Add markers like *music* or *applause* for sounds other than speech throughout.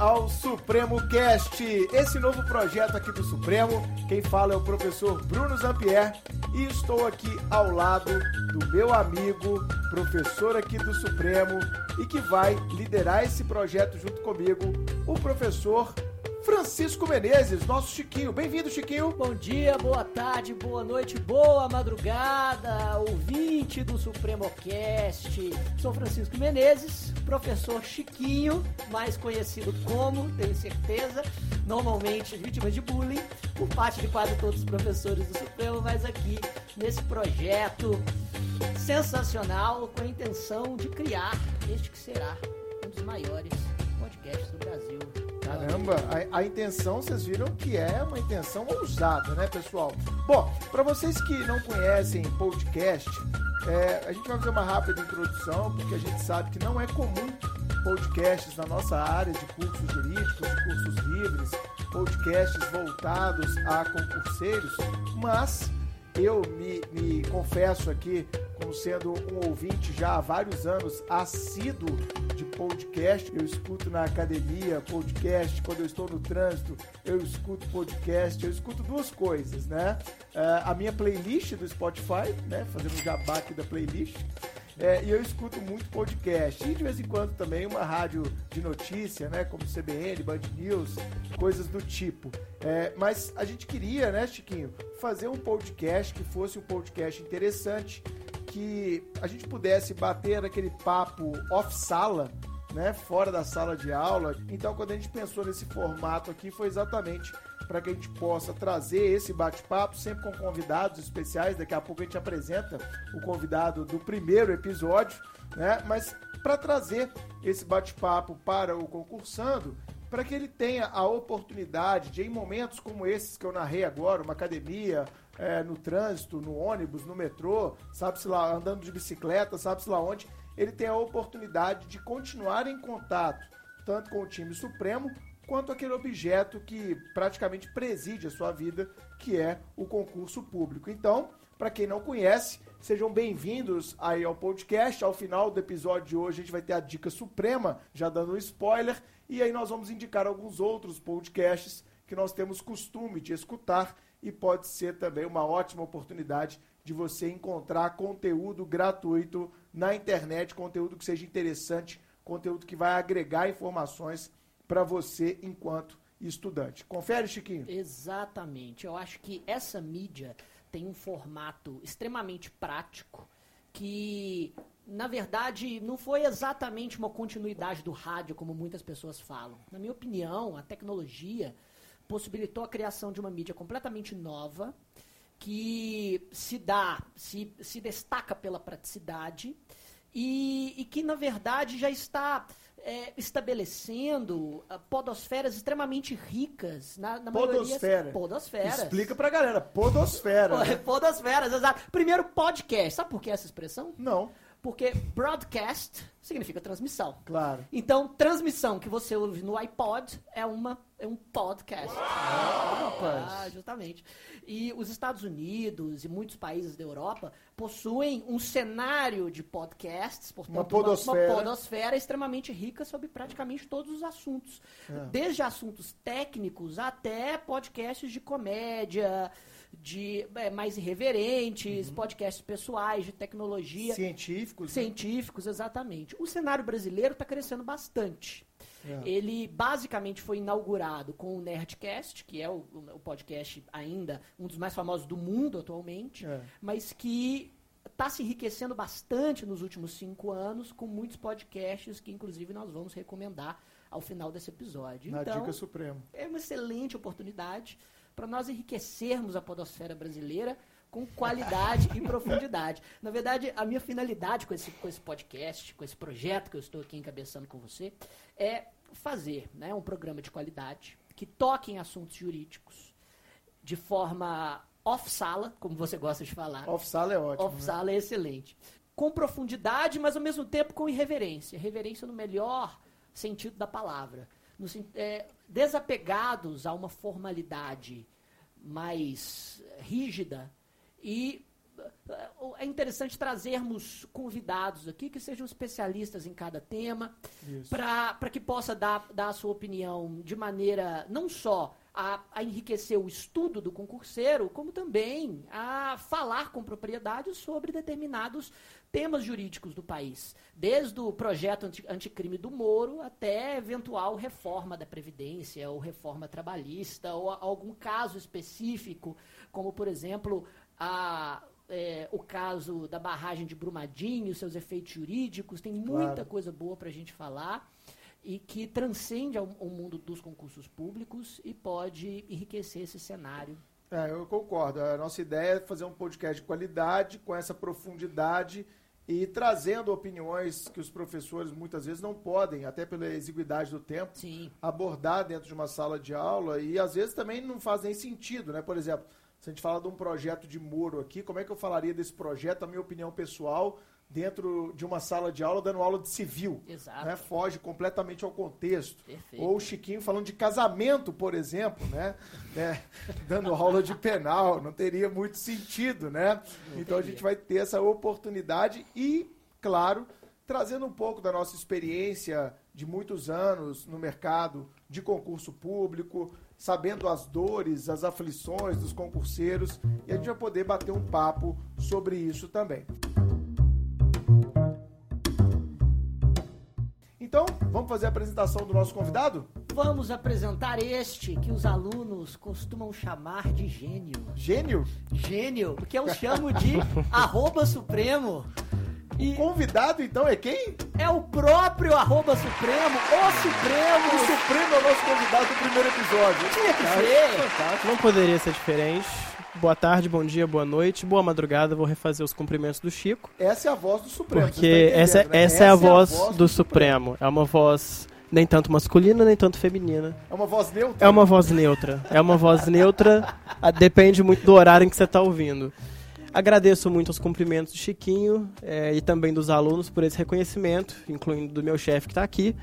ao Supremo Cast, esse novo projeto aqui do Supremo. Quem fala é o professor Bruno Zampier e estou aqui ao lado do meu amigo, professor aqui do Supremo e que vai liderar esse projeto junto comigo, o professor Francisco Menezes, nosso Chiquinho. Bem-vindo, Chiquinho. Bom dia, boa tarde, boa noite, boa madrugada, ouvinte do Supremo Cast. Sou Francisco Menezes, professor Chiquinho, mais conhecido como, tenho certeza, normalmente vítima de bullying por parte de quase todos os professores do Supremo, mas aqui nesse projeto sensacional com a intenção de criar este que será um dos maiores podcasts do Brasil. Caramba, a, a, intenção, vocês viram que é uma intenção ousada, né, pessoal? Bom, para vocês que não conhecem podcast, é, a gente vai fazer uma rápida introdução, porque a gente sabe que não é comum podcasts na nossa área de cursos jurídicos, cursos livres, podcasts voltados a concurseiros, mas eu me, me confesso aqui como sendo um ouvinte já há vários anos assíduo de podcast. Eu escuto na academia podcast, quando eu estou no trânsito, eu escuto podcast. Eu escuto duas coisas, né? Uh, a minha playlist do Spotify, né? Fazendo um jabá aqui da playlist. É, e eu escuto muito podcast. E de vez em quando também uma rádio de notícia, né? Como CBN, Band News, coisas do tipo. É, mas a gente queria, né, Chiquinho, fazer um podcast que fosse um podcast interessante, que a gente pudesse bater aquele papo off-sala, né, fora da sala de aula. Então, quando a gente pensou nesse formato aqui, foi exatamente para que a gente possa trazer esse bate-papo, sempre com convidados especiais. Daqui a pouco a gente apresenta o convidado do primeiro episódio, né? Mas para trazer esse bate-papo para o concursando, para que ele tenha a oportunidade de, em momentos como esses que eu narrei agora, uma academia, é, no trânsito, no ônibus, no metrô, sabe-se lá, andando de bicicleta, sabe-se lá onde, ele tem a oportunidade de continuar em contato, tanto com o time supremo, quanto aquele objeto que praticamente preside a sua vida, que é o concurso público. Então, para quem não conhece, sejam bem-vindos aí ao podcast. Ao final do episódio de hoje, a gente vai ter a dica suprema, já dando um spoiler, e aí nós vamos indicar alguns outros podcasts que nós temos costume de escutar e pode ser também uma ótima oportunidade de você encontrar conteúdo gratuito na internet, conteúdo que seja interessante, conteúdo que vai agregar informações para você enquanto estudante. Confere, Chiquinho? Exatamente. Eu acho que essa mídia tem um formato extremamente prático que, na verdade, não foi exatamente uma continuidade do rádio, como muitas pessoas falam. Na minha opinião, a tecnologia possibilitou a criação de uma mídia completamente nova que se dá, se, se destaca pela praticidade e, e que, na verdade, já está é, estabelecendo uh, podosferas extremamente ricas. Na, na podosfera. Maioria, podosferas. Explica pra galera. Podosfera. *laughs* né? Podosferas, exato. Primeiro, podcast. Sabe por que essa expressão? Não. Porque broadcast significa transmissão. Claro. Então, transmissão que você ouve no iPod é, uma, é um podcast. Ah. Ah, justamente. E os Estados Unidos e muitos países da Europa possuem um cenário de podcasts, portanto, uma podosfera, uma, uma podosfera extremamente rica sobre praticamente todos os assuntos. É. Desde assuntos técnicos até podcasts de comédia, de é, mais irreverentes, uhum. podcasts pessoais, de tecnologia. Científicos. Né? Científicos, né? exatamente. O cenário brasileiro está crescendo bastante. É. Ele basicamente foi inaugurado com o Nerdcast, que é o, o, podcast ainda um dos mais famosos do mundo atualmente, é. mas que está se enriquecendo bastante nos últimos cinco anos com muitos podcasts que, inclusive, nós vamos recomendar ao final desse episódio. Na então, Dica Suprema. É uma excelente oportunidade para nós enriquecermos a podosfera brasileira com qualidade e *laughs* profundidade. Na verdade, a minha finalidade com esse, com esse podcast, com esse projeto que eu estou aqui encabeçando com você, é fazer né, um programa de qualidade que toque em assuntos jurídicos de forma off-sala, como você gosta de falar. Off-sala é ótimo. Off-sala né? é excelente. Com profundidade, mas ao mesmo tempo com irreverência. Reverência no melhor sentido da palavra. No, é, desapegados a uma formalidade mais rígida e é interessante trazermos convidados aqui que sejam especialistas em cada tema, para que possa dar, dar a sua opinião de maneira não só a, a, enriquecer o estudo do concurseiro, como também a falar com propriedade sobre determinados temas jurídicos do país, desde o projeto anti, anticrime do Moro até eventual reforma da Previdência ou reforma trabalhista ou algum caso específico, como, por exemplo, a, é, o caso da barragem de Brumadinho, seus efeitos jurídicos, tem muita claro. coisa boa para a gente falar e que transcende o mundo dos concursos públicos e pode enriquecer esse cenário. É, eu concordo. A nossa ideia é fazer um podcast de qualidade, com essa profundidade e trazendo opiniões que os professores muitas vezes não podem, até pela exiguidade do tempo, Sim. abordar dentro de uma sala de aula e às vezes também não faz nem sentido, né? Por exemplo, se a gente fala de um projeto de Moro aqui, como é que eu falaria desse projeto, a minha opinião pessoal, dentro de uma sala de aula dando aula de civil. Exato. Né? Foge completamente ao contexto. Perfeito. Ou o Chiquinho falando de casamento, por exemplo, né? é, *laughs* dando aula de penal. Não teria muito sentido, né? Não então teria. a gente vai ter essa oportunidade e, claro, trazendo um pouco da nossa experiência de muitos anos no mercado de concurso público, sabendo as dores, as aflições dos concurseiros, e a gente vai poder bater um papo sobre isso também. Vamos fazer a apresentação do nosso convidado? Vamos apresentar este que os alunos costumam chamar de gênio. Gênio? Gênio, porque eu chamo de *laughs* arroba supremo. E o convidado, então, é quem? É o próprio arroba Supremo, o Supremo. O Supremo é o nosso convidado do primeiro episódio. Tinha que ser. Fantástico. Não poderia ser diferente. Boa tarde, bom dia, boa noite, boa madrugada. Vou refazer os cumprimentos do Chico. Essa é a voz do Supremo. Porque essa, né? essa, essa, é a voz, é a voz do, do Supremo. Supremo. É uma voz nem tanto masculina, nem tanto feminina. É uma voz neutra? É uma voz neutra. É uma voz neutra. depende muito do horário em que você está ouvindo. Agradeço muito os cumprimentos do Chiquinho é, e também dos alunos por esse reconhecimento, incluindo do meu chefe que está aqui.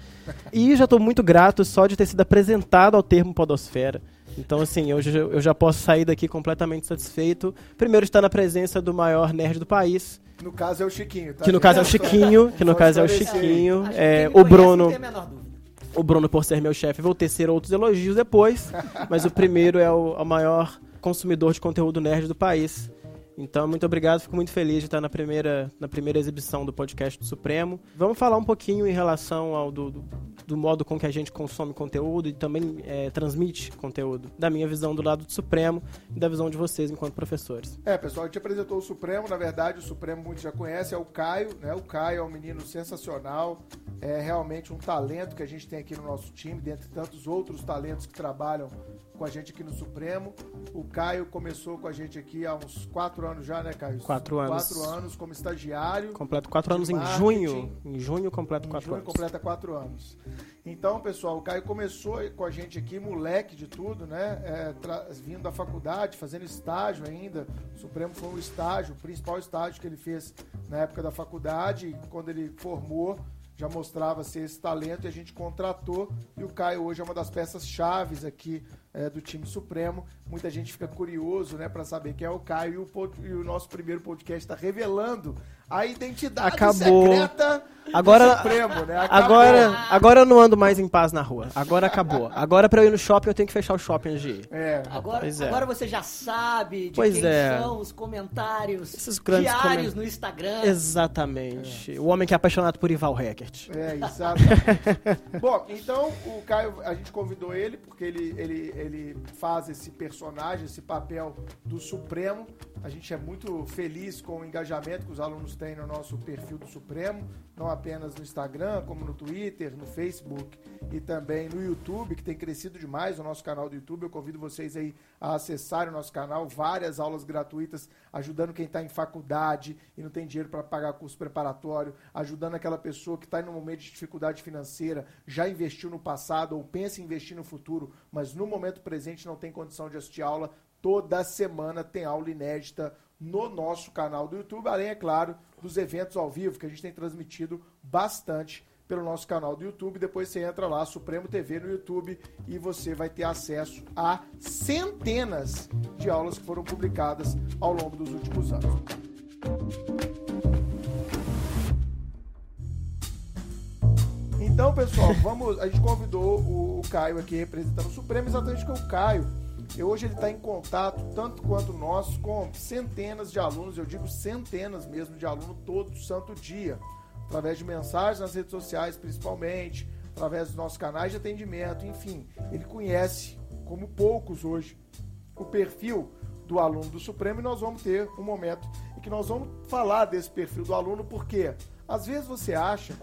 E já estou muito grato só de ter sido apresentado ao termo Podosfera. Então, assim, eu já, eu já posso sair daqui completamente satisfeito. Primeiro, estar na presença do maior nerd do país. No caso é o Chiquinho, tá? Que no caso é o Chiquinho, que no *laughs* caso é o Chiquinho. É, o Bruno. O Bruno, por ser meu chefe, vou tecer outros elogios depois. *laughs* mas o primeiro é o, o maior consumidor de conteúdo nerd do país. Então, muito obrigado, fico muito feliz de estar na primeira, na primeira exibição do podcast do Supremo. Vamos falar um pouquinho em relação ao do, do, do modo com que a gente consome conteúdo e também é, transmite conteúdo, da minha visão do lado do Supremo e da visão de vocês enquanto professores. É, pessoal, a gente apresentou o Supremo, na verdade, o Supremo muitos já conhece, é o Caio, né? O Caio é um menino sensacional, é realmente um talento que a gente tem aqui no nosso time, dentre tantos outros talentos que trabalham com a gente aqui no Supremo. O Caio começou com a gente aqui há uns quatro anos já, né, Caio? Quatro anos. Quatro anos como estagiário. Completo quatro anos em junho. Em junho completo quatro junho anos. completa quatro anos. Então, pessoal, o Caio começou com a gente aqui, moleque de tudo, né? É, vindo da faculdade, fazendo estágio ainda. O Supremo foi um estágio, o principal estágio que ele fez na época da faculdade. Quando ele formou, já mostrava ser esse talento e a gente contratou. E o Caio hoje é uma das peças chaves aqui é, do time Supremo. Muita gente fica curioso, né, para saber quem é o Caio e o, e o nosso primeiro podcast está revelando a identidade Acabou. secreta agora, do Supremo, né? Acabou. Agora, agora eu não ando mais em paz na rua. Agora acabou. Agora para eu ir no shopping eu tenho que fechar o shopping antes de ir. É. Agora, é. agora você já sabe de pois quem é. são os comentários Esses grandes diários no Instagram. Exatamente. É. O homem que é apaixonado por Ival Reckert. É, exatamente. *laughs* Bom, então o Caio, a gente convidou ele porque ele, ele, ele faz esse personagem, esse papel do Supremo. A gente é muito feliz com o engajamento que os alunos têm no nosso perfil do Supremo, não apenas no Instagram, como no Twitter, no Facebook e também no YouTube, que tem crescido demais o nosso canal do YouTube. Eu convido vocês aí a acessarem o nosso canal, várias aulas gratuitas, ajudando quem está em faculdade e não tem dinheiro para pagar curso preparatório, ajudando aquela pessoa que está em um momento de dificuldade financeira, já investiu no passado ou pensa em investir no futuro, mas no momento presente não tem condição de assistir aula. Toda semana tem aula inédita no nosso canal do YouTube, além, é claro, dos eventos ao vivo que a gente tem transmitido bastante pelo nosso canal do YouTube. Depois você entra lá, Supremo TV no YouTube, e você vai ter acesso a centenas de aulas que foram publicadas ao longo dos últimos anos. Então, pessoal, vamos. A gente convidou o, Caio aqui representando o Supremo, exatamente porque o Caio, hoje ele está em contato, tanto quanto nós, com centenas de alunos, eu digo centenas mesmo de alunos todo santo dia, através de mensagens nas redes sociais, principalmente, através dos nossos canais de atendimento, enfim, ele conhece, como poucos hoje, o perfil do aluno do Supremo e nós vamos ter um momento em que nós vamos falar desse perfil do aluno, porque às vezes você acha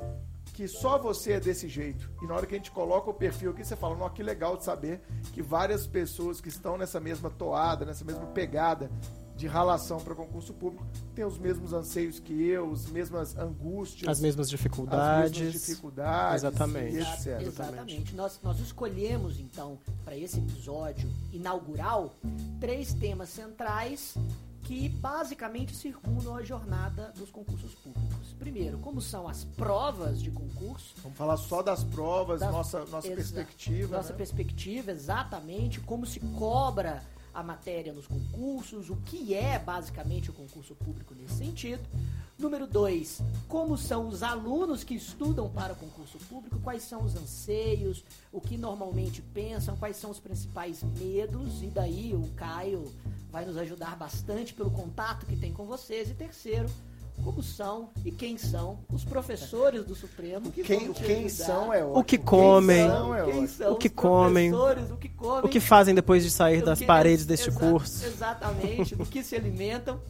que só você é desse jeito. E na hora que a gente coloca o perfil aqui, você fala, não, que legal de saber que várias pessoas que estão nessa mesma toada, nessa mesma pegada de relação para concurso público têm os mesmos anseios que eu, as mesmas angústias, as mesmas dificuldades, as mesmas dificuldades, exatamente, etc. Exatamente. Nós, nós escolhemos então para esse episódio inaugural três temas centrais que basicamente circundam a jornada dos concursos públicos. Primeiro, como são as provas de concurso? Vamos falar só das provas, das, nossa, nossa perspectiva. Nossa né? perspectiva, exatamente, como se cobra a matéria nos concursos, o que é basicamente o concurso público nesse sentido. Número dois, como são os alunos que estudam para o concurso público, quais são os anseios, o que normalmente pensam, quais são os principais medos, e daí o Caio vai nos ajudar bastante pelo contato que tem com vocês. E terceiro, como são e quem são os professores do Supremo que quem, vão quem são é ótimo. o que comem é quem são o que comem o que comem. o que fazem depois de sair das paredes deste exa curso? exatamente do que se alimentam.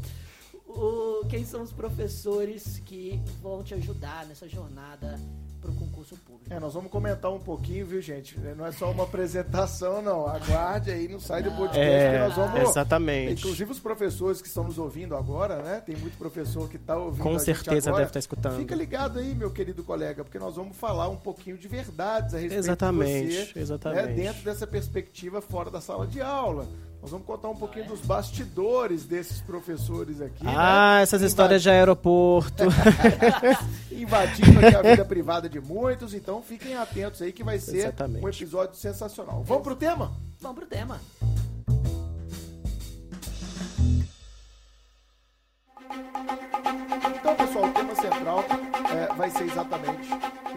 O, quem são os professores que vão te ajudar nessa jornada para o concurso público. É, nós vamos comentar um pouquinho, viu, gente? Não é só uma *laughs* apresentação, não. Aguarde aí, não sai do podcast é, que nós vamos. Exatamente. Inclusive os professores que estão nos ouvindo agora, né? Tem muito professor que está ouvindo. Com certeza deve estar tá escutando. Fica ligado aí, meu querido colega, porque nós vamos falar um pouquinho de verdades a respeito exatamente, de você. Exatamente. Né, dentro dessa perspectiva fora da sala de aula. Nós vamos contar um pouquinho dos bastidores desses professores aqui. Ah, né? essas Invadi... histórias de aeroporto. *laughs* Invadindo aqui a vida privada de muitos. Então fiquem atentos aí que vai ser Exatamente. um episódio sensacional. Vamos pro tema? Vamos pro tema. Então, pessoal, ser exatamente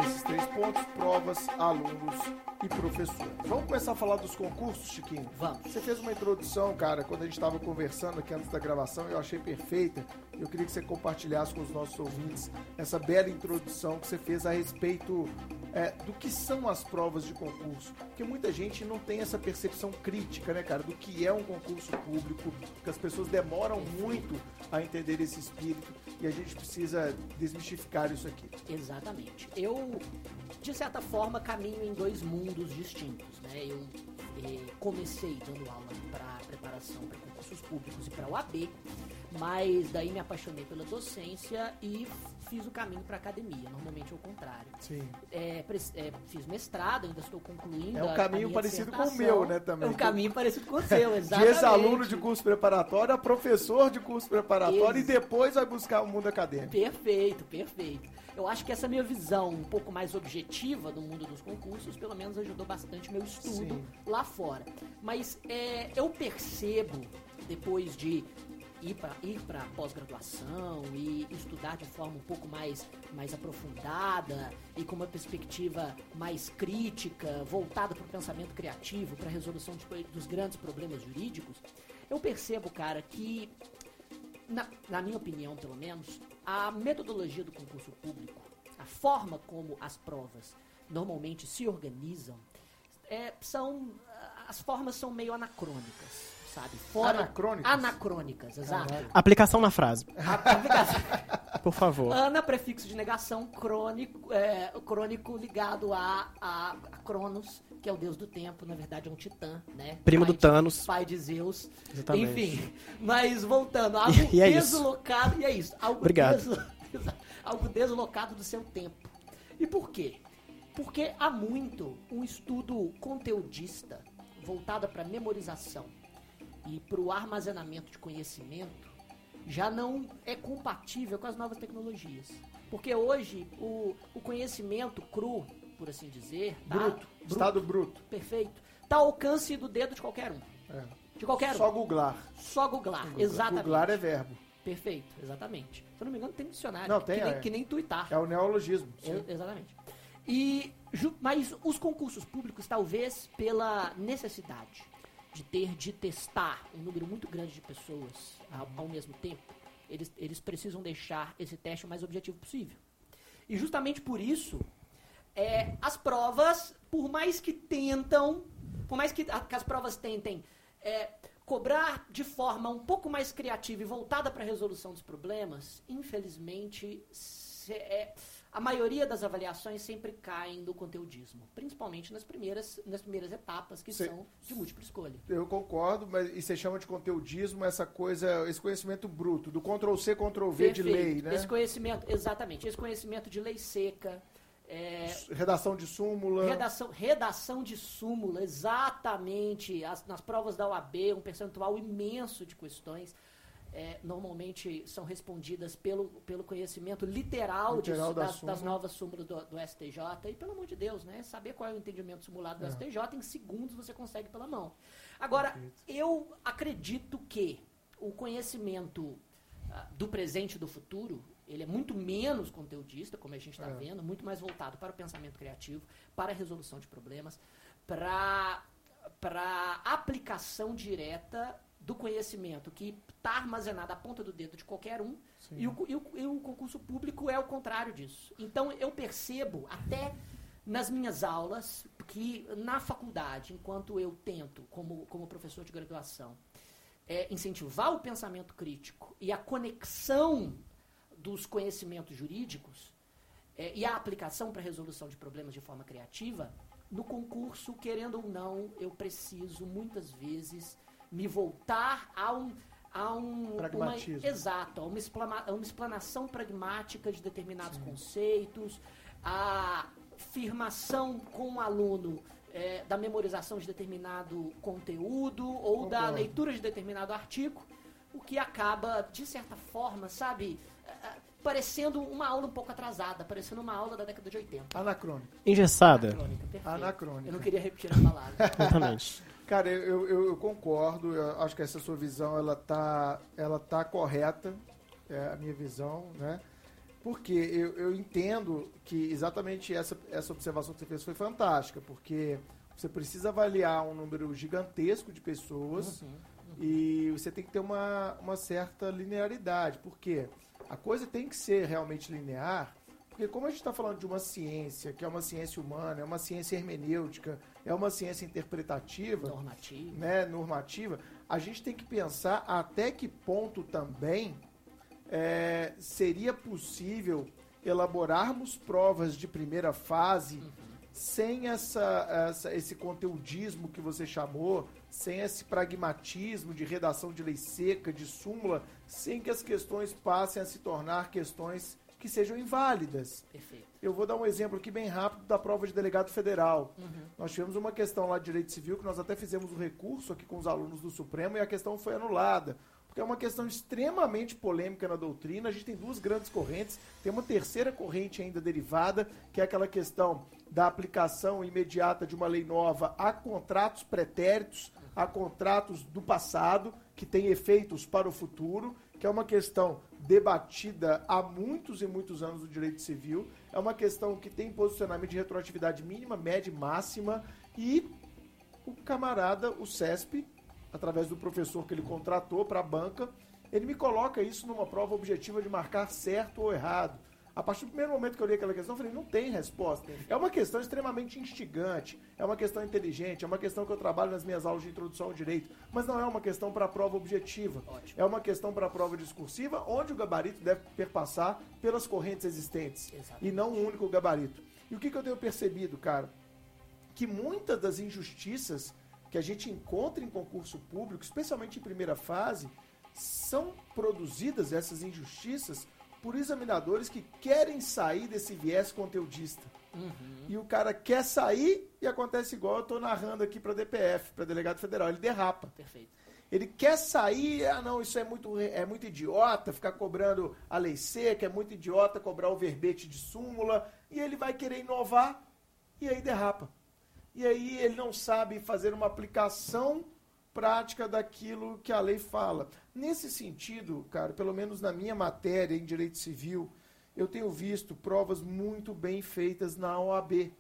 esses três pontos: provas, alunos e professores. Vamos começar a falar dos concursos, Chiquinho? Vamos. Você fez uma introdução, cara, quando a gente estava conversando aqui antes da gravação, eu achei perfeita. Eu queria que você compartilhasse com os nossos ouvintes essa bela introdução que você fez a respeito é, do que são as provas de concurso. Porque muita gente não tem essa percepção crítica, né, cara, do que é um concurso público, que as pessoas demoram muito a entender esse espírito e a gente precisa desmistificar isso aqui. Exatamente. Eu, de certa forma, caminho em dois mundos distintos, né? Eu eh, comecei dando aula para preparação para concursos públicos e para o AB, mas daí me apaixonei pela docência e fiz o caminho para academia. Normalmente é o contrário. Sim. É, é, fiz mestrado, ainda estou concluindo. É um caminho parecido com o meu, né? Também. É um caminho parecido com o seu, *laughs* exatamente. De ex-aluno de curso preparatório a professor de curso preparatório Ex e depois vai buscar o mundo acadêmico. Perfeito, perfeito. Eu acho que essa minha visão um pouco mais objetiva do mundo dos concursos, pelo menos ajudou bastante meu estudo Sim. lá fora. Mas é, eu percebo, depois de ir para ir para pós-graduação e estudar de forma um pouco mais, mais aprofundada e com uma perspectiva mais crítica, voltada para o pensamento criativo, para a resolução de, dos grandes problemas jurídicos, eu percebo, cara, que, na, na minha opinião, pelo menos, a metodologia do concurso público, a forma como as provas normalmente se organizam, é, são as formas são meio anacrônicas sabe? Fora anacrônicas. Anacrônicas, exato. Caralho. Aplicação na frase. Aplicação. *laughs* Por favor. Ana, prefixo de negação, crônico, é, crônico ligado a, a, a, Cronos, que é o deus do tempo, na verdade é um titã, né? Primo pai do Thanos. pai de Zeus. Exatamente. Enfim, mas voltando, algo e, *laughs* e é deslocado, isso. e é isso, algo, Obrigado. Deslo, *laughs* algo deslocado do seu tempo. E por quê? Porque há muito um estudo conteudista voltado para memorização e para o armazenamento de conhecimento já não é compatível com as novas tecnologias. Porque hoje o, o conhecimento cru, por assim dizer, tá? bruto, bruto, estado bruto, perfeito, está ao alcance do dedo de qualquer um. É. De qualquer Só um. googlar. Só googlar, exatamente. Googlar é verbo. Perfeito, exatamente. Se eu não me engano, tem dicionário. Não, tem, que, nem, é. que nem tuitar. É o neologismo. É, exatamente. E, mas os concursos públicos, talvez pela necessidade de ter de testar um número muito grande de pessoas ao, ao mesmo tempo, eles, eles precisam deixar esse teste o mais objetivo possível. E justamente por isso, é, as provas, por mais que tentam, por mais que, que as provas tentem é, cobrar de forma um pouco mais criativa e voltada para a resolução dos problemas, infelizmente, se, é, a maioria das avaliações sempre caem no conteudismo, principalmente nas primeiras, nas primeiras etapas, que são de múltipla escolha. Eu concordo, mas e você chama de conteudismo essa coisa, esse conhecimento bruto, do Ctrl-C, Ctrl-V de lei, né? Esse conhecimento, exatamente, esse conhecimento de lei seca, é, redação de súmula. Redação, redação de súmula, exatamente. As, nas provas da OAB, um percentual imenso de questões é, normalmente são respondidas pelo, pelo conhecimento literal, literal de, da das, das, novas súmulas do, do, STJ. E, pelo amor de Deus, né? Saber qual é o entendimento simulado do é. STJ, em segundos você consegue pela mão. Agora, Perfeito. eu acredito que o conhecimento uh, do presente e do futuro, ele é muito menos conteudista, como a gente está é. vendo, muito mais voltado para o pensamento criativo, para a resolução de problemas, para para aplicação direta do conhecimento que está armazenado à ponta do dedo de qualquer um, e o, e, o, e o concurso público é o contrário disso. Então, eu percebo, até nas minhas aulas, que na faculdade, enquanto eu tento, como, como professor de graduação, é, incentivar o pensamento crítico e a conexão dos conhecimentos jurídicos é, e a aplicação para a resolução de problemas de forma criativa, no concurso, querendo ou não, eu preciso muitas vezes me voltar a um a um pragmatismo. Uma, exato, a uma, explana, a uma explanação pragmática de determinados Sim. conceitos, a afirmação com o aluno é, da memorização de determinado conteúdo ou Concordo. da leitura de determinado artigo, o que acaba, de certa forma, sabe, é, é, parecendo uma aula um pouco atrasada, parecendo uma aula da década de 80. Anacrônica. Engessada. Anacrônica, Anacrônica. Eu não queria repetir a palavra. *laughs* Exatamente. Cara, eu, eu, eu, concordo, eu acho que essa sua visão, ela tá, ela tá correta, é a minha visão, né? Porque eu, eu entendo que exatamente essa, essa observação que você fez foi fantástica, porque você precisa avaliar um número gigantesco de pessoas uhum, uhum. e você tem que ter uma, uma certa linearidade, porque a coisa tem que ser realmente linear, porque como a gente está falando de uma ciência, que é uma ciência humana, é uma ciência hermenêutica, é uma ciência interpretativa, normativa, né, normativa a gente tem que pensar até que ponto também é, seria possível elaborarmos provas de primeira fase uhum. sem essa, essa, esse conteudismo que você chamou, sem esse pragmatismo de redação de lei seca, de súmula, sem que as questões passem a se tornar questões que sejam inválidas. Perfeito. Eu vou dar um exemplo aqui bem rápido da prova de delegado federal. Uhum. Nós tivemos uma questão lá de direito civil que nós até fizemos um recurso aqui com os alunos do Supremo e a questão foi anulada. Porque é uma questão extremamente polêmica na doutrina. A gente tem duas grandes correntes, tem uma terceira corrente ainda derivada, que é aquela questão da aplicação imediata de uma lei nova a contratos pretéritos, a contratos do passado, que têm efeitos para o futuro que é uma questão debatida há muitos e muitos anos no direito civil, é uma questão que tem posicionamento de retroatividade mínima, média e máxima, e o camarada, o CESP, através do professor que ele contratou para a banca, ele me coloca isso numa prova objetiva de marcar certo ou errado. A partir do primeiro momento que eu li aquela questão, eu falei, não tem resposta. É uma questão extremamente instigante, é uma questão inteligente, é uma questão que eu trabalho nas minhas aulas de introdução ao direito, mas não é uma questão para a prova objetiva. Ótimo. É uma questão para a prova discursiva, onde o gabarito deve perpassar pelas correntes existentes Exatamente. e não um único gabarito. E o que, que eu tenho percebido, cara? Que muitas das injustiças que a gente encontra em concurso público, especialmente em primeira fase, são produzidas, essas injustiças, por examinadores que querem sair desse viés conteudista. Uhum. E o cara quer sair e acontece igual eu estou narrando aqui para DPF, para delegado federal. Ele derrapa. Perfeito. Ele quer sair, ah não, isso é muito, é muito idiota, ficar cobrando a lei seca, é muito idiota cobrar o verbete de súmula, e ele vai querer inovar, e aí derrapa. E aí ele não sabe fazer uma aplicação prática daquilo que a lei fala. Nesse sentido, cara, pelo menos na minha matéria em direito civil, eu tenho visto provas muito bem feitas na OAB. Legal.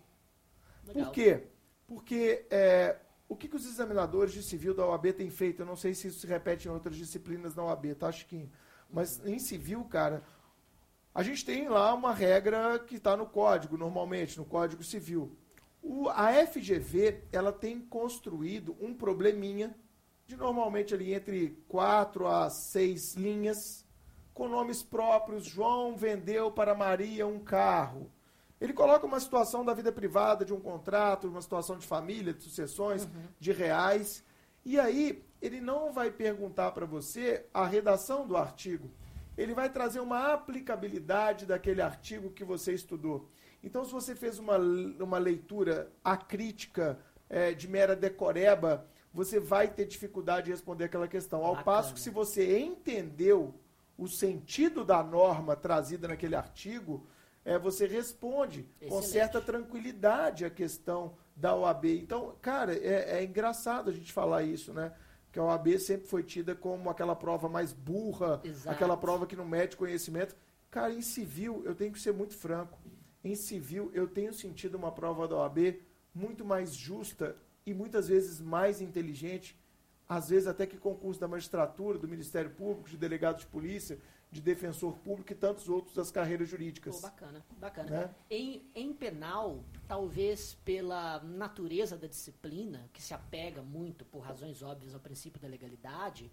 Por quê? Porque é, o que, que, os examinadores de civil da OAB têm feito? Eu não sei se isso se repete em outras disciplinas na OAB, tá, Chiquinho? Mas em civil, cara, a gente tem lá uma regra que está no código, normalmente, no Código Civil. O, a FGV, ela tem construído um probleminha de normalmente ali entre quatro a seis linhas, com nomes próprios. João vendeu para Maria um carro. Ele coloca uma situação da vida privada, de um contrato, uma situação de família, de sucessões, uhum. de reais. E aí, ele não vai perguntar para você a redação do artigo. Ele vai trazer uma aplicabilidade daquele artigo que você estudou. Então, se você fez uma, uma leitura acrítica é, de mera decoreba, você vai ter dificuldade de responder aquela questão. Ao Bacana. passo que, se você entendeu o sentido da norma trazida naquele artigo, é, você responde Excelente. com certa tranquilidade a questão da OAB. Então, cara, é, é, engraçado a gente falar isso, né? Que a OAB sempre foi tida como aquela prova mais burra, Exato. aquela prova que não mede conhecimento. Cara, em civil, eu tenho que ser muito franco. Em civil, eu tenho sentido uma prova da OAB muito mais justa e muitas vezes mais inteligente, às vezes até que concurso da magistratura, do Ministério Público, de delegado de polícia, de defensor público e tantos outros das carreiras jurídicas. Pô, bacana, bacana. Né? Em, em penal, talvez pela natureza da disciplina, que se apega muito, por razões óbvias, ao princípio da legalidade,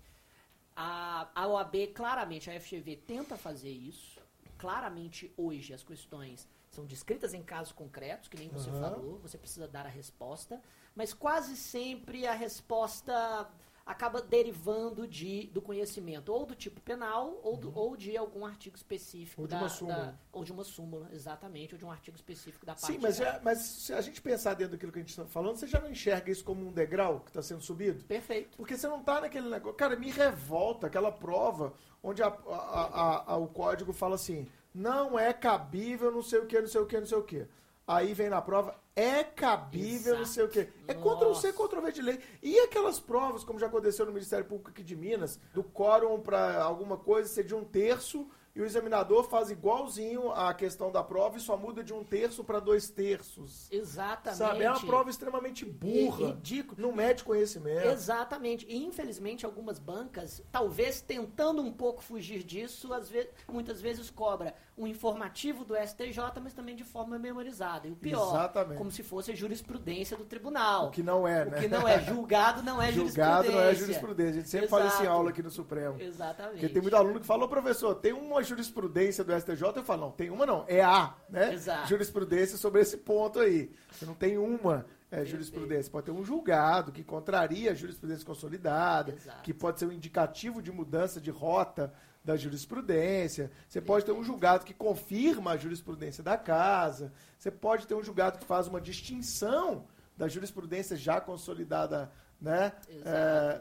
a, a OAB, claramente, a FGV tenta fazer isso. Claramente, hoje, as questões são descritas em casos concretos, que nem você uhum. falou, você precisa dar a resposta, mas quase sempre a resposta acaba derivando de, do conhecimento, ou do tipo penal, ou, do, uhum. ou de algum artigo específico. Ou de da, uma súmula. Da, ou de uma súmula, exatamente, ou de um artigo específico da parte. Sim, mas, já, mas se a gente pensar dentro daquilo que a gente está falando, você já não enxerga isso como um degrau que está sendo subido? Perfeito. Porque você não está naquele negócio. Cara, me revolta aquela prova onde a, a, a, o código fala assim: não é cabível, não sei o que, não sei o que, não sei o que. Aí vem na prova, é cabível, Exato. não sei o quê. É contra o C, contra o V de lei. E aquelas provas, como já aconteceu no Ministério Público aqui de Minas, do quórum para alguma coisa ser de um terço e o examinador faz igualzinho a questão da prova e só muda de um terço para dois terços. Exatamente. Sabe? É uma prova extremamente burra. Ridículo. Não mede conhecimento. Exatamente. E infelizmente algumas bancas, talvez tentando um pouco fugir disso, às vezes, muitas vezes cobra um informativo do STJ, mas também de forma memorizada. E o pior, Exatamente. como se fosse a jurisprudência do tribunal. O que não é, né? O que não é. Julgado não é Julgado não é jurisprudência. A gente sempre Exato. fala isso em aula aqui no Supremo. Exatamente. Porque tem muito aluno que falou, professor, tem uma jurisprudência do STJ, eu falo, não, tem uma não, é a, né? Exato. Jurisprudência sobre esse ponto aí. Você não tem uma é, jurisprudência. Pode ter um julgado que contraria a jurisprudência consolidada, Exato. que pode ser um indicativo de mudança de rota da jurisprudência. Você pode ter um julgado que confirma a jurisprudência da casa. Você pode ter um julgado que faz uma distinção da jurisprudência já consolidada, né? É,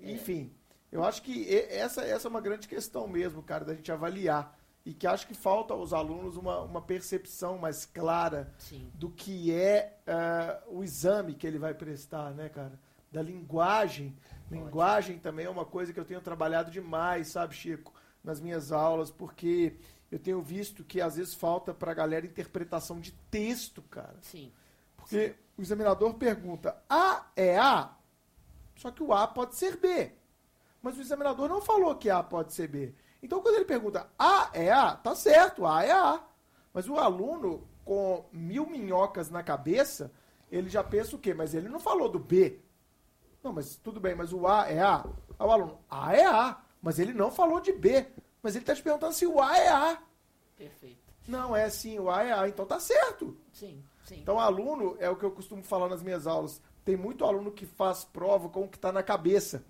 enfim, eu acho que essa, essa é uma grande questão mesmo, cara, da gente avaliar. E que acho que falta aos alunos uma, uma percepção mais clara Sim. do que é uh, o exame que ele vai prestar, né, cara? Da linguagem. Ótimo. Linguagem também é uma coisa que eu tenho trabalhado demais, sabe, Chico? Nas minhas aulas, porque eu tenho visto que às vezes falta para a galera interpretação de texto, cara. Sim. Porque Sim. o examinador pergunta: A é A? Só que o A pode ser B. Mas o examinador não falou que A pode ser B. Então, quando ele pergunta A é A, tá certo, A é A. Mas o aluno, com mil minhocas na cabeça, ele já pensa o quê? Mas ele não falou do B. Não, mas tudo bem, mas o A é A. Aí o aluno, A é A. Mas ele não falou de B. Mas ele está te perguntando se o A é A. Perfeito. Não, é sim, o A é A. Então tá certo. Sim, sim. Então, aluno, é o que eu costumo falar nas minhas aulas. Tem muito aluno que faz prova com o que está na cabeça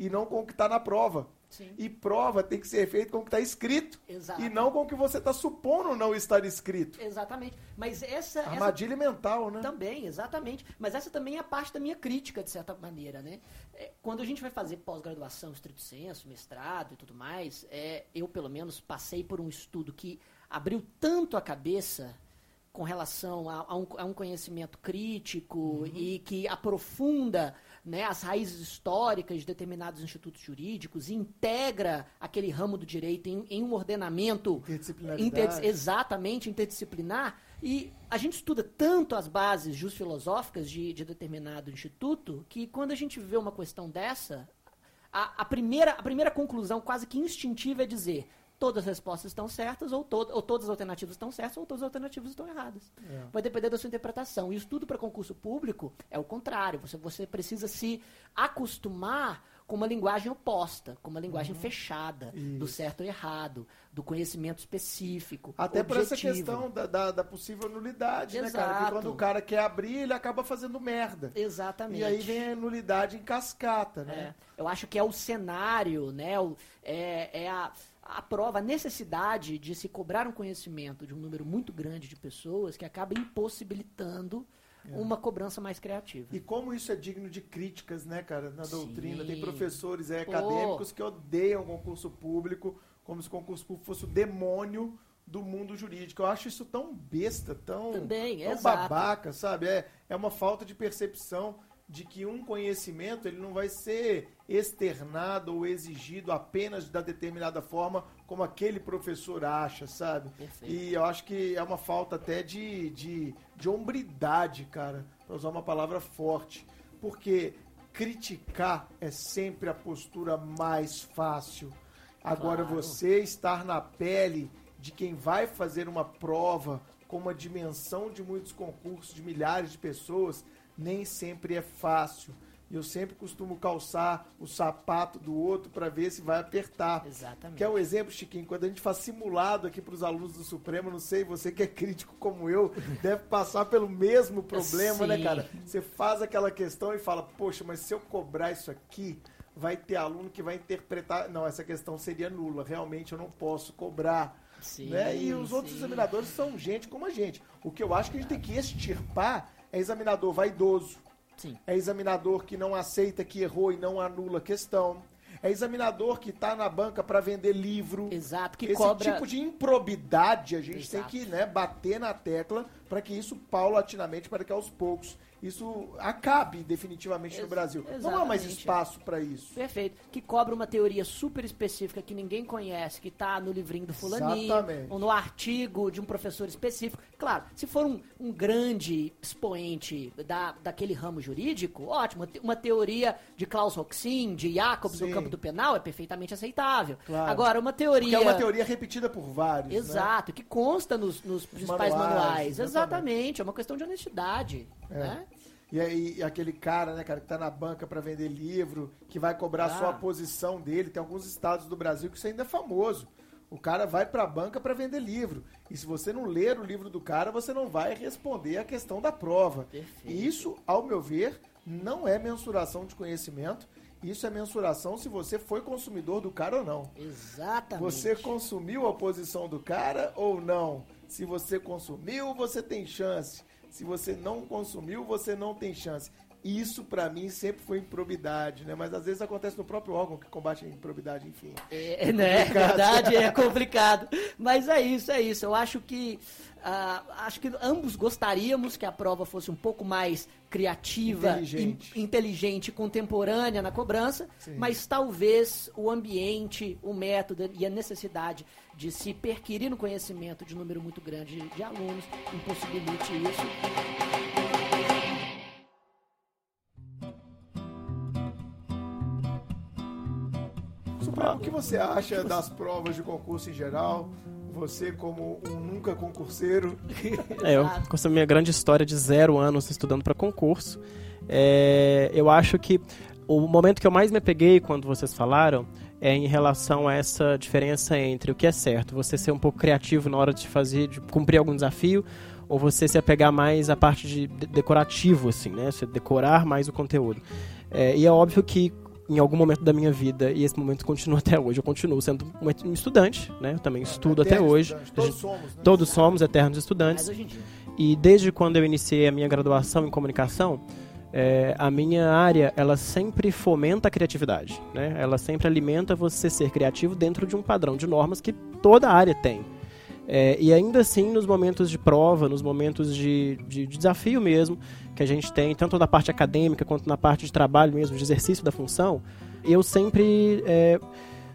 e não com o que está na prova. Sim. E prova tem que ser feita com o que está escrito. Exato. E não com o que você está supondo não estar escrito. Exatamente. Mas essa. Armadilha essa... mental, né? Também, exatamente. Mas essa também é parte da minha crítica, de certa maneira, né? É, quando a gente vai fazer pós-graduação, estrito senso, mestrado e tudo mais, é, eu, pelo menos, passei por um estudo que abriu tanto a cabeça com relação a, a, um, a um, conhecimento crítico uhum. e que aprofunda né, as raízes históricas de determinados institutos jurídicos, integra aquele ramo do direito em, em um ordenamento inter, exatamente interdisciplinar. E a gente estuda tanto as bases just-filosóficas de, de determinado instituto que quando a gente vê uma questão dessa, a, a, primeira, a primeira conclusão quase que instintiva é dizer todas as respostas estão certas, ou, to ou todas as alternativas estão certas, ou todas as alternativas estão erradas. É. Vai depender da sua interpretação. E o estudo para concurso público é o contrário. Você, você precisa se acostumar com uma linguagem oposta, com uma linguagem uhum. fechada, Isso. do certo ou errado, do conhecimento específico. Até para essa questão da, da, da, possível nulidade, Exato. né, cara? Porque quando o cara quer abrir, ele acaba fazendo merda. Exatamente. E aí vem a nulidade em cascata, né? É. Eu acho que é o cenário, né? O, é, é a a prova, a necessidade de se cobrar um conhecimento de um número muito grande de pessoas que acaba impossibilitando é. uma cobrança mais criativa. E como isso é digno de críticas, né, cara, na Sim. doutrina. Tem professores é, acadêmicos que odeiam o concurso público, como se o concurso público fosse o demônio do mundo jurídico. Eu acho isso tão besta, tão, Também, tão babaca, sabe? É, é uma falta de percepção de que um conhecimento ele não vai ser externado ou exigido apenas da determinada forma como aquele professor acha, sabe? Perfeito. E eu acho que é uma falta até de, de, de hombridade, cara, para usar uma palavra forte. Porque criticar é sempre a postura mais fácil. Agora, claro. você estar na pele de quem vai fazer uma prova com uma dimensão de muitos concursos, de milhares de pessoas, nem sempre é fácil. E eu sempre costumo calçar o sapato do outro para ver se vai apertar. Exatamente. Que é o exemplo, Chiquinho, quando a gente faz simulado aqui para os alunos do Supremo, não sei, você que é crítico como eu, *laughs* deve passar pelo mesmo problema, né, Sim. né, cara? Você faz aquela questão e fala, poxa, mas se eu cobrar isso aqui, vai ter aluno que vai interpretar. Não, essa questão seria nula. Realmente eu não posso cobrar. Sim, né? E os sim. outros examinadores são gente como a gente. O que eu acho que a gente tem que extirpar é examinador vaidoso. Sim. É examinador que não aceita que errou e não anula a questão. É examinador que está na banca para vender livro. Exato, que Esse cobra... tipo de improbidade a gente Exato. tem que né, bater na tecla para que isso paulatinamente, para que aos poucos isso acabe definitivamente Ex no Brasil. Exatamente. Não há mais espaço para isso. Perfeito. Que cobra uma teoria super específica que ninguém conhece, que está no livrinho do fulaninho, Exatamente. ou no artigo de um professor específico. Claro, se for um, um grande expoente da, daquele ramo jurídico, ótimo. Uma teoria de Klaus Roxin, de Jacobs Sim. no campo do penal é perfeitamente aceitável. Claro. Agora, uma teoria... Porque é uma teoria repetida por vários, né? Exato, né? que consta nos, nos principais manuais. manuais. Exatamente. exatamente. É uma questão de honestidade. É. Né? E aí aquele cara, né, cara, que tá na banca para vender livro, que vai cobrar ah. só a posição dele. Tem alguns estados do Brasil que isso ainda é famoso. O cara vai para a banca para vender livro. E se você não ler o livro do cara, você não vai responder a questão da prova. Perfeito. E isso, ao meu ver, não é mensuração de conhecimento. Isso é mensuração se você foi consumidor do cara ou não. Exatamente. Você consumiu a posição do cara ou não? Se você consumiu, você tem chance. Se você não consumiu, você não tem chance. Isso para mim sempre foi improbidade, né? Mas às vezes acontece no próprio órgão que combate a improbidade, enfim. É, é né? Verdade, é *laughs* complicado. Mas é isso, é isso. Eu acho que uh, acho que ambos gostaríamos que a prova fosse um pouco mais criativa, inteligente, in, inteligente contemporânea na cobrança, Sim. mas talvez o ambiente, o método e a necessidade de se perquirir no conhecimento de um número muito grande de, de alunos impossibilite isso. O que você acha das provas de concurso em geral? Você como um nunca concurseiro. *laughs* É, eu, com essa minha grande história de zero anos estudando para concurso, é, eu acho que o momento que eu mais me peguei quando vocês falaram é em relação a essa diferença entre o que é certo, você ser um pouco criativo na hora de fazer, de cumprir algum desafio, ou você se apegar mais à parte de decorativo, assim, né? Você decorar mais o conteúdo. É, e é óbvio que em algum momento da minha vida, e esse momento continua até hoje. Eu continuo sendo um estudante, né? Eu também estudo até hoje. Todos somos, né? Todos somos eternos estudantes. E desde quando eu iniciei a minha graduação em comunicação, é, a minha área ela sempre fomenta a criatividade, né? Ela sempre alimenta você ser criativo dentro de um padrão de normas que toda área tem. É, e ainda assim, nos momentos de prova, nos momentos de, de, de, desafio mesmo, que a gente tem, tanto na parte acadêmica quanto na parte de trabalho mesmo, de exercício da função, eu sempre é,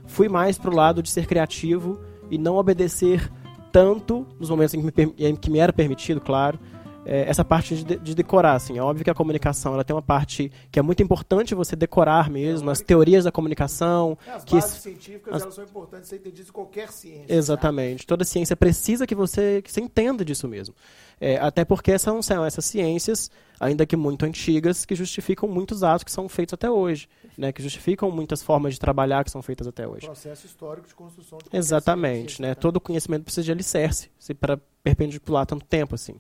fui mais pro lado de ser criativo e não obedecer tanto nos momentos em que me, em que me era permitido, claro, é, essa parte de, de, decorar, assim. É óbvio que a comunicação ela tem uma parte que é muito importante você decorar mesmo, as teorias da comunicação. É, as que bases científicas as... elas são importantes ser entendidas em qualquer ciência. Exatamente. Sabe? Toda ciência precisa que você, que você entenda disso mesmo. É, até porque são, são essas ciências, ainda que muito antigas, que justificam muitos atos que são feitos até hoje. Né, que justificam muitas formas de trabalhar que são feitas até hoje. Processo histórico de construção de Exatamente. Né? Todo conhecimento precisa de alicerce para perpendicular tanto tempo assim.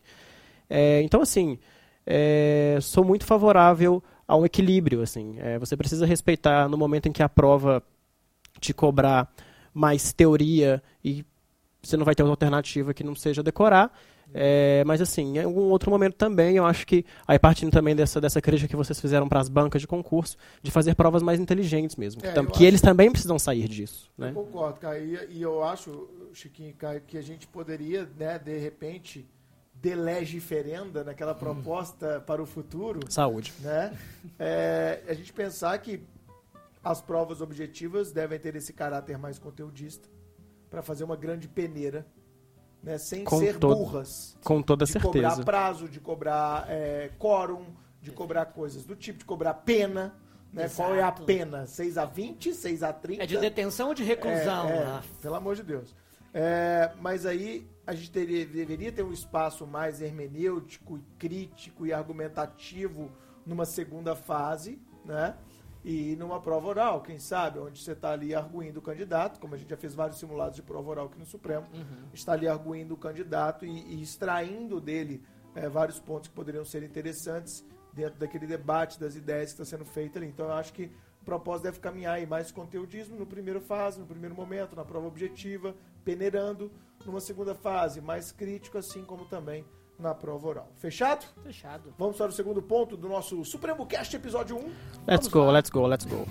É, então, assim, é, sou muito favorável a um equilíbrio. Assim. É, você precisa respeitar no momento em que a prova te cobrar mais teoria e você não vai ter outra alternativa que não seja decorar. É, mas assim, em algum outro momento também, eu acho que, aí partindo também dessa, dessa crítica que vocês fizeram para as bancas de concurso, de fazer provas mais inteligentes mesmo. É, que, que eles também precisam sair disso. Né? Eu concordo, Caio. E, e eu acho, Chiquinho que a gente poderia, né, de repente, de legiferenda, naquela hum. proposta para o futuro. Saúde. Né? É, a gente pensar que as provas objetivas devem ter esse caráter mais conteudista para fazer uma grande peneira, né? sem com ser burras. Com toda de certeza. De cobrar prazo, de cobrar é, quórum, de cobrar coisas do tipo, de cobrar pena. Né? Qual é a pena? 6 a 20, 6 a 30? É de detenção ou de reclusão? É, é, pelo amor de Deus. É, mas aí a gente teria, deveria ter um espaço mais hermenêutico e crítico e argumentativo numa segunda fase, né? E numa prova oral, quem sabe, onde você está ali arguindo o candidato, como a gente já fez vários simulados de prova oral aqui no Supremo, uhum. está ali arguindo o candidato e, e extraindo dele é, vários pontos que poderiam ser interessantes dentro daquele debate das ideias que está sendo feito ali. Então eu acho que o propósito deve caminhar aí mais conteudismo no primeiro fase, no primeiro momento, na prova objetiva, peneirando numa segunda fase, mais crítico, assim como também na prova oral. Fechado? Fechado. Vamos para o segundo ponto do nosso Supremo Cast episódio 1. Let's Vamos go, lá. let's go, let's go.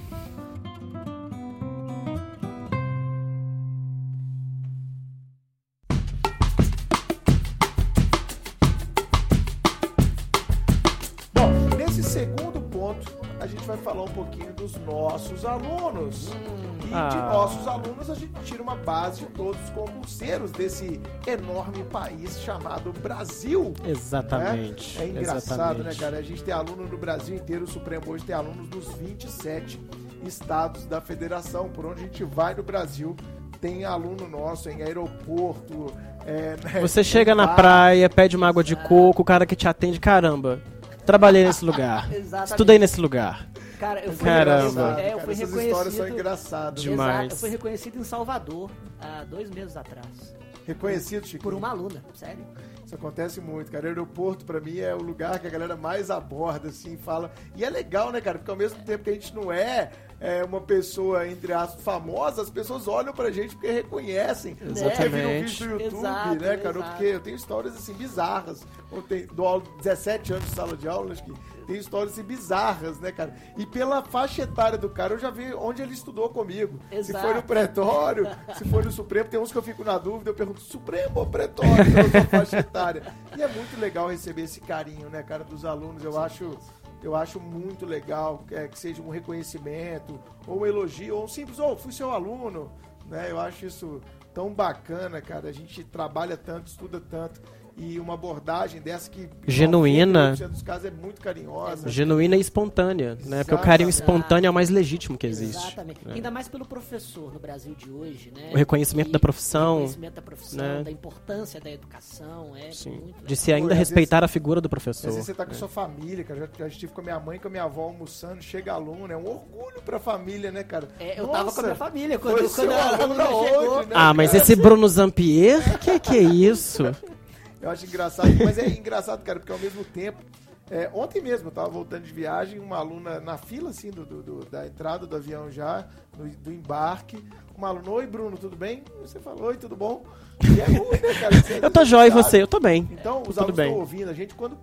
Bom, nesse segundo ponto, a gente vai falar um pouquinho dos nossos alunos. Hum ah. de nossos alunos a gente tira uma base de todos os concurseiros desse enorme país chamado Brasil. Exatamente. Né? É engraçado, Exatamente. né, cara? A gente tem aluno no Brasil inteiro, o Supremo hoje tem alunos nos 27 estados da federação. Por onde a gente vai no Brasil, tem aluno nosso em aeroporto. É, né? Você chega na praia, pede uma água de coco, o cara que te atende, caramba. Trabalhei nesse lugar. *laughs* Estudei nesse lugar. Cara, eu fui, Caramba. É, eu fui Essas histórias são engraçadas. Demais. Exato, eu fui reconhecido em Salvador há dois meses atrás. Reconhecido, Chico? Por uma aluna, sério. Isso acontece muito, cara. O aeroporto, pra mim, é o lugar que a galera mais aborda, assim, fala. E é legal, né, cara? Porque ao mesmo tempo que a gente não é, é uma pessoa, entre aspas, famosa, as pessoas olham pra gente porque reconhecem. Exatamente. Porque viram um vídeo no YouTube, exato, né, cara? Exato. Porque eu tenho histórias, assim, bizarras. Eu tenho, dou 17 anos de sala de aula, acho que tem histórias assim, bizarras, né, cara? E pela faixa etária do cara, eu já vi onde ele estudou comigo. Exato. Se foi no pretório, se foi no Supremo, tem uns que eu fico na dúvida, eu pergunto, Supremo ou pretório? Então, faixa etária. E é muito legal receber esse carinho, né, cara, dos alunos. Eu acho eu acho muito legal é, que seja um reconhecimento, ou um elogio, ou um simples, oh, fui seu aluno, né? Eu acho isso tão bacana, cara. A gente trabalha tanto, estuda tanto e uma abordagem dessa que genuína. dos casos é muito carinhosa. Genuína e espontânea né? Porque o carinho espontâneo é o mais legítimo que existe. Exatamente. Né? ainda mais pelo professor no Brasil de hoje né? O reconhecimento e, da profissão o reconhecimento da profissão né? da importância da educação é Sim. de se ainda Pô, respeitar vezes, a figura do professor às vezes você tá com né? sua família cara já, já estive com a minha mãe com a minha avó almoçando chega aluno é um orgulho para a família né cara? É, eu Nossa, tava com a minha família quando, quando a aluna chegou. né, ah mas esse Bruno Zampier que que é isso *laughs* Eu acho engraçado, mas é engraçado, cara, porque ao mesmo tempo. É, ontem mesmo eu tava voltando de viagem, uma aluna na fila, assim, do, do, da entrada do avião já, do, do, embarque. Uma aluna, oi Bruno, tudo bem? Você falou, oi, tudo bom? E é ruim, né, cara? Você, eu tô jóia e você? Eu tô bem. Então, os alunos estão ouvindo a gente, quando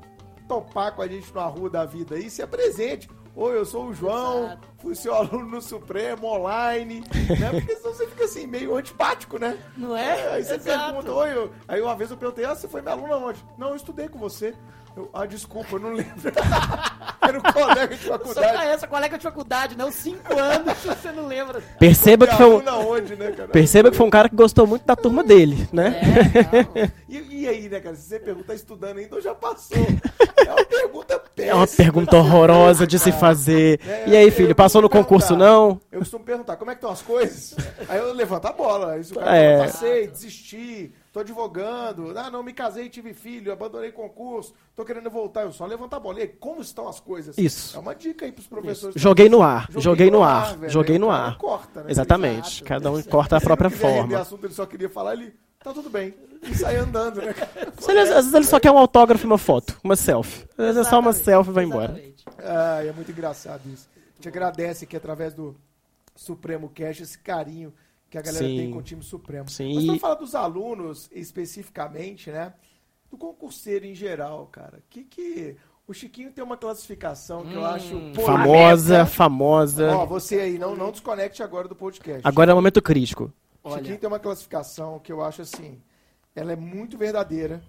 topar com a gente na rua da vida aí, se apresente. Oi, eu sou o João, Exato. fui seu aluno no Supremo, online, né? Porque senão você fica assim, meio antipático, né? Não é? é aí você Exato. pergunta, oi, eu... aí uma vez eu perguntei, ah, você foi meu aluno aonde? Não, eu estudei com você. Eu, ah, desculpa, eu não lembro. *laughs* Era um colega de faculdade. Só essa colega de faculdade, não? Cinco anos, você não lembra. Perceba que foi um... Onde, né, Perceba que foi um cara que gostou muito da turma dele, né? É, *laughs* e, e, aí, né, cara? Se você pergunta, tá estudando ainda ou já passou? É uma pergunta péssima. É uma pergunta horrorosa de se fazer. É, e aí, filho, passou no concurso, não? Eu costumo perguntar, como é que estão as coisas? Aí eu levanto a bola. Aí o cara é. passei, desisti tô advogando, ah, não, me casei, tive filho, abandonei concurso, tô querendo voltar, eu só levanto a bola. E aí, como estão as coisas? Isso. É uma dica aí pros professores. Isso. Joguei no ar, joguei, joguei no, ar, ar joguei no ar. Corta, né? Exatamente, Exato. cada um corta a própria forma. Assunto, ele só queria falar, ele, tá tudo bem, e sai andando, né? Ele, às vezes ele só quer um autógrafo e uma foto, uma selfie. Às vezes é só uma selfie e vai embora. Ah, é muito engraçado isso. A gente agradece aqui através do Supremo Cash esse carinho que a galera Sim. tem com o time supremo. Sim. Mas vamos falar dos alunos especificamente, né? Do concurseiro em geral, cara. Que que o Chiquinho tem uma classificação que hum, eu acho famosa, famosa. Ó, você aí não não desconecte agora do podcast. Agora é o momento crítico. O Chiquinho tem uma classificação que eu acho assim, ela é muito verdadeira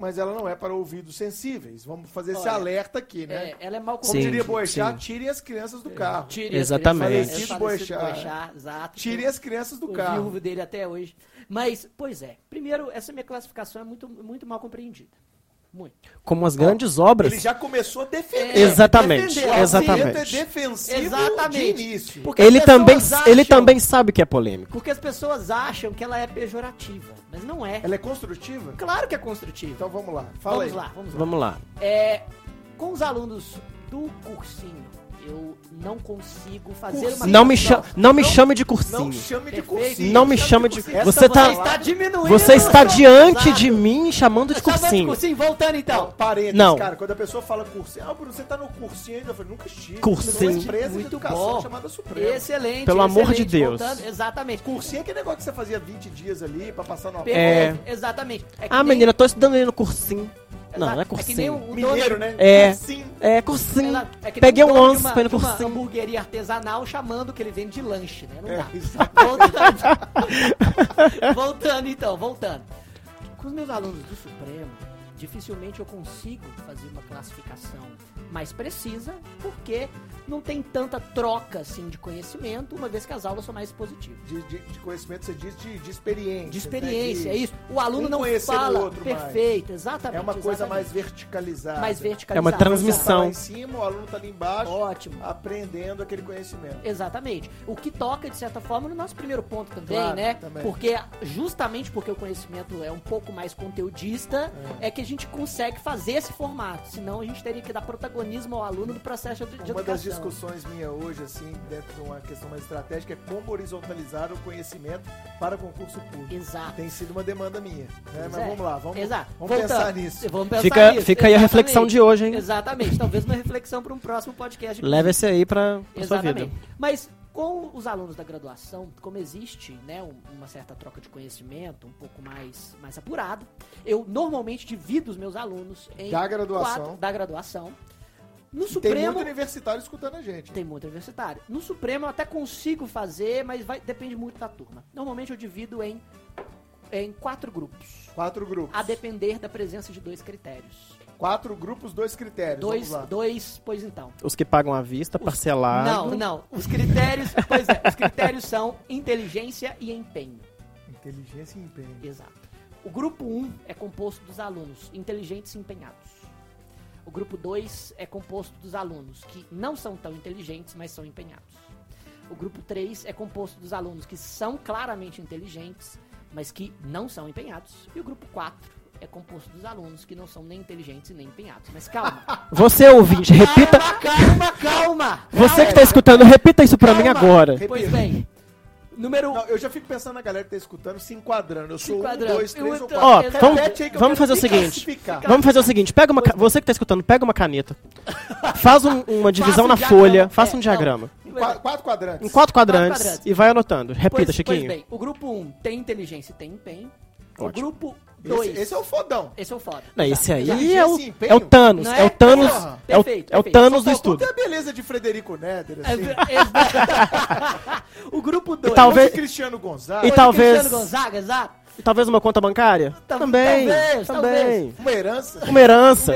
mas ela não é para ouvidos sensíveis. Vamos fazer Olha, esse alerta aqui, né? É, ela é mal Como sim, diria Boechat, tirem as crianças do carro. Tirem Exatamente. As Boechat, exato. Tirem as crianças do carro. viúvo dele até hoje. Mas, pois é. Primeiro, essa minha classificação é muito, muito mal compreendida. Muito. Como as grandes obras. Ele já começou a defender. É, exatamente. Defender. Exatamente. É defensivo exatamente. de início. Porque ele também, acham, ele também sabe que é polêmico. Porque as pessoas acham que ela é pejorativa, mas não é. Ela é construtiva? Claro que é construtiva. Então vamos lá. Fala vamos aí. lá, vamos lá. Vamos lá. É, com os alunos do cursinho eu não consigo fazer cursinho. uma não me, chama, não me chame de cursinho. Não chame de cursinho. Não me chame de. Você tá, está diminuindo. Você está diante de mim chamando de cursinho. Chamando de cursinho, voltando então. Não, parênteses, não. cara, quando a pessoa fala cursinho, ah, Bruno, você tá no cursinho ainda, eu falei, nunca estive. Cursinho. empresa Muito de bom. chamada Suprema. Excelente. Pelo excelente, amor de Deus. Voltando, exatamente. Cursinho é aquele negócio que você fazia 20 dias ali pra passar no É. Exatamente. É ah, nem... menina, tô estudando ali no cursinho. Não, não é cursinho. É o, o Mineiro, né? É, cursinho. É, cursinho. É Peguei um once foi no cursinho. uma hamburgueria artesanal chamando que ele vende de lanche, né? Não é, dá. Voltando. *laughs* voltando então, voltando. Com os meus alunos do Supremo, dificilmente eu consigo fazer uma classificação mais precisa, porque não tem tanta troca assim de conhecimento, uma vez que as aulas são mais expositivas. De, de, de conhecimento você diz de, de experiência. De experiência, né? de, é isso. O aluno um não fala. O perfeito, mais. exatamente. É uma coisa exatamente. mais verticalizada. Mais verticalizada. É uma transmissão. Tá em cima, o aluno está ali embaixo. Ótimo. Aprendendo aquele conhecimento. Exatamente. O que toca, de certa forma, no nosso primeiro ponto também, claro, né? Também. Porque, justamente porque o conhecimento é um pouco mais conteudista, é. é que a gente consegue fazer esse formato. Senão a gente teria que dar protagonismo ao aluno do processo de, de Uma educação. Das discussões minha hoje, assim, dentro de uma questão mais estratégica, é como horizontalizar o conhecimento para concurso público. Exato. Tem sido uma demanda minha. Né? Mas é. vamos lá, vamos, Exato. vamos pensar nisso. Vamos pensar fica, nisso. Fica aí a reflexão de hoje, hein? Exatamente. Talvez uma reflexão para um próximo podcast. Leve esse aí para sua vida. Mas com os alunos da graduação, como existe né, uma certa troca de conhecimento, um pouco mais, mais apurado, eu normalmente divido os meus alunos em da graduação. Quatro, da graduação no Supremo. Tem muito universitário escutando a gente. Tem muito universitário. No Supremo eu até consigo fazer, mas vai, depende muito da turma. Normalmente eu divido em, em quatro grupos. Quatro grupos. A depender da presença de dois critérios. Quatro grupos, dois critérios. Dois, dois, pois então. Os que pagam à vista, os, parcelado. Não, não. Os critérios, *laughs* pois é, os critérios são inteligência e empenho. Inteligência e empenho. Exato. O grupo 1 um é composto dos alunos inteligentes e empenhados. O grupo 2 é composto dos alunos que não são tão inteligentes, mas são empenhados. O grupo 3 é composto dos alunos que são claramente inteligentes, mas que não são empenhados. E o grupo 4 é composto dos alunos que não são nem inteligentes nem empenhados. Mas calma. *laughs* Você ouvinte, repita. Calma, calma, calma. Você que está escutando, repita isso para mim agora. Pois bem, Número... Não, eu já fico pensando na galera que tá escutando se enquadrando. Eu sou enquadrando. um, dois, três ou quatro. Ó, vamos, vamos fazer o seguinte. Vamos fazer o seguinte. Pega uma, você que tá escutando, pega uma caneta. *laughs* faz um, uma divisão na folha. Faça um é, diagrama. Em quatro, quatro quadrantes. Em quatro quadrantes, quatro quadrantes. E vai anotando. Repita, pois, Chiquinho. Pois bem, o grupo 1 um tem inteligência e tem empenho. Ótimo. O grupo Dois. Esse, esse é o fodão. Esse é o foda. Não, esse aí é o, é o Thanos. É é? o Thanos. Porra. É o, Perfeito, é o. Thanos do estudo. ter a beleza de Frederico Néder, É, assim. é- *laughs* o grupo 2. talvez- Cristiano Gonzaga. E talvez- Cristiano Gonzaga, exato. Talvez uma conta bancária? Tal- também. talvez, também. Uma herança. Uma herança.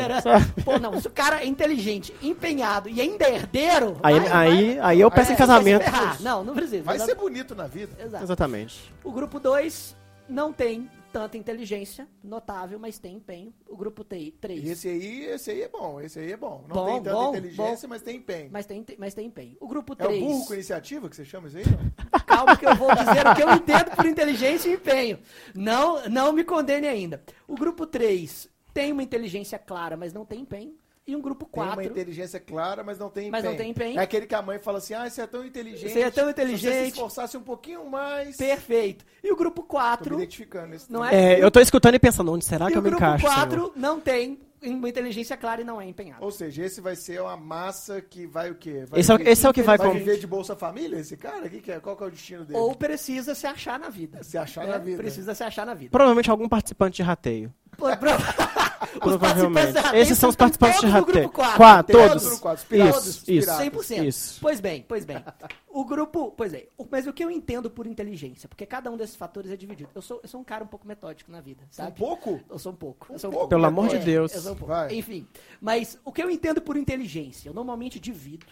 Pô, não, se o cara é inteligente, empenhado e ainda é herdeiro. Aí, vai- aí, aí eu peço em vai- vai se casamento. Não, não precisa. Vai Não- ser bonito na vida. Exato. Exatamente. O grupo 2 não tem tanta inteligência, notável, mas tem empenho. O grupo 3. E esse aí, esse aí é bom, esse aí é bom. Não Bom, tem tanta bom, inteligência, mas tem empenho. Mas tem, mas tem empenho. O grupo É o 3. burro com iniciativa que você chama isso aí? *laughs* Calma que eu vou dizer o que eu entendo por inteligência e empenho. Não, não me condene ainda. O grupo 3 tem uma inteligência clara, mas não tem empenho. E um grupo Tem uma 4 inteligência clara, mas não tem empenho. Mas não tem empenho. É aquele que a mãe fala assim, ah, você é tão inteligente. Você é tão Se você se inteligente. esforçasse um pouquinho mais... perfeito. E o grupo Tô me 4 identificando. Esse Não é? É, eu tô escutando e pensando, onde será e que eu o me grupo encaixo? 4 Senhor? não tem uma inteligência clara e não é empenhado. Ou seja, esse vai ser uma massa que vai o quê? Vai Esse é o- viver- esse é o que vai vai com- viver de Bolsa Família, esse cara? Que que é? Qual que é o destino dele? Ou precisa se achar na vida. Se achar né? na vida. Precisa se achar na vida. Provavelmente algum participante de rateio. Pô, pro- *laughs* Os participantes Esses são os participantes de rateio. grupo 4. Quatro, todos. todos Isso, isso. piratas. 100%. Isso. Pois bem, pois bem. *laughs* O grupo, pois o- Mas o que eu entendo por inteligência, porque cada um desses fatores é dividido. Eu sou, eu sou um cara um pouco metódico na vida, Um sabe? pouco? Eu sou um pouco. Um eu sou pouco, Pelo amor de Deus. eu sou um pouco. Enfim, mas o que eu entendo por inteligência, eu normalmente divido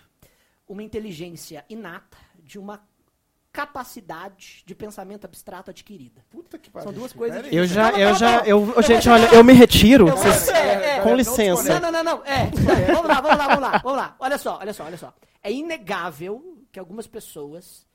uma inteligência inata de uma capacidade de pensamento abstrato adquirida. Puta que pariu. São duas coisas. Eu já, Calma, eu calma, já, calma. eu, gente, olha, eu me retiro. Eu Vocês- é, é, com não licença. Não, não, não, não. É, é, vamos lá, vamos lá, vamos lá, vamos lá. Olha só, olha só, olha só. É inegável que algumas pessoas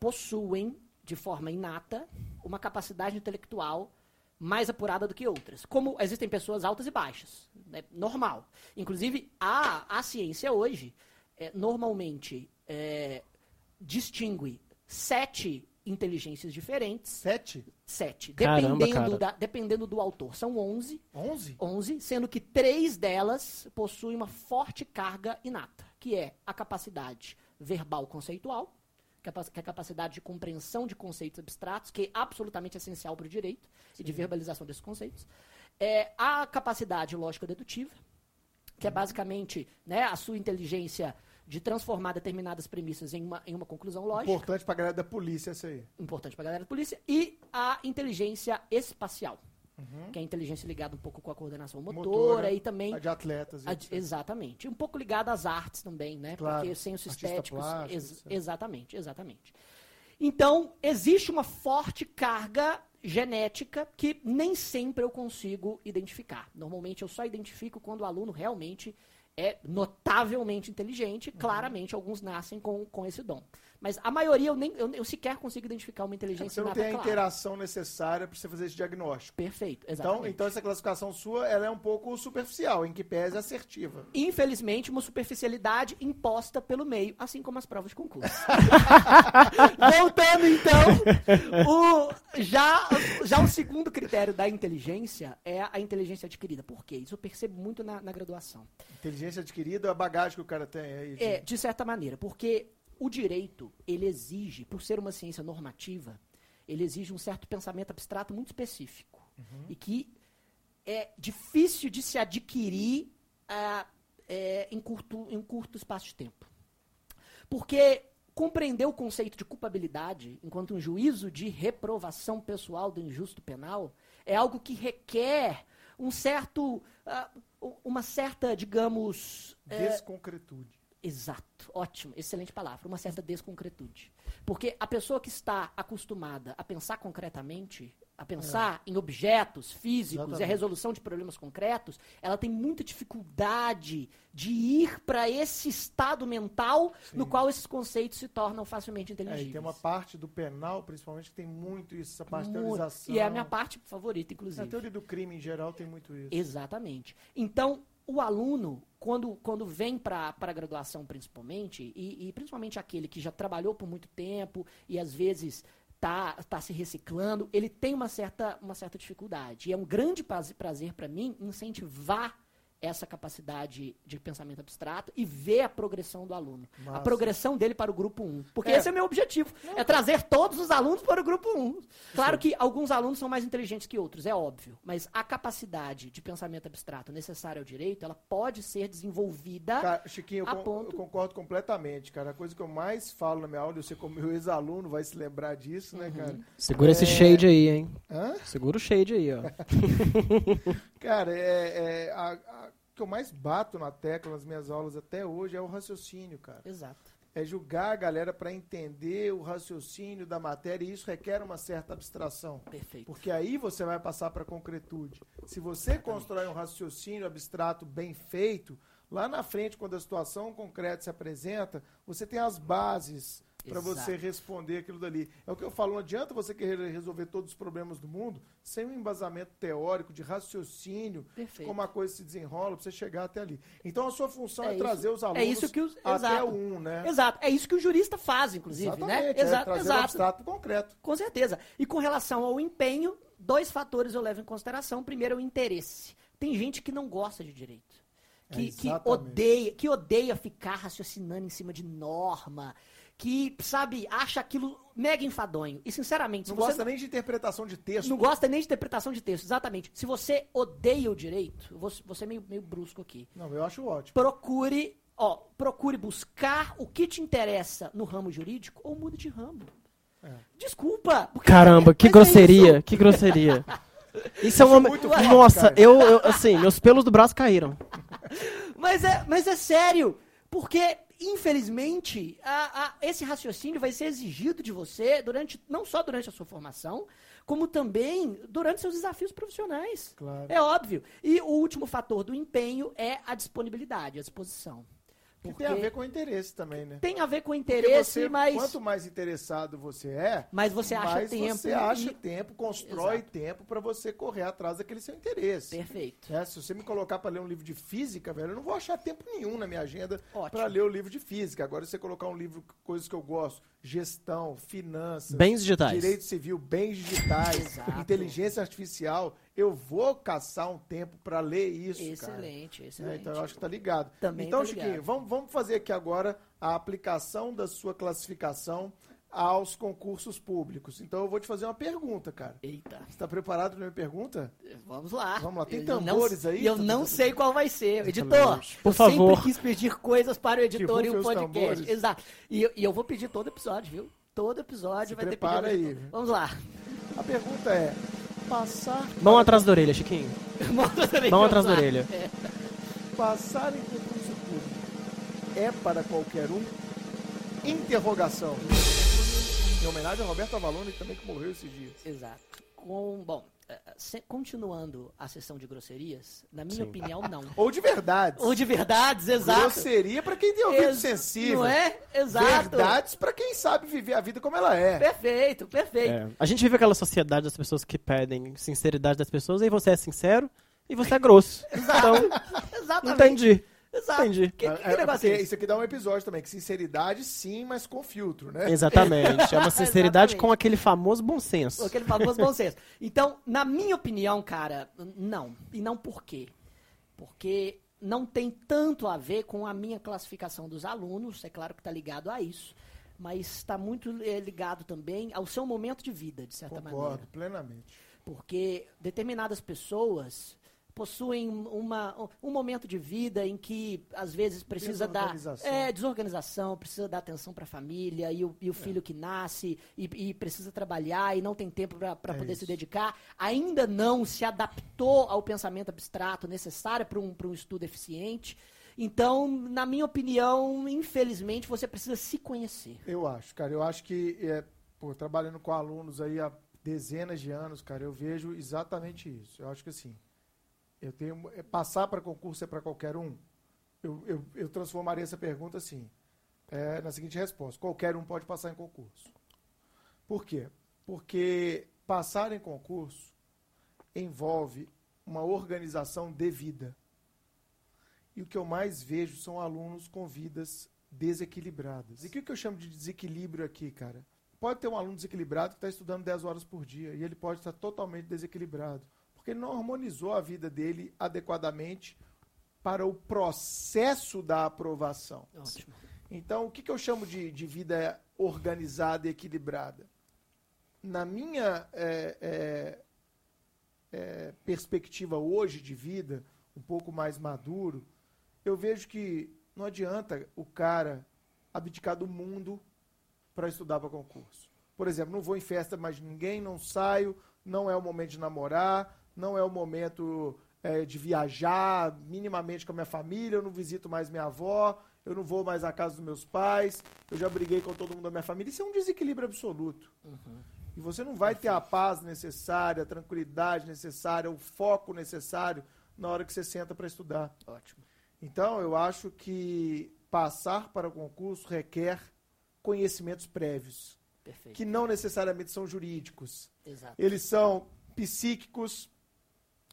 possuem, de forma inata, uma capacidade intelectual mais apurada do que outras. Como existem pessoas altas e baixas. É normal. Inclusive, a, a ciência hoje, é, normalmente, é, distingue sete inteligências diferentes. Sete? Sete. Caramba, Dependendo, cara. da, dependendo do autor. São onze. Onze? 11, sendo que três delas possuem uma forte carga inata, que é a capacidade verbal conceitual, que é a capacidade de compreensão de conceitos abstratos, que é absolutamente essencial para o direito e de verbalização desses conceitos. É a capacidade lógico-dedutiva, que é basicamente né, a sua inteligência de transformar determinadas premissas em uma, em uma conclusão lógica Importante pra galera da polícia essa aí. importante para a galera da polícia, e a inteligência espacial, que é a inteligência ligada um pouco com a coordenação motora, Motora, e também. A de atletas. a- exatamente. Um pouco ligada às artes também, né? Claro, Porque sensos artista estéticos. plástico, ex- exatamente, exatamente. Então, existe uma forte carga genética que nem sempre eu consigo identificar. Normalmente eu só identifico quando o aluno realmente é notavelmente inteligente. Claramente, alguns nascem com, com esse dom. Mas a maioria eu, nem, eu, eu sequer consigo identificar uma inteligência Você não tem a clara. interação necessária pra você fazer esse diagnóstico. Perfeito, Então, exatamente. então essa classificação sua ela é um pouco superficial, em que pese assertiva. Infelizmente, uma superficialidade imposta pelo meio, assim como as provas de concurso. *laughs* Voltando, então, o- já, já o segundo critério da inteligência é a inteligência adquirida. Por quê? Isso eu percebo muito na, na graduação. Inteligência adquirida, a bagagem que o cara tem aí. de- É, de certa maneira, porque o direito, ele exige, por ser uma ciência normativa, ele exige um certo pensamento abstrato muito específico. E que é difícil de se adquirir ah, é, em, curto, em um curto espaço de tempo. Porque compreender o conceito de culpabilidade enquanto um juízo de reprovação pessoal do injusto penal é algo que requer um certo, ah, uma certa, digamos, é, Desconcretude. Exato, ótimo, excelente palavra, uma certa desconcretude. Porque a pessoa que está acostumada a pensar concretamente, a pensar em objetos físicos e a Exatamente. resolução de problemas concretos, ela tem muita dificuldade de ir para esse estado mental no qual esses conceitos se tornam facilmente É, inteligíveis. e tem uma parte do penal, principalmente, que tem muito isso, essa parte Muito. teorização. E é a minha parte favorita, A inclusive. teoria do crime, em geral, tem muito isso. Exatamente. Então, o aluno, quando, quando vem para a graduação, principalmente, e, e principalmente aquele que já trabalhou por muito tempo e às vezes está tá se reciclando, ele tem uma certa, uma certa dificuldade. E é um grande prazer, para mim incentivar essa capacidade de pensamento abstrato e ver a progressão do aluno. Massa. A progressão dele para o grupo 1. Porque é. esse é o meu objetivo. Não. É trazer todos os alunos para o grupo 1. Claro Sim. que alguns alunos são mais inteligentes que outros, é óbvio. Mas a capacidade de pensamento abstrato necessária ao direito, ela pode ser desenvolvida. Cara, Chiquinho, eu, ponto... eu, concordo completamente, cara. A coisa que eu mais falo na minha aula, eu sei como meu ex-aluno vai se lembrar disso, né, uhum. cara? Segura é... esse shade aí, hein? Hã? Segura o shade aí, ó. *laughs* cara, é, é a, a que eu mais bato na tecla nas minhas aulas até hoje é o raciocínio, cara. Exato. É julgar a galera para entender o raciocínio da matéria e isso requer uma certa abstração. Perfeito. Porque aí você vai passar para a concretude. Se você Exatamente. constrói um raciocínio abstrato bem feito, lá na frente, quando a situação concreta se apresenta, você tem as bases para você responder aquilo dali. É o que eu falo, não adianta você querer resolver todos os problemas do mundo sem um embasamento teórico, de raciocínio, Perfeito. como a coisa se desenrola, para você chegar até ali. Então a sua função é, é trazer os alunos é isso que os, até exato. um, né? Exato. É isso que o jurista faz, inclusive, né? Exatamente, né? Exato, é trazer exato. o abstrato concreto. Com certeza. E com relação ao empenho, dois fatores eu levo em consideração. Primeiro é o interesse. Tem gente que não gosta de direito. Que, é que, odeia, que odeia ficar raciocinando em cima de norma, que, sabe, acha aquilo mega enfadonho. E, sinceramente... Não gosta nem de interpretação de texto. Não gosta nem de interpretação de texto, exatamente. Se você odeia o direito, eu vou, vou ser meio, meio brusco aqui. Não, eu acho ótimo. Procure, ó, procure buscar o que te interessa no ramo jurídico ou mude de ramo. É. Desculpa. Caramba, *laughs* que é grosseria, é que grosseria. *laughs* Isso é uma. Muito Nossa, eu, eu, assim, meus pelos do braço caíram. *laughs* Mas é, mas é sério. Porque infelizmente, a, a, esse raciocínio vai ser exigido de você durante não só durante a sua formação, como também durante seus desafios profissionais. Claro. É óbvio. E o último fator do empenho é a disponibilidade, a disposição. Porque tem a ver com interesse também, né? Tem a ver com interesse, você, mas. Quanto mais interessado você é, mais você acha mais tempo. Você acha e... tempo, constrói Exato. tempo para você correr atrás daquele seu interesse. Perfeito. É, se você me colocar para ler um livro de física, velho, eu não vou achar tempo nenhum na minha agenda para ler o livro de física. Agora, se você colocar um livro, coisas que eu gosto, gestão, finanças, bens digitais, direito civil, bens digitais, inteligência artificial, eu vou caçar um tempo para ler isso, excelente, cara. Excelente, é, Então eu acho que tá ligado. Também então, tá Chiquinho, ligado. vamos, vamos fazer aqui agora a aplicação da sua classificação aos concursos públicos. Então eu vou te fazer uma pergunta, cara. Eita. Você está preparado para minha pergunta? Vamos lá. Vamos lá. Tem eu tambores não, aí? E eu não sei qual vai ser. Editor, por eu favor. sempre quis pedir coisas para o editor e o podcast. Exato. E, e, eu vou pedir todo episódio, viu? Todo episódio Se vai ter pedido. aí. Vamos lá. A pergunta é: passar. Mão atrás da orelha, Chiquinho. *laughs* Mão atrás da orelha. É. Passar em concurso público é para qualquer um? Interrogação. Em homenagem a Roberto Avalone, também que morreu esses dias. Exato. Com, bom, eh, se, continuando a sessão de grosserias, na minha Sim. opinião, não. *laughs* Ou de verdades. Ou de verdades, exato. Grosseria para quem tem ouvido Ex sensível. Não é? Exato. Verdades para quem sabe viver a vida como ela é. Perfeito, perfeito. É. A gente vive aquela sociedade das pessoas que pedem sinceridade das pessoas, e você é sincero e você é grosso. Exato. Então, *laughs* Exatamente. entendi. Exato. Entendi. Que, que, que é, negócio é Isso aqui dá um episódio também, que sinceridade sim, mas com filtro, né? Exatamente. É uma *laughs* sinceridade com aquele famoso bom senso. Com aquele famoso bom senso. Então, na minha opinião, cara, não. E não por quê? Porque não tem tanto a ver com a minha classificação dos alunos, é claro que está ligado a isso, mas está muito é, ligado também ao seu momento de vida, de certa Concordo, maneira. plenamente. Porque determinadas pessoas possuem uma, um momento de vida em que às vezes precisa dar é, desorganização, precisa dar atenção para a família e o, e o é. filho que nasce e, e, precisa trabalhar e não tem tempo para é poder isso. se dedicar, ainda não se adaptou ao pensamento abstrato necessário para um, um estudo eficiente. Então, na minha opinião, infelizmente, você precisa se conhecer. Eu acho, cara. Eu acho que, é, pô, trabalhando com alunos aí há dezenas de anos, cara, eu vejo exatamente isso. Eu acho que assim, eu tenho é, passar para concurso é para qualquer um? Eu, eu, eu, transformaria essa pergunta assim, é, na seguinte resposta: qualquer um pode passar em concurso. Por quê? Porque passar em concurso envolve uma organização devida. E o que eu mais vejo são alunos com vidas desequilibradas. E o que, que eu chamo de desequilíbrio aqui, cara? Pode ter um aluno desequilibrado que está estudando 10 horas por dia e ele pode estar totalmente desequilibrado porque ele não harmonizou a vida dele adequadamente para o processo da aprovação. Ótimo. Então, o que, que eu chamo de, de vida organizada e equilibrada? Na minha é, é, é, perspectiva hoje de vida, um pouco mais maduro, eu vejo que não adianta o cara abdicar do mundo para estudar para concurso. Por exemplo, não vou em festa mais de ninguém, não saio, não é o momento de namorar, não é o momento é, de viajar minimamente com a minha família, eu não visito mais minha avó, eu não vou mais à casa dos meus pais, eu já briguei com todo mundo da minha família. Isso é um desequilíbrio absoluto. Uhum. E você não vai ter a paz necessária, a tranquilidade necessária, o foco necessário na hora que você senta para estudar. Ótimo. Então, eu acho que passar para o concurso requer conhecimentos prévios. Perfeito. Que não necessariamente são jurídicos. Exato. Eles são psíquicos,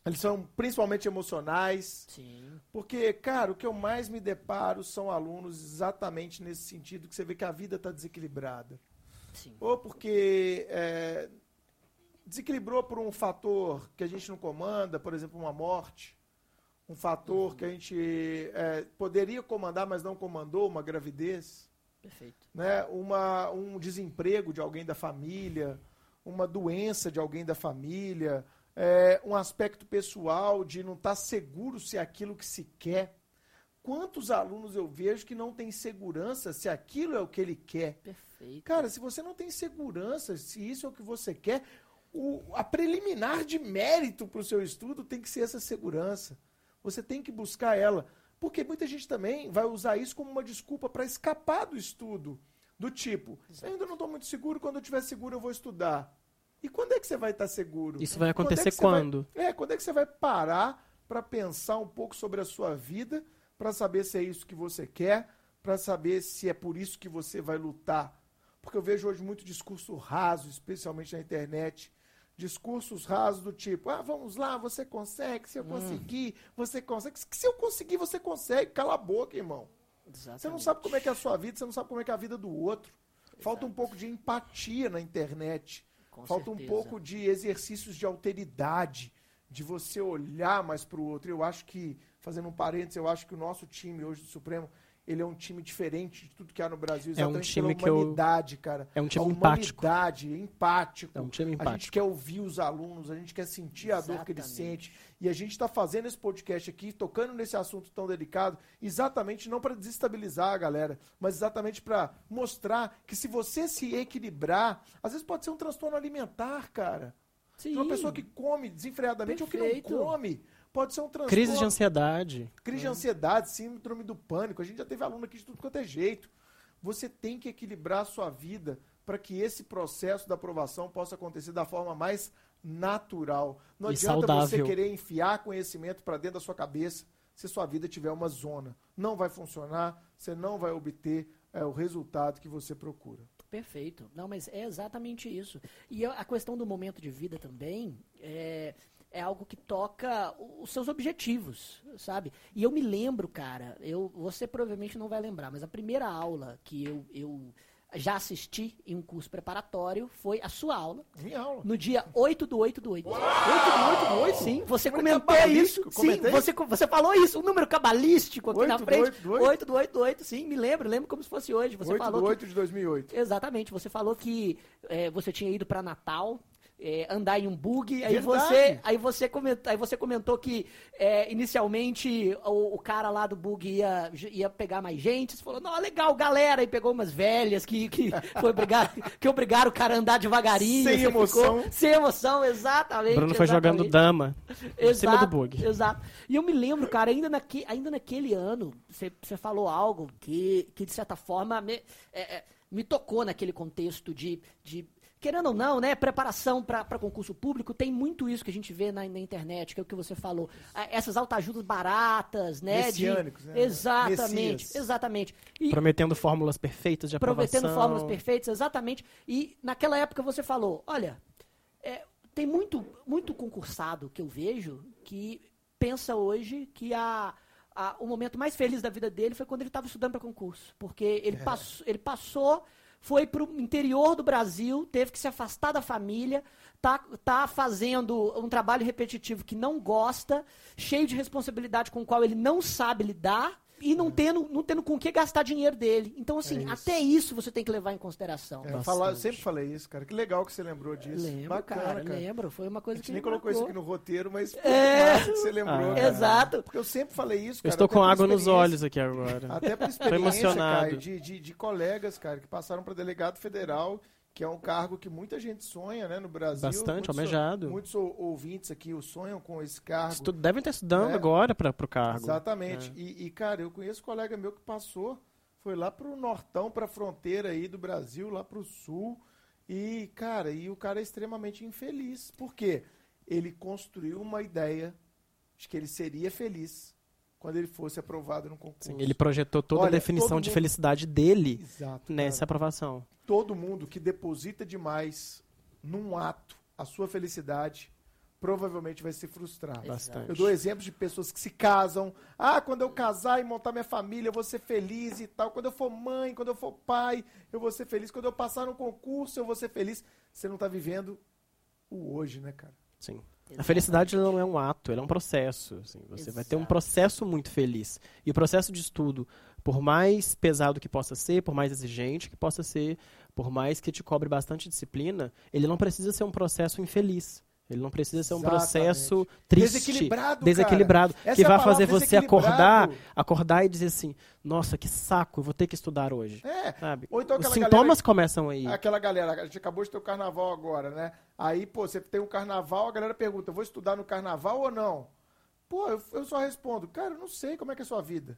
eles são principalmente emocionais. Sim. Porque, cara, o que eu mais me deparo são alunos exatamente nesse sentido, que você vê que a vida está desequilibrada. Sim. Ou porque é, desequilibrou por um fator que a gente não comanda, por exemplo, uma morte. Um fator uhum. que a gente é, poderia comandar, mas não comandou, uma gravidez. Perfeito. Né? Uma, um desemprego de alguém da família, uma doença de alguém da família, é, um aspecto pessoal de não estar tá seguro se é aquilo que se quer. Quantos alunos eu vejo que não têm segurança se aquilo é o que ele quer? Perfeito. Cara, se você não tem segurança se isso é o que você quer, o, a preliminar de mérito para o seu estudo tem que ser essa segurança. Você tem que buscar ela. Porque muita gente também vai usar isso como uma desculpa para escapar do estudo. Do tipo, Exato. ainda não estou muito seguro, quando eu estiver seguro eu vou estudar. E quando é que você vai estar seguro? Isso vai acontecer quando? É, quando? Vai, é, quando é que você vai parar para pensar um pouco sobre a sua vida, para saber se é isso que você quer, para saber se é por isso que você vai lutar? Porque eu vejo hoje muito discurso raso, especialmente na internet, discursos rasos do tipo, ah, vamos lá, você consegue, se eu hum. conseguir, você consegue. Se eu conseguir, você consegue. Cala a boca, irmão. Exatamente. Você não sabe como é que é a sua vida, você não sabe como é que é a vida do outro. Falta um pouco de empatia na internet. Com Falta certeza. um pouco de exercícios de alteridade, de você olhar mais para o outro. Eu acho que, fazendo um parênteses, eu acho que o nosso time hoje do Supremo ele é um time diferente de tudo que há no Brasil, exatamente é um time pela humanidade, eu... cara. É um time a empático. humanidade, empático. É um time empático. A gente quer ouvir os alunos, a gente quer sentir exatamente. a dor que eles sentem. E a gente está fazendo esse podcast aqui, tocando nesse assunto tão delicado, exatamente não para desestabilizar a galera, mas exatamente para mostrar que se você se equilibrar, às vezes pode ser um transtorno alimentar, cara. Sim. Uma pessoa que come desenfreadamente Perfeito. ou que não come. Pode ser um transtorno. Crise de ansiedade. Crise de ansiedade, síndrome do pânico. A gente já teve aluno aqui de tudo quanto é jeito. Você tem que equilibrar a sua vida para que esse processo da aprovação possa acontecer da forma mais natural. Não e adianta saudável. você querer enfiar conhecimento para dentro da sua cabeça se sua vida tiver uma zona. Não vai funcionar, você não vai obter é, o resultado que você procura. Perfeito. Não, mas é exatamente isso. E a questão do momento de vida também, é, é algo que toca os seus objetivos, sabe? E eu me lembro, cara, eu, você provavelmente não vai lembrar, mas a primeira aula que eu, eu já assisti em um curso preparatório foi a sua aula. Minha aula. No dia 8 do 8 do 8. 8 do 8 do 8? Sim, você comentou isso. Sim, você, você falou isso, um número cabalístico aqui 8 na frente. Do 8 do 8? 8 do 8 do 8, sim, me lembro, lembro como se fosse hoje. Você 8 falou do 8 que, de 2008. Exatamente, você falou que é, você tinha ido para Natal é, andar em um bug. Aí você, aí, você comentou, aí você comentou que é, inicialmente o, o, cara lá do bug ia, ia pegar mais gente. Você falou, não, legal, galera. E pegou umas velhas que, que, *laughs* foi obrigar, que obrigaram o cara a andar devagarinho. Sem emoção. Ficou, sem emoção, exatamente. Bruno foi exatamente. jogando dama em cima do bug. Exato. E eu me lembro, cara, ainda, naque, ainda naquele ano, você, você falou algo que, que de certa forma, me, é, é me tocou naquele contexto de, de querendo ou não, né, preparação para concurso público, tem muito isso que a gente vê na, na internet, que é o que você falou. Essas autoajudas baratas, né? Messiânicos, de, né? Exatamente, Messias. exatamente. E, prometendo fórmulas perfeitas de aprovação. Prometendo fórmulas perfeitas, exatamente. E naquela época você falou, olha, é, tem muito, muito concursado que eu vejo que pensa hoje que a, a, o momento mais feliz da vida dele foi quando ele estava estudando para concurso. Porque ele, é. pass, ele passou foi para o interior do Brasil, teve que se afastar da família, tá, tá fazendo um trabalho repetitivo que não gosta, cheio de responsabilidade com o qual ele não sabe lidar e não tendo, não tendo com o que gastar dinheiro dele. Então, assim, é isso. até isso você tem que levar em consideração. É, falar, sempre falei isso, cara. Que legal que você lembrou disso. Lembro, Bacana, cara, cara, lembro. Foi uma coisa que nem colocou isso aqui no roteiro, mas é. que você lembrou. *laughs* Ah, exato. Porque eu sempre falei isso, cara. Eu estou com água nos olhos aqui agora. Até por experiência. Cara, de, de, de colegas, cara, que passaram para delegado federal que é um cargo que muita gente sonha, né, no Brasil. Bastante, muitos, almejado. Muitos ouvintes aqui sonham com esse cargo. Estu devem estar estudando né? agora para o cargo. Exatamente. É. E, e, cara, eu conheço um colega meu que passou, foi lá para o nortão, para a fronteira aí do Brasil, lá para o sul. E, cara, e o cara é extremamente infeliz. Por quê? Ele construiu uma ideia de que ele seria feliz quando ele fosse aprovado no concurso. Sim, ele projetou toda Olha, a definição de mundo... felicidade dele Exato, nessa cara. aprovação. Todo mundo que deposita demais num ato a sua felicidade provavelmente vai se frustrar. Bastante. Eu dou exemplos de pessoas que se casam. Ah, quando eu casar e montar minha família, eu vou ser feliz e tal. Quando eu for mãe, quando eu for pai, eu vou ser feliz. Quando eu passar no concurso, eu vou ser feliz. Você não está vivendo o hoje, né, cara? Sim. A felicidade não é um ato, ela é um processo. Assim. Você Exato. vai ter um processo muito feliz. E o processo de estudo, por mais pesado que possa ser, por mais exigente que possa ser, por mais que te cobre bastante disciplina, ele não precisa ser um processo infeliz. Ele não precisa ser um Exatamente. processo triste, desequilibrado, desequilibrado que é vai fazer você acordar, acordar e dizer assim: "Nossa, que saco, eu vou ter que estudar hoje". É. Sabe? Ou então Os sintomas galera, começam aí. Aquela galera, a gente acabou de ter o carnaval agora, né? Aí, pô, você tem um carnaval, a galera pergunta: "Vou estudar no carnaval ou não?" Pô, eu, eu só respondo: "Cara, eu não sei como é que é a sua vida".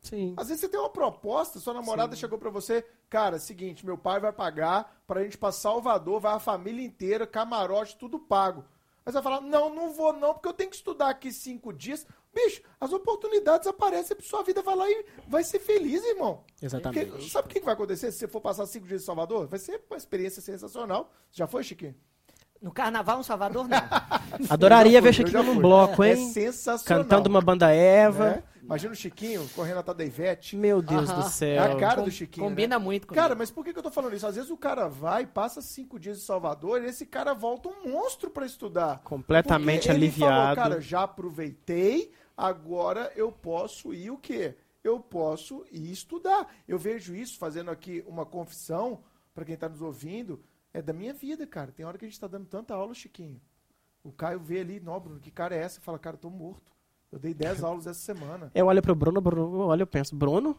Sim. Às vezes você tem uma proposta, sua namorada Sim. chegou para você, cara, seguinte, meu pai vai pagar pra gente pra Salvador, vai a família inteira, camarote, tudo pago. Mas vai falar, não, não vou não, porque eu tenho que estudar aqui cinco dias. Bicho, as oportunidades aparecem, a sua vida vai lá e vai ser feliz, irmão. Exatamente. Porque, sabe o que vai acontecer se você for passar cinco dias em Salvador? Vai ser uma experiência sensacional. Já foi, Chiquinho? No carnaval, no Salvador, não. *laughs* Adoraria ver Chiquinho num bloco, hein? É sensacional. Cantando uma banda Eva. É. Imagina o Chiquinho correndo atrás da Ivete. Meu Deus do céu. É a cara do Chiquinho. Combina né? muito comigo. Cara, mas por que, que eu tô falando isso? Às vezes o cara vai, passa cinco dias em Salvador e esse cara volta um monstro para estudar. Completamente Porque aliviado. Ele falou, cara, já aproveitei, agora eu posso ir o quê? Eu posso ir estudar. Eu vejo isso fazendo aqui uma confissão para quem tá nos ouvindo é da minha vida, cara. Tem hora que a gente tá dando tanta aula, Chiquinho. O Caio vê ali, não, Bruno, que cara é essa? Fala, cara, eu tô morto. Eu dei 10 *laughs* aulas essa semana. Eu olho pro Bruno, Bruno, olho eu penso, Bruno,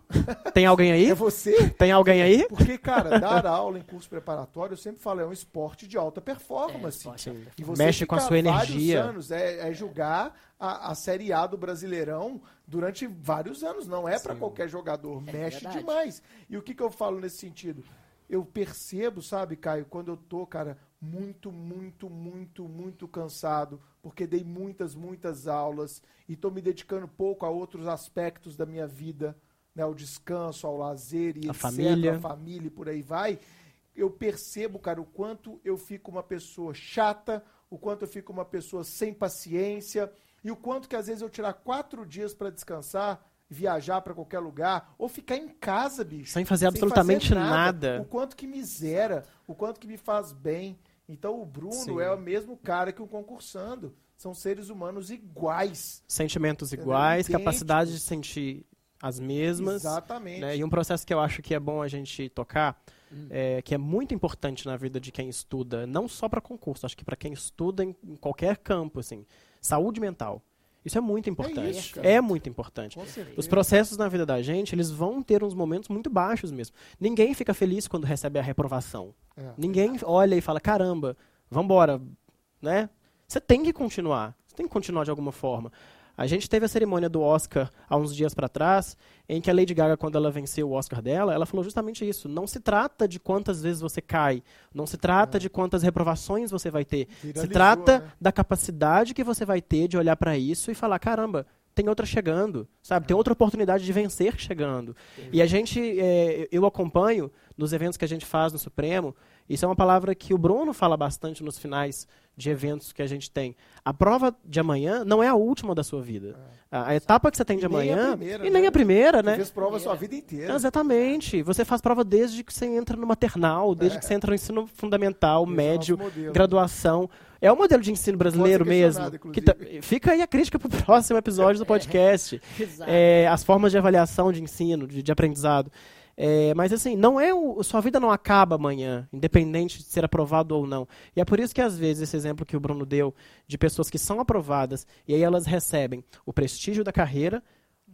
tem alguém aí? *laughs* É você? Tem alguém aí? Porque, cara, *laughs* dar aula em curso preparatório, eu sempre falo, é um esporte de alta performance. É, e você Mexe com a sua energia. anos, é, é julgar a, a Série A do Brasileirão durante vários anos. Não é para qualquer jogador. É Mexe verdade. demais. E o que, que eu falo nesse sentido? Eu percebo, sabe, Caio, quando eu tô, cara, muito, muito, muito, muito cansado, porque dei muitas, muitas aulas e tô me dedicando pouco a outros aspectos da minha vida, né, ao descanso, ao lazer e a etc, família. a família e por aí vai. Eu percebo, cara, o quanto eu fico uma pessoa chata, o quanto eu fico uma pessoa sem paciência e o quanto que às vezes eu tirar quatro dias para descansar viajar para qualquer lugar, ou ficar em casa, bicho. Sem fazer absolutamente fazer nada, nada, O quanto que me zera, o quanto que me faz bem. Então o Bruno Sim. é o mesmo cara que o concursando. São seres humanos iguais. Sentimentos iguais, capacidade de sentir as mesmas. Exatamente. Né? E um processo que eu acho que é bom a gente tocar, hum. é, que é muito importante na vida de quem estuda, não só para concurso, acho que para quem estuda em, em qualquer campo, assim, saúde mental. Isso é muito importante. É, isso, é muito importante. Os processos na vida da gente, eles vão ter uns momentos muito baixos mesmo. Ninguém fica feliz quando recebe a reprovação. É. Ninguém olha e fala, caramba, vambora, né? Você tem que continuar. Você tem que continuar de alguma forma. A gente teve a cerimônia do Oscar há uns dias para trás, em que a Lady Gaga, quando ela venceu o Oscar dela, ela falou justamente isso. Não se trata de quantas vezes você cai, não se trata é. de quantas reprovações você vai ter. Viralizou, se trata né? da capacidade que você vai ter de olhar para isso e falar: caramba, tem outra chegando, sabe? Tem outra oportunidade de vencer chegando. E a gente, é, eu acompanho nos eventos que a gente faz no Supremo, Isso é uma palavra que o Bruno fala bastante nos finais de eventos que a gente tem. A prova de amanhã não é a última da sua vida. É. A, a, etapa que você tem de e amanhã. Nem primeira, e nem né? a primeira, né? Você fez prova a sua vida inteira. Exatamente. Você faz prova desde que você entra no maternal, desde é. que você entra no ensino fundamental, Esse médio, é graduação. É o modelo de ensino brasileiro mesmo. Tá, fica aí a crítica para o *laughs* próximo episódio do podcast. é, as formas de avaliação de ensino, de, de aprendizado. É, mas assim, não é o, sua vida não acaba amanhã, independente de ser aprovado ou não. E é por isso que às vezes esse exemplo que o Bruno deu de pessoas que são aprovadas e aí elas recebem o prestígio da carreira,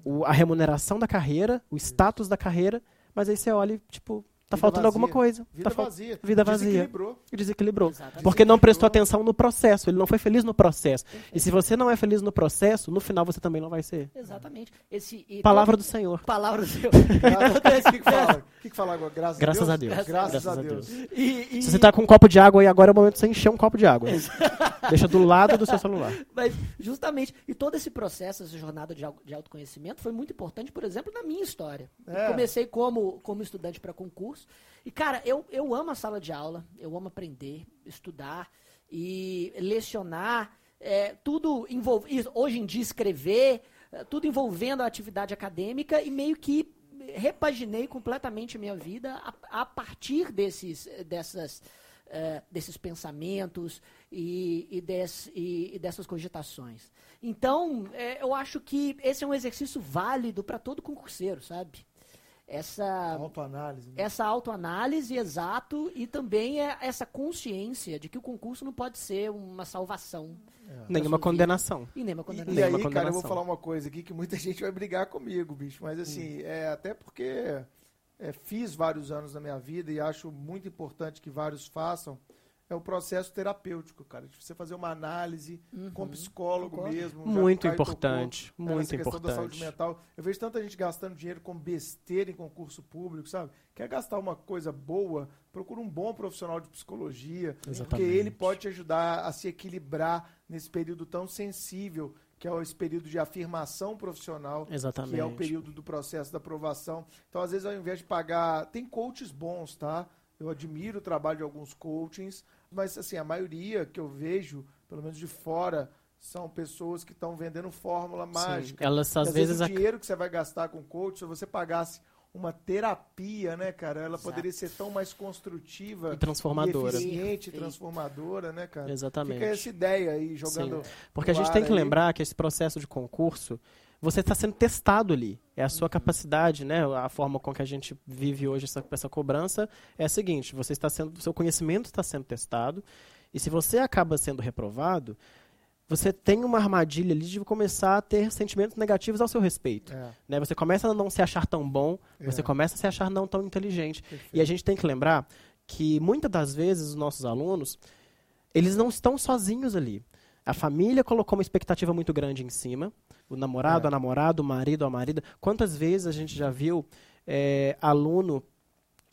o, a remuneração da carreira, o status da carreira, mas aí você olha tipo, Tá faltando vazia. alguma coisa. Vida tá vazia. Vida vazia. Desequilibrou. Desequilibrou. Exatamente. Porque não prestou atenção no processo. Ele não foi feliz no processo. E se você não é feliz no processo, no final você também não vai ser. Exatamente. Esse, Palavra do Senhor. Palavra do Senhor. O que, que fala? O que, que fala agora? Graças, Graças a Deus. A Deus. Graças, Graças a Deus. Deus. E, e... Se você tá com um copo de água aí agora é o momento de você encher um copo de água. *laughs* Deixa do lado do seu celular. *laughs* Mas, justamente. E todo esse processo, essa jornada de, de autoconhecimento foi muito importante, por exemplo, na minha história. É. comecei como, como estudante para concurso. E, cara, eu, eu amo a sala de aula, eu amo aprender, estudar e lecionar, é, tudo envolvendo, hoje em dia escrever, é, tudo envolvendo a atividade acadêmica e meio que repaginei completamente a minha vida a, a partir desses, dessas, é, desses pensamentos e, e, des, e, e dessas cogitações. Então, é, eu acho que esse é um exercício válido para todo concurseiro, sabe? Essa autoanálise, né? essa autoanálise exato e também é essa consciência de que o concurso não pode ser uma salvação. É. Nenhuma condenação. E nenhuma condenação. E, e aí, cara, eu vou falar uma coisa aqui que muita *laughs* gente vai brigar comigo, bicho, mas assim, hum. é até porque é, fiz vários anos na minha vida e acho muito importante que vários façam é o processo terapêutico, cara. De você fazer uma análise uhum. com psicólogo Concordo. mesmo. Muito importante. Tocou, muito questão importante. da saúde mental. Eu vejo tanta gente gastando dinheiro com besteira em concurso público, sabe? Quer gastar uma coisa boa, procura um bom profissional de psicologia. Exatamente. Porque ele pode te ajudar a se equilibrar nesse período tão sensível que é esse período de afirmação profissional, Exatamente. que é o período do processo da aprovação. Então, às vezes, ao invés de pagar, tem coaches bons, tá? Eu admiro o trabalho de alguns coachings, mas assim, a maioria que eu vejo, pelo menos de fora, são pessoas que estão vendendo fórmula mágica. Sim, elas às, às vezes, vezes o dinheiro que você vai gastar com coach, se você pagasse uma terapia, né, cara? Ela Exato. poderia ser tão mais construtiva e transformadora. E eficiente, e transformadora, né, cara? Exatamente. Fica essa ideia aí jogando. Sim. Porque a gente tem que aí. lembrar que esse processo de concurso, você está sendo testado ali. É a sua capacidade, né? A forma com que a gente vive hoje essa, essa cobrança é a seguinte: você está sendo, seu conhecimento está sendo testado e se você acaba sendo reprovado, você tem uma armadilha ali de começar a ter sentimentos negativos ao seu respeito. É. Né? Você começa a não se achar tão bom, é. você começa a se achar não tão inteligente. Perfeito. E a gente tem que lembrar que muitas das vezes os nossos alunos, eles não estão sozinhos ali. A família colocou uma expectativa muito grande em cima. O namorado, é. a namorada, o marido, a marida. Quantas vezes a gente já viu é, aluno,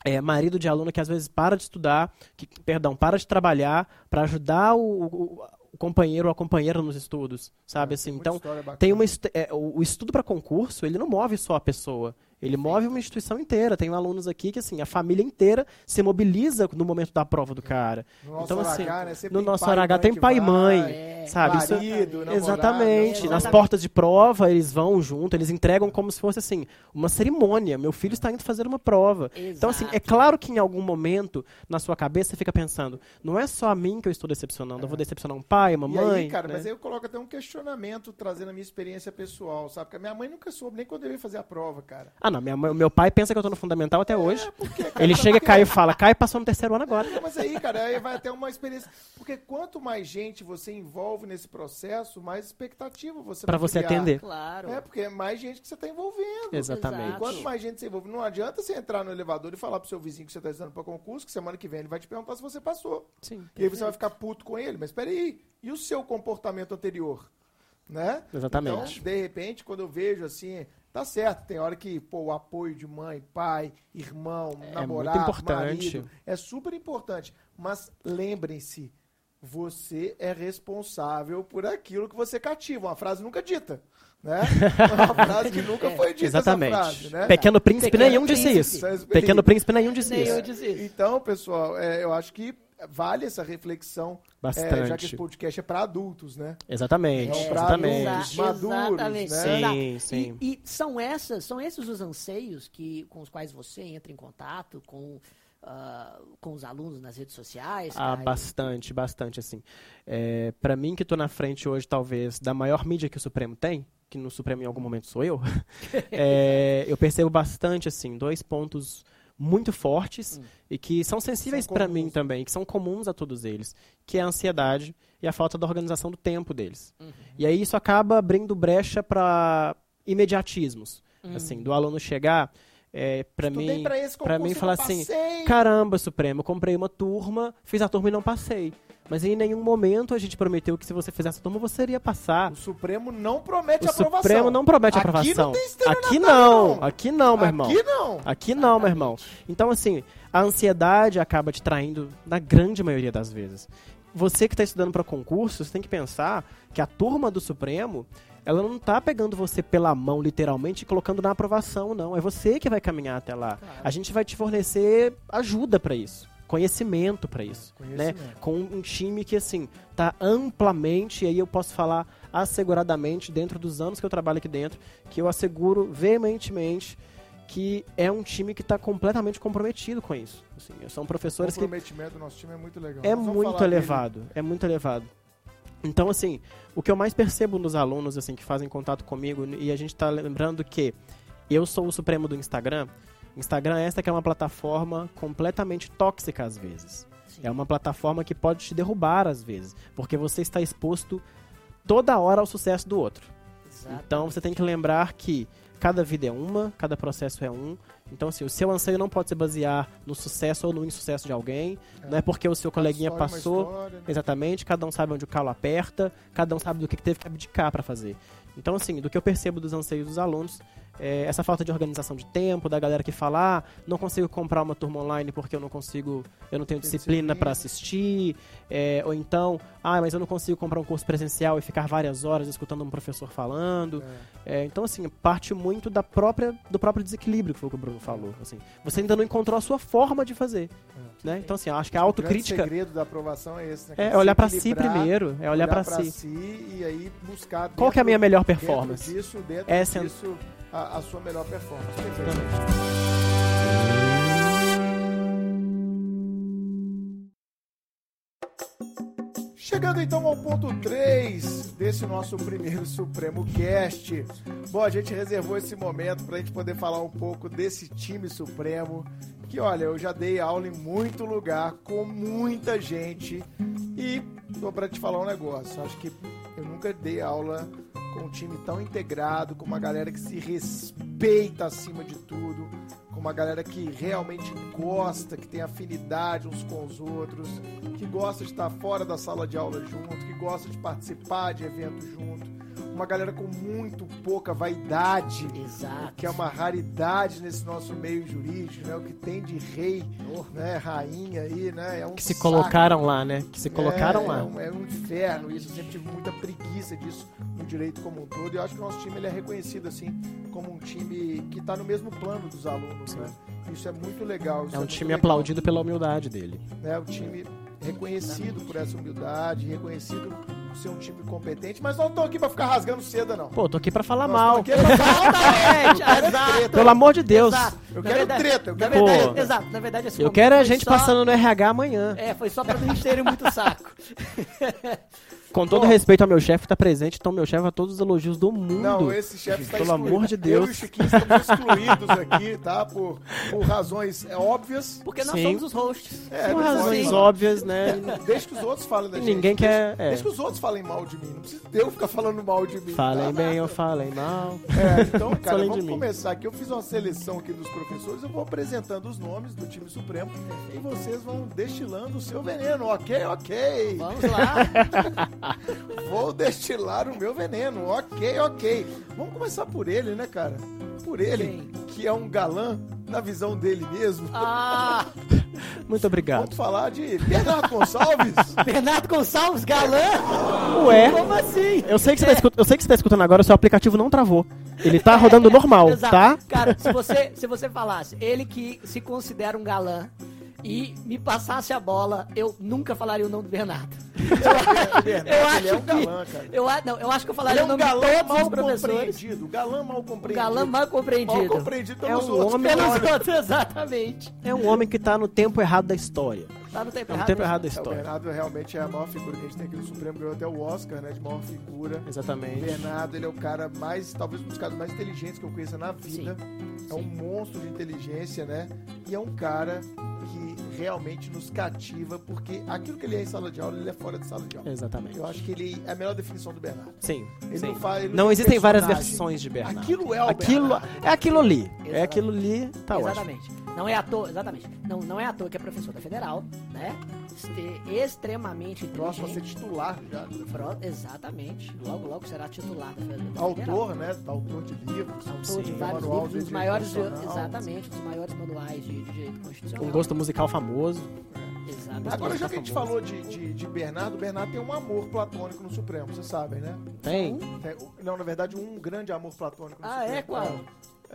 é, marido de aluno que às vezes para de estudar, que, perdão, para de trabalhar para ajudar o, o, o companheiro ou a companheira nos estudos, sabe? É, assim, então, tem uma é, o, o estudo para concurso, ele não move só a pessoa, ele move uma instituição inteira. Tem alunos aqui que, assim, a família inteira se mobiliza no momento da prova do cara. No então, assim, RH, né? no nosso RH tem pai e mãe, é, sabe? Marido, Isso, exatamente. Nas portas de prova, eles vão junto, eles entregam como se fosse, assim, uma cerimônia. Meu filho está indo fazer uma prova. Exato. Então, assim, é claro que em algum momento, na sua cabeça, você fica pensando, não é só a mim que eu estou decepcionando, é. eu vou decepcionar um pai, uma e mãe. Aí, cara, né? mas aí eu coloco até um questionamento, trazendo a minha experiência pessoal, sabe? Porque a minha mãe nunca soube nem quando eu ia fazer a prova, cara. Ah, não, minha, meu pai pensa que eu tô no fundamental até hoje. É, porque, cara, ele chega, cai e fala, cai passou no terceiro ano agora. mas aí, cara, aí vai ter uma experiência. Porque quanto mais gente você envolve nesse processo, mais expectativa você Para você criar. atender. Claro. É, porque é mais gente que você tá envolvendo. Exatamente. E quanto mais gente você envolve, não adianta você entrar no elevador e falar pro seu vizinho que você tá estudando para concurso, que semana que vem ele vai te perguntar se você passou. Sim. E aí você vai ficar puto com ele. Mas peraí, e o seu comportamento anterior? Né? Exatamente. Então, de repente, quando eu vejo assim, Tá certo, tem hora que pô, o apoio de mãe, pai, irmão, é namorado, marido, é super importante. Mas lembrem-se, você é responsável por aquilo que você cativa. Uma frase nunca dita. Né? *laughs* Uma frase que nunca foi dita Exatamente. Frase, né? Pequeno Príncipe Pequeno nenhum príncipe. disse isso. Pequeno Príncipe nenhum disse isso. Então, pessoal, é, eu acho que vale essa reflexão. Bastante. É, já que esse podcast é para adultos, né? Exatamente. É, exatamente. Adultos, maduros, Exatamente. Né? Sim, sim. E, e, são essas, são esses os anseios que, com os quais você entra em contato com Uh, com os alunos nas redes sociais? Ah, bastante, bastante, assim. É, para mim, que estou na frente hoje, talvez, da maior mídia que o Supremo tem, que no Supremo em algum momento sou eu, *laughs* é, eu percebo bastante, assim, dois pontos muito fortes hum. e que são sensíveis para mim também, que são comuns a todos eles, que é a ansiedade e a falta da organização do tempo deles. Uhum. E aí isso acaba abrindo brecha para imediatismos, uhum. assim, do aluno chegar é, para mim, para mim falar assim, caramba, Supremo, comprei uma turma, fiz a turma e não passei. Mas em nenhum momento a gente prometeu que se você fizesse a turma você iria passar. O Supremo não promete o aprovação. O Supremo não promete aqui aprovação. Não aqui não, não, aqui não, meu irmão. Aqui não. Aqui não, meu irmão. Então assim, a ansiedade acaba te traindo na grande maioria das vezes. Você que está estudando para concurso, você tem que pensar que a turma do Supremo ela não tá pegando você pela mão, literalmente, e colocando na aprovação, não. É você que vai caminhar até lá. Claro. A gente vai te fornecer ajuda para isso. Conhecimento para isso, né? Conhecimento. né? Com um time que assim tá amplamente, e aí eu posso falar asseguradamente dentro dos anos que eu trabalho aqui dentro, que eu asseguro veementemente que é um time que está completamente comprometido com isso. Assim, são professores o comprometimento que... do nosso time é muito legal. É muito elevado, dele. é muito elevado. Então, assim, o que eu mais percebo nos alunos assim que fazem contato comigo, e a gente está lembrando que eu sou o supremo do Instagram. Instagram é esta que é uma plataforma completamente tóxica às vezes. Sim. É uma plataforma que pode te derrubar às vezes, porque você está exposto toda hora ao sucesso do outro. Exatamente. Então você tem que lembrar que cada vida é uma, cada processo é um. Então, assim, o seu anseio não pode se basear no sucesso ou no insucesso de alguém. É. Não é porque o seu coleguinha passou. História, né? Exatamente, cada um sabe onde o calo aperta, cada um sabe do que teve que abdicar para fazer. Então, assim, do que eu percebo dos anseios dos alunos, é, essa falta de organização de tempo, da galera que fala, ah, não consigo comprar uma turma online porque eu não consigo, eu não tenho disciplina para assistir, é, ou então, ah, mas eu não consigo comprar um curso presencial e ficar várias horas escutando um professor falando. É. é então, assim, parte muito da própria, do próprio desequilíbrio que foi o que o Bruno falou. Assim, você ainda não encontrou a sua forma de fazer. É. Né? Então, assim, acho que a autocrítica. O segredo da aprovação é esse, né? É olhar para si primeiro, é olhar, olhar para si. si. e aí buscar. Qual que é a minha melhor performance? Dentro disso, dentro Essa disso a, a sua melhor performance. Chegando então ao ponto 3 desse nosso primeiro Supremo Cast. Bom, a gente reservou esse momento para a gente poder falar um pouco desse time Supremo. Que olha, eu já dei aula em muito lugar, com muita gente. E tô para te falar um negócio. Acho que eu nunca dei aula com um time tão integrado, com uma galera que se respeita acima de tudo, com uma galera que realmente gosta, que tem afinidade uns com os outros, que gosta de estar fora da sala de aula junto, que gosta de participar de eventos junto uma galera com muito pouca vaidade, Exato. que é uma raridade nesse nosso meio jurídico, né? O que tem de rei, oh. né? Rainha aí, né? É um que se saco. colocaram lá, né? Que se colocaram é, lá. É um, é um inferno isso. Eu sempre tive muita preguiça disso no direito como um todo. E eu acho que o nosso time ele é reconhecido assim como um time que está no mesmo plano dos alunos, né? Isso é muito legal. é um é time aplaudido pela humildade dele. É o time reconhecido por essa humildade, reconhecido por ser um time competente, mas não tô aqui pra ficar rasgando seda, não. Pô, tô aqui pra falar Nós mal. Aqui pra falar Exato. Pelo amor de Deus. Exato. Eu quero verdade, treta, eu quero verdade, Exato, na verdade Eu quero a gente só... passando no RH amanhã. É, foi só pra não encherem muito saco. *laughs* Com todo Bom, respeito ao meu chefe que tá presente, então meu chefe a todos os elogios do mundo. Não, esse chefe está Pelo amor de Deus. Eu e o Chiquinho estamos excluídos aqui, tá? Por, por razões é, óbvias. Porque nós Sim. somos os hosts. É, por razões pode... óbvias, né? Deixa que os outros falem da gente. Ninguém quer... Deixa, é. deixa, que os outros falem mal de mim. Não precisa eu ficar falando mal de mim. Falem tá? bem ou falem mal. É, então, *laughs* cara, vamos começar aqui. Eu fiz uma seleção aqui dos professores. Eu vou apresentando os nomes do time supremo e vocês vão destilando o seu veneno. Ok, ok. Vamos lá. *laughs* *laughs* vou destilar o meu veneno. Ok, ok. Vamos começar por ele, né, cara? Por ele, Quem? que é um galã na visão dele mesmo. Ah! *laughs* Muito obrigado. Vamos falar de Bernardo Gonçalves. *laughs* Bernardo Gonçalves, galã? Ué? Como assim? Eu sei que você, tá, escut... eu sei que você tá escutando agora, o seu aplicativo não travou. Ele tá rodando normal, Exato. tá? Cara, se você, se você falasse, ele que se considera um galã e me passasse a bola, eu nunca falaria o nome do Bernardo. Bernardo, Eu acho ele é um que- galã, cara. Eu, a- não, eu acho que eu falaria é o um nome de galã todos mal os professores. compreendido. Galã mal Um compreendido. galã mal compreendido. Mal compreendido É pelos um outros. homem- Pelos Olha, outros, exatamente. É um homem que tá no tempo errado da história. Tá no tempo É no errado. tempo errado da É, o história. Bernardo realmente é a maior figura que a gente tem aqui no Supremo, ganhou até o Oscar, né, de maior figura. O Exatamente. Bernardo, ele é o cara mais, talvez um dos caras mais inteligentes que eu conheça na vida. É um sim. monstro de inteligência, né? E é um cara que realmente nos cativa, porque aquilo que ele é em sala de aula, ele é fora de sala de aula. Exatamente. Eu acho que ele é a melhor definição do Bernardo. Sim. Ele sim. não faz. ele Não tem existem várias personagem. versões de Bernardo. Aquilo é o aquilo, Bernardo. é aquilo ali. É Exatamente. aquilo ali, tá ótimo. exatamente. Não é à toa, exatamente. Não, não é à toa que é professor da Federal, né? Extremamente Próximo a ser titular já. Pro- exatamente. Logo, logo será titular da. Autor, né? Autor de livros. Autor de Sim. vários Manual livros, de dos maiores, exatamente, dos maiores manuais de, de direito constitucional. Um gosto musical famoso. Exatamente. Agora, já tá que a gente famoso. falou de, de, de Bernardo, o Bernardo tem um amor platônico no Supremo, vocês sabem, né? Tem. Tem- não, na verdade, um grande amor platônico no Ah, Supremo. é? Qual?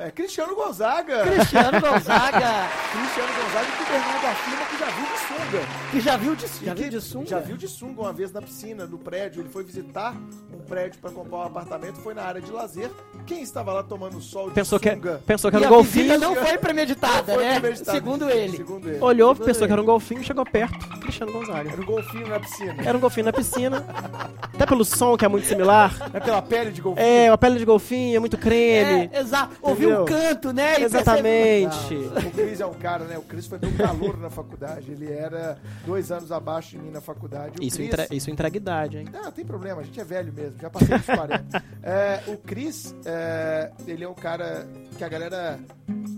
É Cristiano Gonzaga. Cristiano *laughs* Gonzaga, Cristiano Gonzaga que o Bernardo afirma que já viu de sunga. que já viu de, já que viu de sunga? Já viu de sunga uma vez na piscina, no prédio. Ele foi visitar um prédio para comprar um apartamento, foi na área de lazer. Quem estava lá tomando sol de Pensou que, sunga? pensou que E era um golfinho. não foi premeditada, Foi né? premeditado. Segundo ele. Segundo ele. Olhou, Segundo pensou ele. que era um golfinho, chegou perto. Cristiano Gonzaga. Era um golfinho na piscina. Era um golfinho na piscina. Até pelo som, que é muito similar. É pela pele de golfinho. É, uma pele de golfinho, é muito creme. É, exato. Ouviu um canto, né? Exatamente. Não, o Cris é um cara, né? O Cris foi meu calor na faculdade. Ele era dois anos abaixo de mim na faculdade. O Isso, Cris- entre... isso entrega idade, hein? Não, tem problema, a gente é velho mesmo, já passei dos 40. É, o Cris, é, ele é um cara que a galera.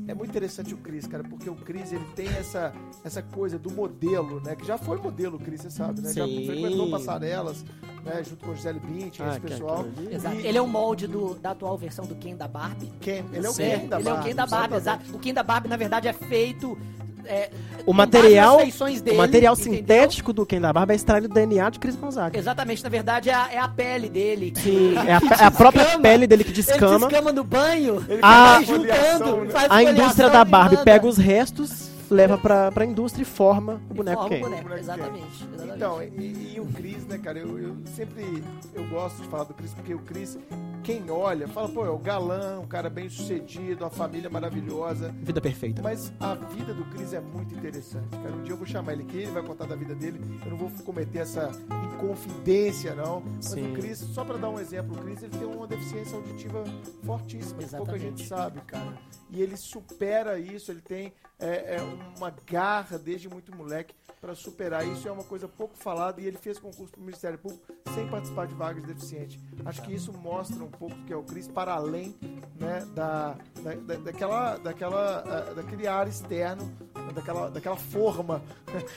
É muito interessante o Cris, cara, porque o Cris ele tem essa, essa coisa do modelo, né? Que já foi modelo, o Cris, você sabe, né? Já Sim. frequentou passarelas, né? Junto com o Gisele Bündchen, Ah, esse que pessoal. ali. Exato. E- Ele é o molde do, da atual versão do Ken da Barbie. Ken, ele é o Sim. Ken da ele é o Ken da Barbie, exato. O Ken da Barbie, na verdade, é feito. é, O material, dele, o material entendeu? sintético do Ken da Barba é extraído do DNA de Cris Gonzaga. Exatamente, na verdade, é a, é a pele dele. que- Sim, é a, que é a própria descama. pele dele que Ele descama. descama no banho, foliação, juntando, né? faz A indústria da Barbie pega os restos, leva pra, pra indústria e forma o boneco forma o boneco, exatamente. exatamente. Então, e, e o Cris, né, cara, eu, eu sempre eu gosto de falar do Cris, porque o Cris, quem olha, fala, pô, é o galã, um cara bem sucedido, uma família maravilhosa. Vida perfeita. Mas a vida do Cris é muito interessante, cara. Um dia eu vou chamar ele aqui, ele vai contar da vida dele. Eu não vou cometer essa inconfidência, não. Mas Sim. o Cris, só pra dar um exemplo, o Cris ele tem uma deficiência auditiva fortíssima, que pouca Exatamente. gente sabe, cara. E ele supera isso, ele tem é, é, uma garra desde muito moleque pra superar isso. É uma coisa pouco falada e ele fez concurso pro Ministério Público sem participar de vagas de deficiente. Acho que isso mostra um pouco que é o Cris para além né, da, da, da- daquela, daquela, ah, daquele ar externo, daquela, daquela forma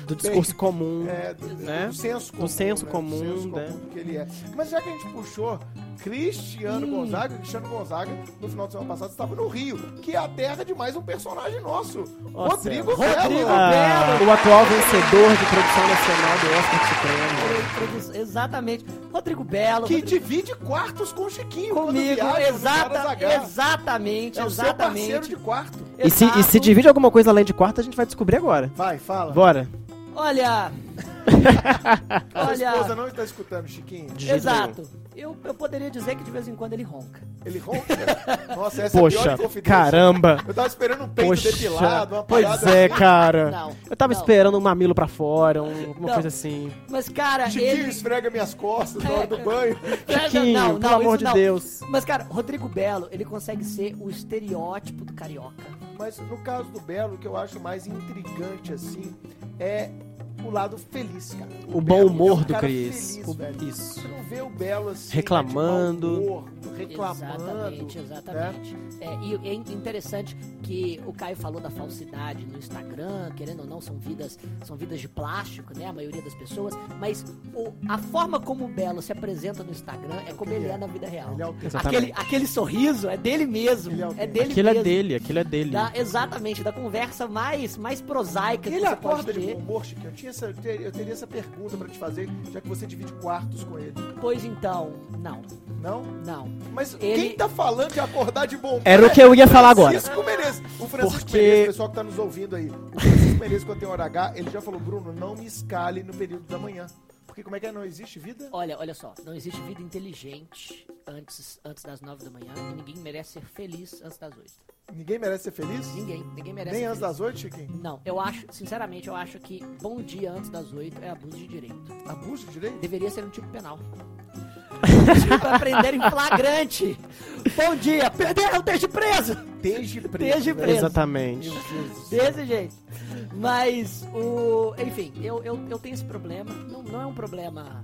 Do *laughs* discurso comum. é, do, do- Né? do senso comum. senso né? comum, do senso né? comum do que ele é. Mas já que a gente puxou Cristiano. Gonzaga, Cristiano Gonzaga, no final de semana passado, estava no Rio, que é a terra de mais um personagem nosso, Nossa, Rodrigo Rodrigo Belo. Ah, o atual vencedor de produção nacional do Oscar Supremo. Produ- Exatamente. Rodrigo Belo. Que Rodrigo- divide quartos com o Chiquinho. Comigo, exata, H. exatamente, É o seu parceiro exatamente. de quarto. E se, e se divide alguma coisa além de quarto, a gente vai descobrir agora. Vai, fala. Bora. Olha, *laughs* A sua esposa olha, não está escutando, Chiquinho. De jeito exato. Eu, eu poderia dizer que de vez em quando ele ronca. Ele ronca. *laughs* Nossa, essa é a pior Poxa, confidência. caramba. Eu tava esperando um peito Poxa, depilado, uma pois parada é, assim. cara. Não, Eu tava não. esperando um mamilo pra fora, um- alguma Não. coisa assim. Mas, cara, Chiquinho ele... esfrega minhas costas na hora do É. banho. *laughs* Chiquinho, não, pelo não, amor isso de não. Deus. Mas, cara, Rodrigo Belo, ele consegue ser o estereótipo do carioca. Mas no caso do Belo, o que eu acho mais intrigante, assim, é o lado feliz, cara. O, o bom humor é um do Cris. Feliz, o, isso. Você não vê o Belo assim. Reclamando. Né, humor, reclamando. Exatamente, exatamente. Né? É, e é interessante que o Caio falou da falsidade no Instagram, querendo ou não, são vidas, são vidas de plástico, né? A maioria das pessoas. Mas o, a forma como o Belo se apresenta no Instagram é como ele é, é na vida real. É aquele, aquele sorriso é dele mesmo. É, é dele aquilo mesmo. é dele, aquilo é dele. Da, exatamente, da conversa mais, mais prosaica ele que você acorda pode ter. de bom humor, Chico? Eu, tinha essa, eu, teria, essa pergunta pra te fazer, já que você divide quartos com ele. Pois então, não. Não? Não. Mas ele... quem tá falando de acordar de bom? Era o que eu ia falar agora. Francisco Menezes. O Francisco Porque... Menezes, o pessoal que tá nos ouvindo aí. O Francisco Menezes, quando tem hora H, ele já falou, Bruno, não me escale no período da manhã. Porque como é que é? Não existe vida? Olha, olha só, não existe vida inteligente antes, antes das nove da manhã e ninguém merece ser feliz antes das oito. Ninguém merece ser feliz? Ninguém, ninguém merece Nem ser antes feliz. das oito, Chiquinho? Não, eu acho, sinceramente, eu acho que bom dia antes das oito é abuso de direito. Abuso de direito? Deveria ser um tipo penal. *laughs* pra prender em flagrante. Bom dia, perderam, esteja preso! Desde preso. Desde preso. Exatamente. Desse jeito. Mas, o. Enfim, eu, eu, eu tenho esse problema. Não, não é um problema.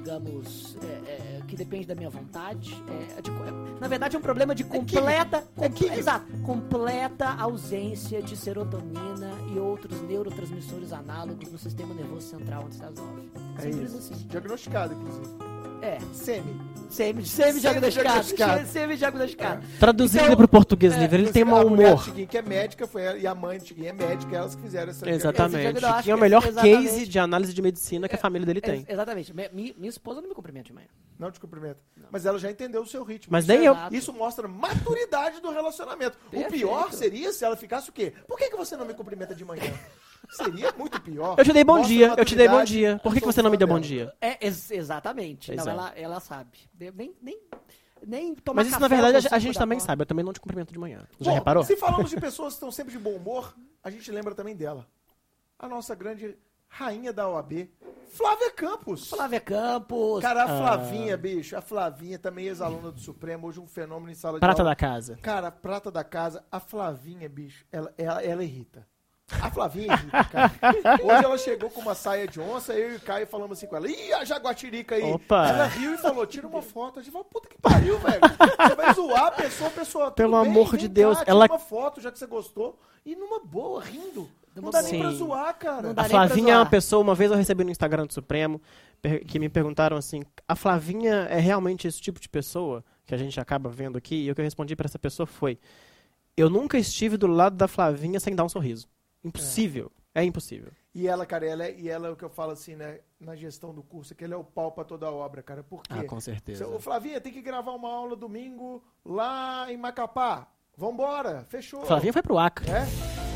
É, digamos, é, é, que depende da minha vontade. É, de, na verdade, é um problema de completa, é exato, completa ausência de serotonina e outros neurotransmissores análogos no sistema nervoso central antes das nove. É Simples isso. assim. Diagnosticado, inclusive. É. Semi. Semi, semi-diagnosticado. Semi-diagnosticado. É. Traduzindo então, pro português livre, ele tem mau humor. A que é médica, foi ela, e a mãe do Chiquinho é médica, elas que fizeram essa Exatamente. Chiquinho é o melhor case de análise de medicina que a família dele tem. Exatamente. Minha, minha esposa não me cumprimenta de manhã. Não te cumprimenta. Não. Mas ela já entendeu o seu ritmo. Mas nem eu. Isso mostra maturidade do relacionamento. Perfeito. O pior seria se ela ficasse o quê? Por que, que você não me cumprimenta de manhã? Seria muito pior. Eu te dei bom dia, eu te dei bom dia. Por que, que você não me deu bom dia? É, ex exatamente. Não, ela, ela sabe. Nem, nem, nem tomar Mas isso, na verdade, a, a gente também sabe. Eu também não te cumprimento de manhã. Já Bom, reparou? Se falamos de pessoas que estão sempre de bom humor, a gente lembra também dela. A nossa grande rainha da OAB, Flávia Campos. Flávia Campos. Cara, a ah. Flavinha, ah. bicho, a Flavinha também ex-aluna do Supremo, hoje um fenômeno em sala prata de aula. Prata da casa. Cara, prata da casa, a Flavinha, bicho, ela, ela, ela irrita. A Flavinha cara. Hoje ela chegou com uma saia de onça, eu e o Caio falamos assim com ela, ih, a jaguatirica aí. Opa. Ela riu e falou, tira uma foto. A gente falou, puta que pariu, velho. Você vai zoar a pessoa, a pessoa... Pelo amor de Deus. Cá, ela... uma foto, já que você gostou, e numa boa, rindo. Não dá Sim. nem pra zoar, cara. a Flavinha é uma pessoa, uma vez eu recebi no Instagram do Supremo, que me perguntaram assim, a Flavinha é realmente esse tipo de pessoa que a gente acaba vendo aqui? E o que eu respondi para essa pessoa foi, eu nunca estive do lado da Flavinha sem dar um sorriso. Impossível. É, é impossível. E ela, cara, ela é, e ela é o que eu falo assim, né, na gestão do curso, que ele é o pau pra toda a obra, cara. Por quê? Ah, com certeza. O Flavinha tem que gravar uma aula domingo lá em Macapá. Vambora, fechou. Flavinha foi pro Acre. É?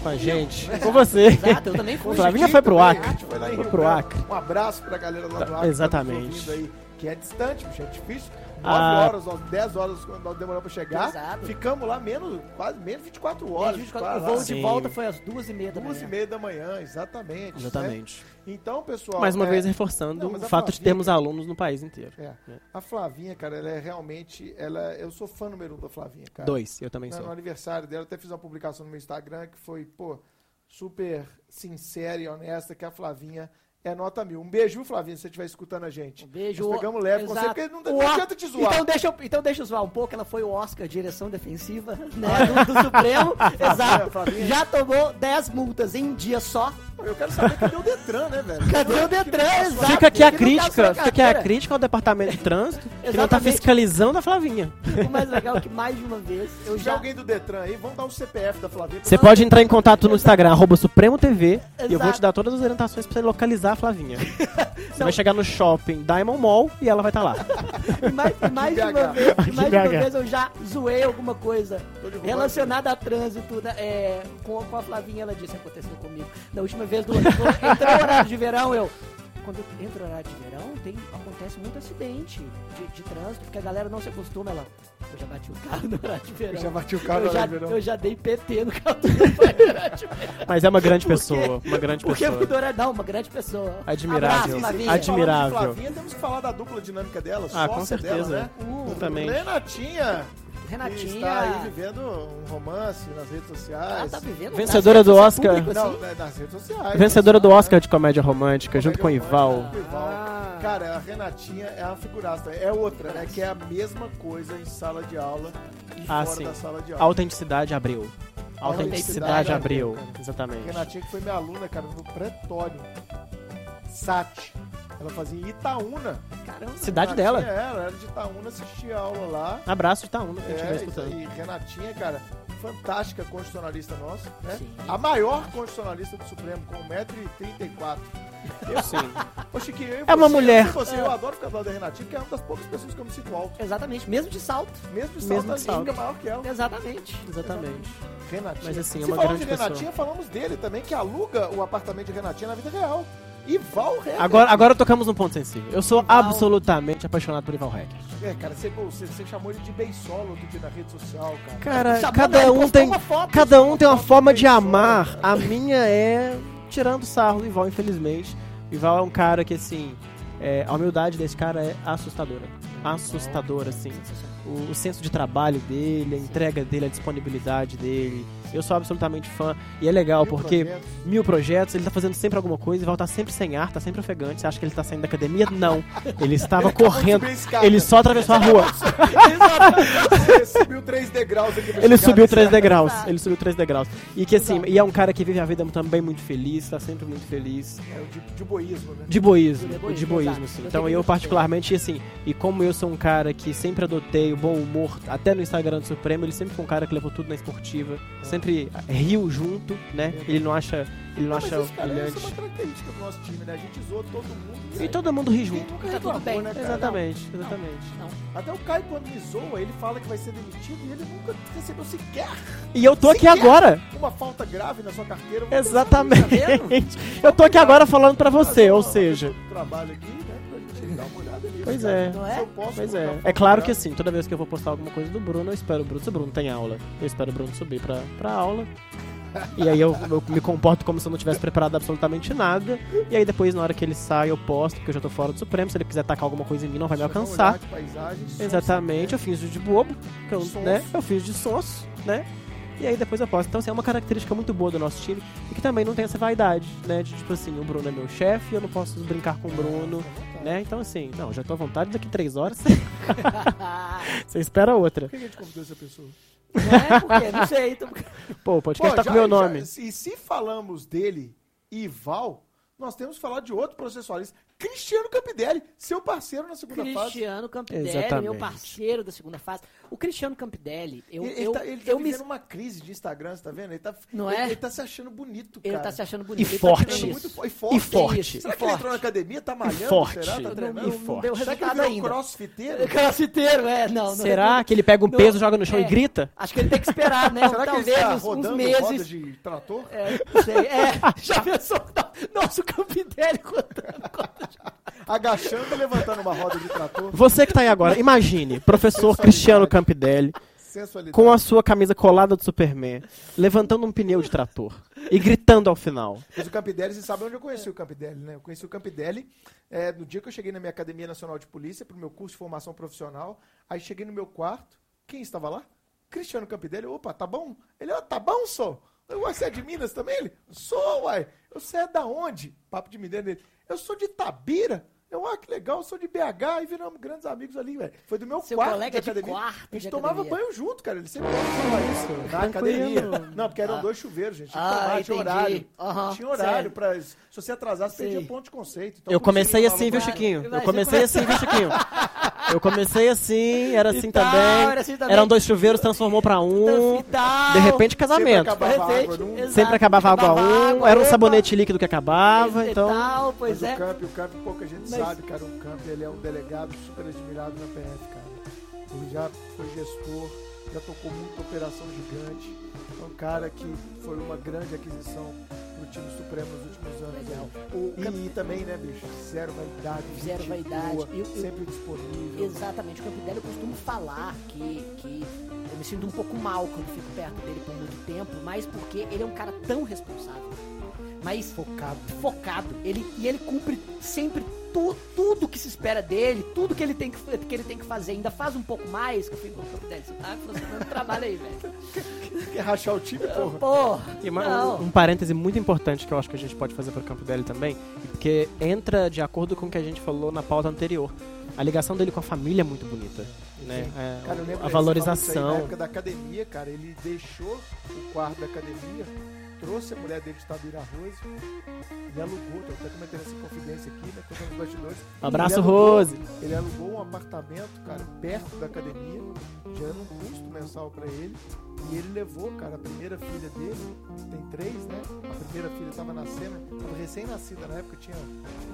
Com a gente. Com você. Exato, eu também fui. Flavinha foi pro Acre. Foi lá foi pro Acre. Um abraço pra galera lá do Acre. Exatamente. Tá aí, que é distante, bicho, é difícil. 9 ah, horas, 10 horas quando nós demoramos pra chegar. Exato. Ficamos lá menos, quase menos 24 horas. 24, o voo de volta foi às 2 e meia da manhã. 2 e meia da manhã, exatamente. Exatamente. Né? Então, pessoal. Mais uma é... vez reforçando não, o fato Flavinha, de termos alunos no país inteiro. É. é. A Flavinha, cara, ela é realmente. Ela, eu sou fã número um da Flavinha, cara. Dois, eu também no, sou. No aniversário dela, até fiz uma publicação no meu Instagram que foi, pô, super sincera e honesta, que a Flavinha é nota mil. Um beijo, Flavinho, se você estiver escutando a gente. Um beijo. Nós pegamos leve Exato. com você, porque não, não adianta te zoar. Então deixa, eu, então deixa eu zoar um pouco. Ela foi o Oscar direção defensiva né, do, do Supremo. *laughs* Exato. Já tomou 10 multas em um dia só. Eu quero saber cadê o Detran, né, velho? Cadê o Detran, exato. Fica aqui a crítica, fica aqui a crítica ao departamento de trânsito, que não tá fiscalizando a Flavinha. O mais legal é que mais de uma vez eu Se já... alguém do Detran aí, vamos dar o CPF da Flavinha. Você pode entrar em contato no Instagram, arroba Supremo TV, e eu vou te dar todas as orientações pra você localizar a Flavinha. Você *laughs* vai chegar no shopping Diamond Mall e ela vai estar tá lá. E mais, *laughs* mais de uma vez, mais de uma vez eu já zoei alguma coisa relacionada a trânsito né, é, com, com a Flavinha, ela disse, aconteceu comigo. Da última vez do, entrou horário de verão, eu quando entra o horário de verão, tem, acontece muito acidente de, de, trânsito, porque a galera não se acostuma. Ela, eu já bati o carro no horário de verão. Eu já bati o carro no horário de verão. Eu já dei PT no carro no horário de verão. Mas é uma grande pessoa, uma grande porque pessoa. Porque não, uma grande pessoa. Admirável. Abraço, Admirável. Flavinha, temos que falar da dupla dinâmica dela, ah, com certeza. Dela, né? Uh. Renatinha Renatinha. E está aí vivendo um romance nas redes sociais. Ah, tá vivendo. Vencedora do Oscar. Público, assim? Não, nas redes sociais. Vencedora do né? Oscar de comédia romântica, junto com o Comédia Ival. romântica, com o Ival. Ah. Cara, a Renatinha é uma figuraça. É outra, né? Que é a mesma coisa em sala de aula e Ah, fora sim. da sala de aula. Autenticidade abriu. Autenticidade abriu. cara. Exatamente. Renatinha que foi minha aluna, cara, no pretório. SAT. Ela fazia em Itaúna. Caramba. Cidade Renatinha, dela. É, ela era de Itaúna, assistia aula lá. Abraço de Itaúna, que a gente É, escutando. aí, Renatinha, cara, fantástica constitucionalista nossa, né? Sim. A maior constitucionalista do Supremo, com 1,34m. Eu sim. Ô, Chiquinho, eu e É uma você, mulher. Eu, e você, eu adoro ficar do lado da Renatinha, porque é uma das poucas pessoas que eu me sinto alto. Exatamente, mesmo de salto. Mesmo de Mesmo salto, de salto. a língua é maior que ela. Exatamente. Exatamente. Renatinha. Mas, assim, é Se uma grande de Renatinha, pessoa. falamos dele também, que aluga o apartamento de Renatinha na vida real. Ival Hacker. Agora, agora tocamos num ponto sensível. Eu sou Ival. absolutamente apaixonado por Ival Hacker. É, cara, você, você, você chamou ele de beisolo outro dia na rede social, cara. Cara, cada um tem uma foto. cada um tem uma forma de Beisola, amar. cara. A minha é tirando sarro do Ival, infelizmente. O Ival é um cara que assim, é, a humildade desse cara é assustadora. Assustadora, assim. O, o senso de trabalho dele, a entrega dele, a disponibilidade dele. Eu sou absolutamente fã. E é legal Mil porque projetos. mil projetos, ele tá fazendo sempre alguma coisa, Ival tá sempre sem ar, tá sempre ofegante. Você acha que ele tá saindo da academia? Não. Ele estava *laughs* correndo. a escada. Ele só atravessou a rua. *laughs* Ele subiu três degraus aqui Ele subiu três degraus. Ele subiu três degraus. E que assim, Exato. e é um cara que vive a vida também muito feliz, tá sempre muito feliz. É o de, de boísmo, né? De boísmo, De de boísmo, boísmo, exato. assim. Eu Então eu particularmente, assim, e como eu sou um cara que sempre adotei o bom humor, até no Instagram do Supremo, ele sempre foi um cara que levou tudo na esportiva, sempre riu junto, né? Ele não acha, ele não Mas acha isso, cara, isso é brilhante. uma característica do nosso time, né? A gente zoa todo mundo. E todo mundo ri junto. nunca Tá tudo bem. né? Exatamente, exatamente. Não. Até o Caio, quando me zoa, ele fala que vai ser demitido e ele nunca recebeu sequer E eu tô aqui agora. uma falta grave na sua carteira. Exatamente. Eu tô aqui agora falando pra você, ou seja, trabalho aqui, né? Pois é. Não é? Pois é. É claro que assim, toda vez que eu vou postar alguma coisa do Bruno, eu espero o Bruno. Se o Bruno tem aula, eu espero o Bruno subir pra, pra aula. E aí eu, eu me comporto como se eu não tivesse preparado absolutamente nada. E aí depois, na hora que ele sai, eu posto, porque eu já tô fora do Supremo. Se ele quiser tacar alguma coisa em mim, não vai me alcançar. paisagem, Exatamente, eu fiz de bobo, eu, né? Eu fiz de sonso, né? E aí depois eu posto. Então, assim, é uma característica muito boa do nosso time e que também não tem essa vaidade, né? De tipo assim, o Bruno é meu chefe, eu não posso brincar com o Bruno, né? Então, assim, não, já tô à vontade daqui três horas. Você *laughs* espera outra. Por que a gente convidou essa pessoa? Não é? Por quê? Não sei. Então... Pô, o podcast Pô, tá já- com meu já- nome. e se falamos dele, Ival, nós temos que falar de outro processualista. Cristiano Campidelli, seu parceiro na segunda fase. Cristiano Campidelli, Exatamente. meu parceiro da segunda fase. O Cristiano Campidelli, eu, ele, ele tá, ele tá eu me... vivendo uma crise de Instagram, você tá vendo? Ele tá, Não ele, é? ele tá se achando bonito, Ele cara. tá se achando bonito. E ele forte. Tá Tá muito e forte. E forte. Será que forte. ele entrou na academia, tá malhando? forte. Será? Tá Não, treinando? não, não deu Será que ele resultado virou ainda. crossfiteiro? *laughs* Crossfiteiro, é, não. não Será que ele pega um Não, peso, joga no chão e é. grita? Acho que ele tem que esperar, né? *laughs* Será que ele Talvez está uns, uns rodando meses. roda de trator? É, não sei. É, *laughs* já pensou? Nosso Campidelli rodando. *laughs* Agachando e levantando uma roda de trator? Você que tá aí agora, imagine, professor Cristiano Campidelli, com a sua camisa colada do Superman, levantando um pneu de trator e gritando ao final. Mas o Campidelli, você sabe onde eu conheci o Campidelli, né? Eu conheci o Campidelli é, no dia que eu cheguei na minha Academia Nacional de Polícia, pro meu curso de formação profissional. Aí cheguei no meu quarto, quem estava lá? Cristiano Campidelli. Opa, tá bom? Ele, ó, tá bom, "Ué, você é de Minas também? Ele, sou, uai. Eu, você é da onde? Papo de mineiro dele. Eu sou de Tabira. Eu, ah, que legal, eu sou de BH e viramos grandes amigos ali, velho. Foi do meu Seu quarto colega de academia. quarto a gente de tomava academia. banho junto, cara. Ele sempre falava isso. Na academia. Não, porque eram Ah. dois chuveiros, gente. Tinha que Ah, tomar, tinha entendi. horário. Aham, Tinha horário sério. pra. Se você atrasasse, perdia ponto de conceito. Então, Eu comecei assim, viu, Chiquinho? Eu comecei assim, viu, Chiquinho? Eu comecei assim, era assim tal, também. era assim também. Eram dois chuveiros, transformou pra um. E tal. De repente, Sempre casamento. acabava De repente, água num-. Sempre acabava água a um, água, era um sabonete líquido que acabava, E então. tal, Mas pois é. o Camp, o Camp, pouca gente Mas- sabe, cara. O Camp, ele é um delegado super admirado na PF, cara. Ele já foi gestor, já tocou muita operação gigante. É um cara que foi uma grande aquisição pro time Supremo nos últimos anos. Né? O Camp- E, também, né, bicho? Zero vaidade. Zero gente vaidade. boa, Eu- eu- sempre disponível. Exatamente, o Campidelli eu costumo falar que, que eu me sinto um pouco mal quando fico perto dele por muito tempo, mas porque ele é um cara tão responsável. Mas focado. Focado. Ele, e ele cumpre sempre tu, tudo que se espera dele, tudo que ele tem que, que, ele tem que fazer, ainda faz um pouco mais, que eu fico, Délio, você tá fazendo trabalho aí, velho. Quer rachar o time, porra? *laughs* Porra, e uma, um, um parêntese muito importante que eu acho que a gente pode fazer pro campo dele também, porque entra de acordo com o que a gente falou na pauta anterior. A ligação dele com a família é muito bonita. Né? É, cara, a valorização. Aí, na época da academia, cara, ele deixou o quarto da academia trouxe a mulher dele de Tabira Rose e alugou, tô até cometendo essa confidência aqui, né? Tô nos bastidores. Abraço, ele alugou, Rose! Ele alugou um apartamento, cara, perto da academia, gerando um custo mensal para ele. E ele levou, cara, a primeira filha dele, tem três, né? A primeira filha estava nascendo, estava recém-nascida na época, tinha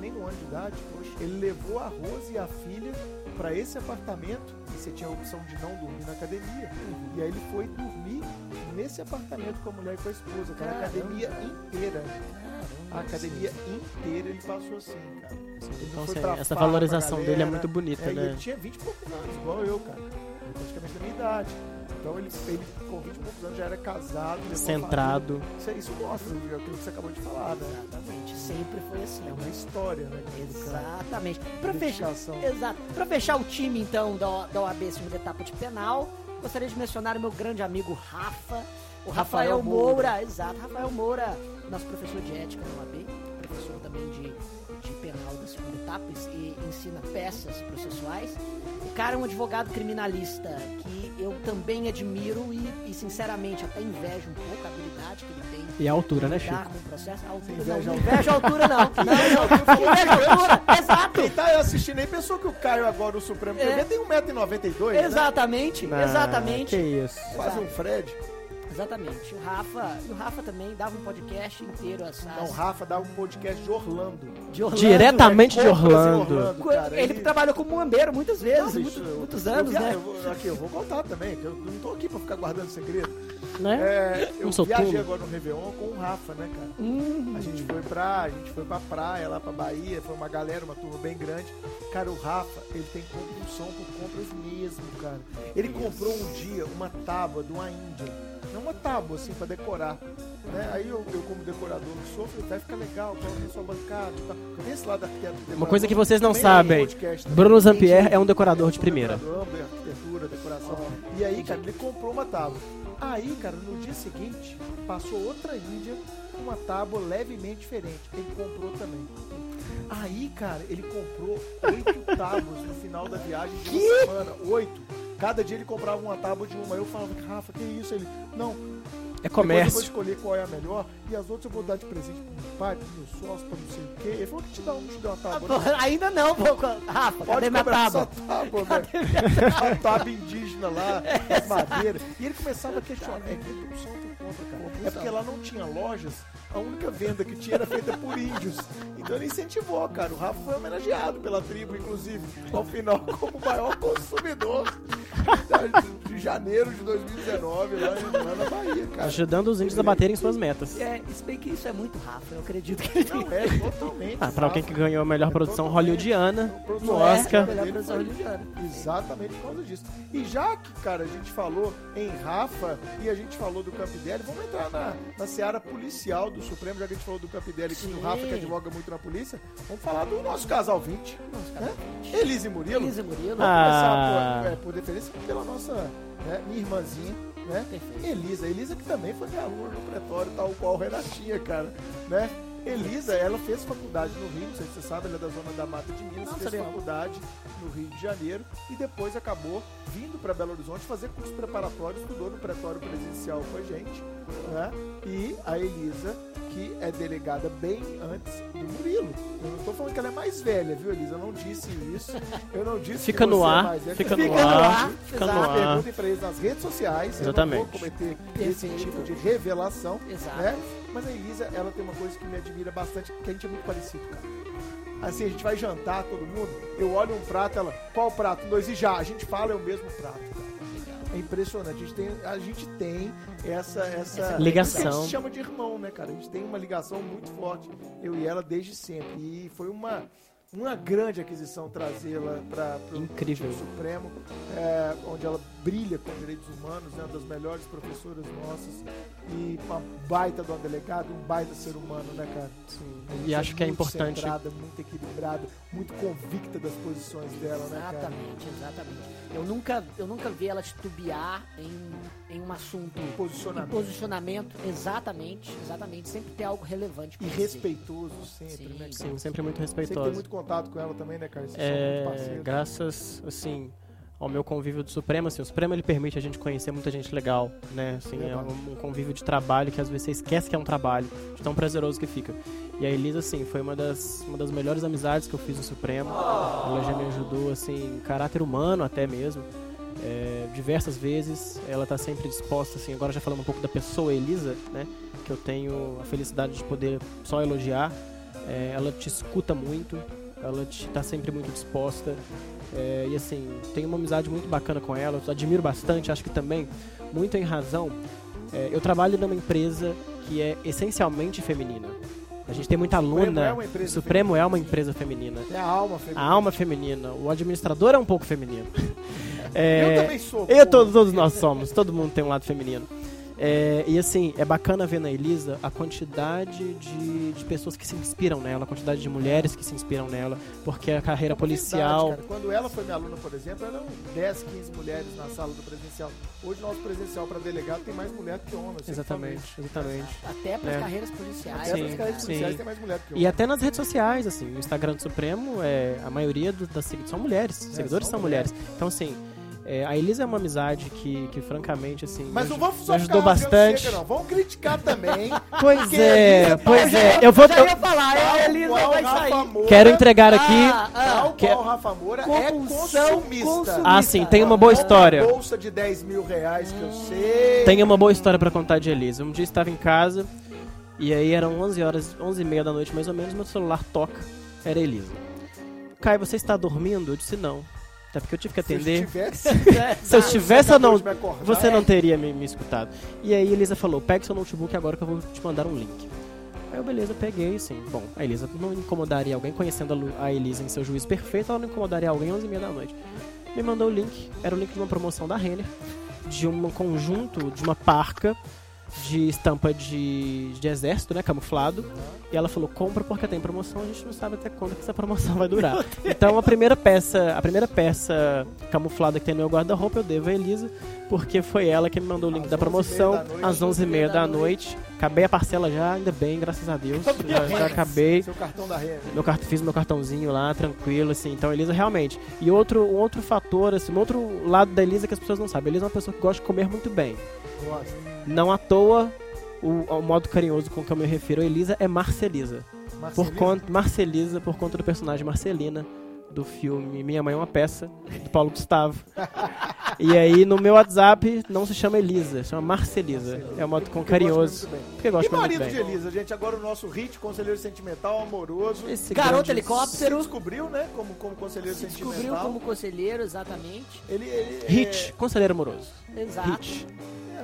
nem um ano de idade. Poxa. Ele levou a Rose e a filha para esse apartamento e você tinha a opção de não dormir na academia. Uhum. E aí ele foi dormir nesse apartamento com a mulher e com a esposa, cara, a academia inteira. A academia inteira ele passou assim, cara. Então, assim, essa valorização galera, dele é muito bonita, é, né? Ele tinha 20 e poucos anos, igual eu, cara. Praticamente da minha idade. Então ele, ele com 20 e poucos anos já era casado, centrado. Isso, isso mostra aquilo que você acabou de falar, né? Exatamente, sempre foi assim. É uma história, né? Exatamente. Para fechar, exato. Para fechar o time então da, da OAB segunda etapa de penal, gostaria de mencionar o meu grande amigo Rafa, o Rafael, Rafael Moura. Moura. Exato, Rafael Moura, nosso professor de ética da OAB, professor também de, etapa e ensina peças processuais. O cara é um advogado criminalista que eu também admiro e, e sinceramente, até invejo um pouco a habilidade que ele tem. E a altura, né, Chico? Com o processo. A altura, inveja, não, inveja a altura, não. *laughs* Não, inveja a altura, *laughs* exato. Quem tá assistindo aí pensou que o Caio agora, o Supremo é. tem 1,92m, né? Exatamente, né? exatamente. Que isso. Quase um Fred. Exatamente. O Rafa, e o Rafa também dava um podcast inteiro assim. Não, o Rafa dava um podcast de Orlando. De Orlando Diretamente né? de Orlando. Orlando cara, ele, ele trabalhou como muambeiro muitas vezes, não, bicho, muitos, eu, anos, eu, né? Eu vou, aqui, eu vou contar também, que eu não tô aqui pra ficar guardando segredo. Né? É, eu viajei tudo. agora no Réveillon com o Rafa, né, cara? Uhum. A gente foi pra. A gente foi pra praia, lá pra Bahia, foi uma galera, uma turma bem grande. Cara, o Rafa, ele tem compulsão por compras mesmo, cara. Ele comprou um dia uma tábua de uma Índia não uma tábua assim para decorar. Né? Aí eu, eu, como decorador sou, falei, vai ficar legal, coloca na sua bancada e tal. Esse lado arquiteto Uma coisa que vocês não sabem, é Bruno Zampier é um decorador de primeira. Decorador, arquitetura, decoração. E aí, cara, ele comprou uma tábua. Aí, cara, no dia seguinte, passou outra Índia com uma tábua levemente diferente. Ele comprou também. Aí, cara, ele comprou oito *laughs* tábuas no final da viagem de uma semana. Oito. Cada dia ele comprava uma tábua de uma. Eu falava, Rafa, que isso? Ele, não. É comércio. eu vou escolher qual é a melhor e as outras eu vou dar de presente pro meu pai, pro meu sócio, pra não sei o quê. Ele falou que te dá um, te dá uma tábua. Ah, né? Ainda não, pô. Rafa, Pode cadê minha tábua? tábua né? a tábua indígena lá, *laughs* as madeiras. E ele começava a questionar. É compulsão por compra, cara. É porque lá não tinha lojas a única venda que tinha era feita por índios. Então ele incentivou, cara. O Rafa foi homenageado pela tribo, inclusive, ao final, como o maior consumidor de janeiro de 2019, lá, lá na Bahia, cara. Ajudando os índios a baterem suas metas. É, se bem que isso é muito Rafa, eu acredito que ele Não, é totalmente. Ah, pra alguém que ganhou a melhor produção é hollywoodiana no Oscar. É, melhor produção hollywoodiana. Exatamente por causa disso. E já que, cara, a gente falou em Rafa e a gente falou do Campdelli, vamos entrar na, na seara policial do Supremo, já que a gente falou do Campdelli e do Rafa, que advoga muito na polícia. Vamos falar do nosso casal 20. Nosso casal né? 20. Elise Murilo. Elise Murilo. Vamos ah. começar por, é, por deferência pela nossa né, minha irmãzinha, né? Elisa. Elisa que também foi minha aluna no pretório, tal qual Renatinha, cara, né? Elisa, ela fez faculdade no Rio, não sei se você sabe, ela é da zona da Mata de Minas, não, fez faculdade no Rio de Janeiro e depois acabou vindo para Belo Horizonte fazer curso preparatório, estudou no pretório presencial com a gente, né? E a Elisa, que é delegada bem antes do Murilo. Eu não estou falando que ela é mais velha, viu, Elisa? Eu não disse isso. Eu não disse fica que no ar, é mais velha. Fica, fica no, ar, ar. Fica no ar. Perguntem para eles nas redes sociais. Exatamente. Eu não vou cometer esse tipo de revelação. Exato. Né? Mas a Elisa, ela tem uma coisa que me admira bastante, que a gente é muito parecido, cara. Assim, a gente vai jantar, todo mundo, eu olho um prato, ela, qual prato? Dois e já, a gente fala, é o mesmo prato, cara. É impressionante, a gente tem, a gente tem essa, essa, essa ligação. A gente chama de irmão, né, cara? A gente tem uma ligação muito forte, eu e ela, desde sempre. E foi uma uma grande aquisição trazê-la para o Supremo, é, onde ela brilha com direitos humanos, é uma das melhores professoras nossas e uma baita de uma delegada, um baita ser humano, né, cara? Sim. E acho que é importante. Centrada, muito equilibrada, muito convicta das posições dela, exatamente, né? Exatamente, exatamente. Eu nunca, eu nunca vi ela titubear em, em um assunto. Em posicionamento. Em posicionamento, exatamente, exatamente. Sempre ter algo relevante. E respeitoso sempre, Sim. né? Sim, sempre muito respeitoso. Sempre tem muito contato com ela também, né, cara? Vocês é, graças, assim, ao meu convívio do Supremo, assim, o Supremo ele permite a gente conhecer muita gente legal, né? Assim, é um, um convívio de trabalho que às vezes você esquece que é um trabalho, de tão prazeroso que fica. E a Elisa, assim, foi uma das, uma das melhores amizades que eu fiz no Supremo. Ela já me ajudou, assim, em caráter humano até mesmo. É, diversas vezes, ela está sempre disposta, assim, agora já falando um pouco da pessoa Elisa, né? Que eu tenho a felicidade de poder só elogiar. É, ela te escuta muito, ela está sempre muito disposta. É, e assim, tenho uma amizade muito bacana com ela, eu admiro bastante, acho que também, muito em razão. É, eu trabalho numa empresa que é essencialmente feminina. A gente tem muita aluna. Supremo é uma, Supremo é uma empresa feminina. É a alma feminina. A alma feminina. O administrador é um pouco feminino. É, eu também sou. Eu, todos, todos nós *laughs* somos. Todo mundo tem um lado feminino. É, e assim, é bacana ver na Elisa a quantidade de, de pessoas que se inspiram nela, a quantidade de mulheres que se inspiram nela, porque a carreira policial. Verdade, Quando ela foi minha aluna, por exemplo, eram 10, 15 mulheres na sala do presencial. Hoje, nosso presencial para delegado tem mais mulher que homem. Exatamente, exatamente. Até para as é. carreiras policiais. Até para as carreiras policiais tem mais mulher que homem. E até nas redes sociais, assim, no Instagram do Supremo, é, a maioria do, das seguidores são mulheres. É, seguidores são, são mulheres. mulheres. Então, assim é, a Elisa é uma amizade que, que francamente, assim. Mas não vamos só ajudou bastante. Chega, não. Vamos criticar também. *laughs* Pois é, pois é. Eu vou. Já ia falar, é, a Elisa vai sair. Moura, Quero entregar aqui. Ah, ah, que... o Rafa Moura é consumista. consumista. Ah, sim, tem uma boa história. Uma bolsa de 10 mil reais que eu sei. Tem uma boa história para contar de Elisa. Um dia estava em casa e aí eram 11 horas, 11 e meia da noite mais ou menos, meu celular toca. Era Elisa. Caio, você está dormindo? Eu disse não. Até porque eu tive que atender. Se eu estivesse, ou não, você não teria me, me, escutado. E aí Elisa falou: pegue seu notebook agora que eu vou te mandar um link. Aí eu, beleza, peguei, sim. Bom, a Elisa não incomodaria alguém, conhecendo a Elisa em seu juízo perfeito, ela não incomodaria alguém às 11h30 da noite. Me mandou o link, era o link de uma promoção da Renner, de um conjunto, de uma parca de estampa de, de exército, né? Camuflado. E ela falou, compra porque tem promoção, a gente não sabe até quando que essa promoção vai durar. *laughs* Então a primeira peça, a primeira peça camuflada que tem no meu guarda-roupa eu devo a Elisa, porque foi ela que me mandou o link às da promoção às 11h30 da, noite. Acabei a parcela já, ainda bem, graças a Deus. Já, já acabei. Seu cartão da rede. Meu cart... Fiz meu cartãozinho lá, tranquilo, assim. Então, Elisa, realmente. E outro, um outro fator, assim, um outro lado da Elisa que as pessoas não sabem. Elisa é uma pessoa que gosta de comer muito bem. Não à toa, o, o modo carinhoso com que eu me refiro a Elisa é Marcelisa. Marcelisa? Por conta, Marcelisa, por conta do personagem Marcelina do filme Minha Mãe é uma Peça, do Paulo Gustavo. *laughs* e aí no meu WhatsApp não se chama Elisa, se chama Marcelisa. Marcelisa. É um modo com carinhoso. Porque eu gosto e marido de Elisa, gente, agora o nosso hit, conselheiro sentimental, amoroso. Esse Garoto helicóptero. Se descobriu, né, como, como conselheiro se sentimental. Descobriu como conselheiro, exatamente. Ele, ele hit, é... conselheiro amoroso. Exato. Hit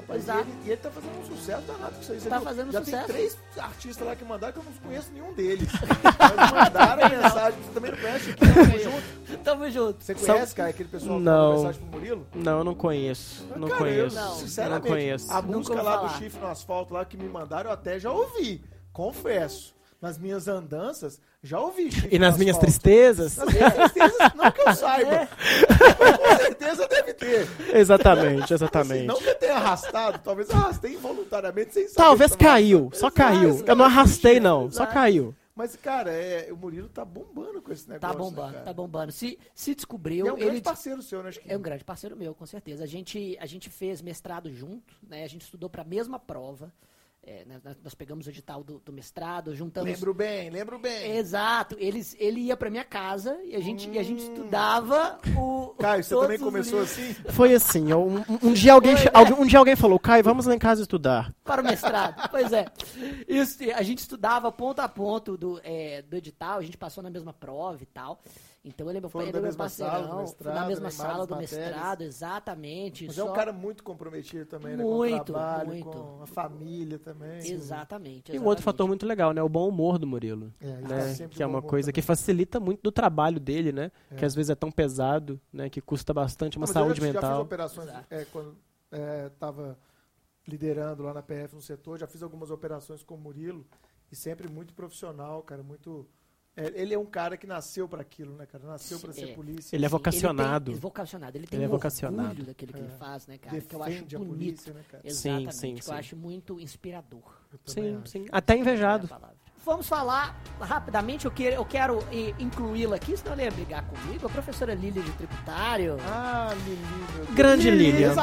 rapaz. E ele, e ele, tá fazendo um sucesso danado com isso aí. Tá fazendo Já sucesso. tem três artistas lá que mandaram que eu não conheço nenhum deles. *laughs* Mas mandaram mensagem. Você também não conhece? Tamo junto. Tamo junto. Você conhece, cara, aquele pessoal que mandou mensagem pro Murilo? Não, eu não conheço. Não cara, conheço. Eu, não, sinceramente, não conheço. A música lá do chifre no asfalto lá que me mandaram, eu até já ouvi. Confesso nas minhas andanças, já ouvi. E nas minhas tristezas? Nas minhas tristezas, não que eu *laughs* saiba. É. Com certeza deve ter. Exatamente, exatamente. Assim, não que eu tenha arrastado, talvez arrastei involuntariamente sem saber. Talvez caiu, só caiu. Eu não arrastei, não, só caiu. Mas, cara, é, o Murilo tá bombando com esse negócio. Tá bombando, né, tá bombando. Se, se descobriu. E é um grande parceiro seu, né? É um grande parceiro meu, com certeza. A gente, a gente fez mestrado junto, né? A gente estudou para a mesma prova. É, né, nós pegamos o edital do, do, mestrado, juntamos. Lembro bem, lembro bem. Exato. Eles, ele ia pra minha casa e a gente, hum. e a gente hum. estudava o. *laughs* Caio, você também começou assim? Foi assim. Um, um, dia alguém, Foi, alguém, um dia alguém falou, Caio, vamos lá em casa estudar. Para o mestrado. pois é. Isso, a gente estudava ponto a ponto do, é, do edital, a gente passou na mesma prova e tal. Então ele é meu, ele é meu parceirão, mestrado, na mesma sala do mestrado, exatamente. Mas só... é um cara muito comprometido também, muito, né, com o trabalho, muito. com a família também. Exatamente, exatamente. E um outro fator muito legal, né? O bom humor do Murilo. É, né? Tá que é uma coisa também. que facilita muito do trabalho dele, né? É. Que às vezes é tão pesado, né? Que custa bastante uma saúde eu já, mental. Já fiz operações é, quando estava é, liderando lá na PF no setor, já fiz algumas operações com o Murilo e sempre muito profissional, cara, muito é, ele é um cara que nasceu para aquilo, né, cara? Nasceu para ser polícia. Ele é vocacionado. Ele, tem, vocacionado. Ele tem ele é vocacionado. orgulho daquilo que é. ele faz, né, cara? Defende que eu acho bonito. Polícia, né, cara? Exatamente. Sim, sim, que sim. eu acho muito inspirador. Sim, acho. sim. Até invejado. Vamos falar rapidamente, eu quero, eu quero incluí-la aqui, senão ela ia brigar comigo, a professora Lília de Tributário. Ah, Lili. Grande Lília.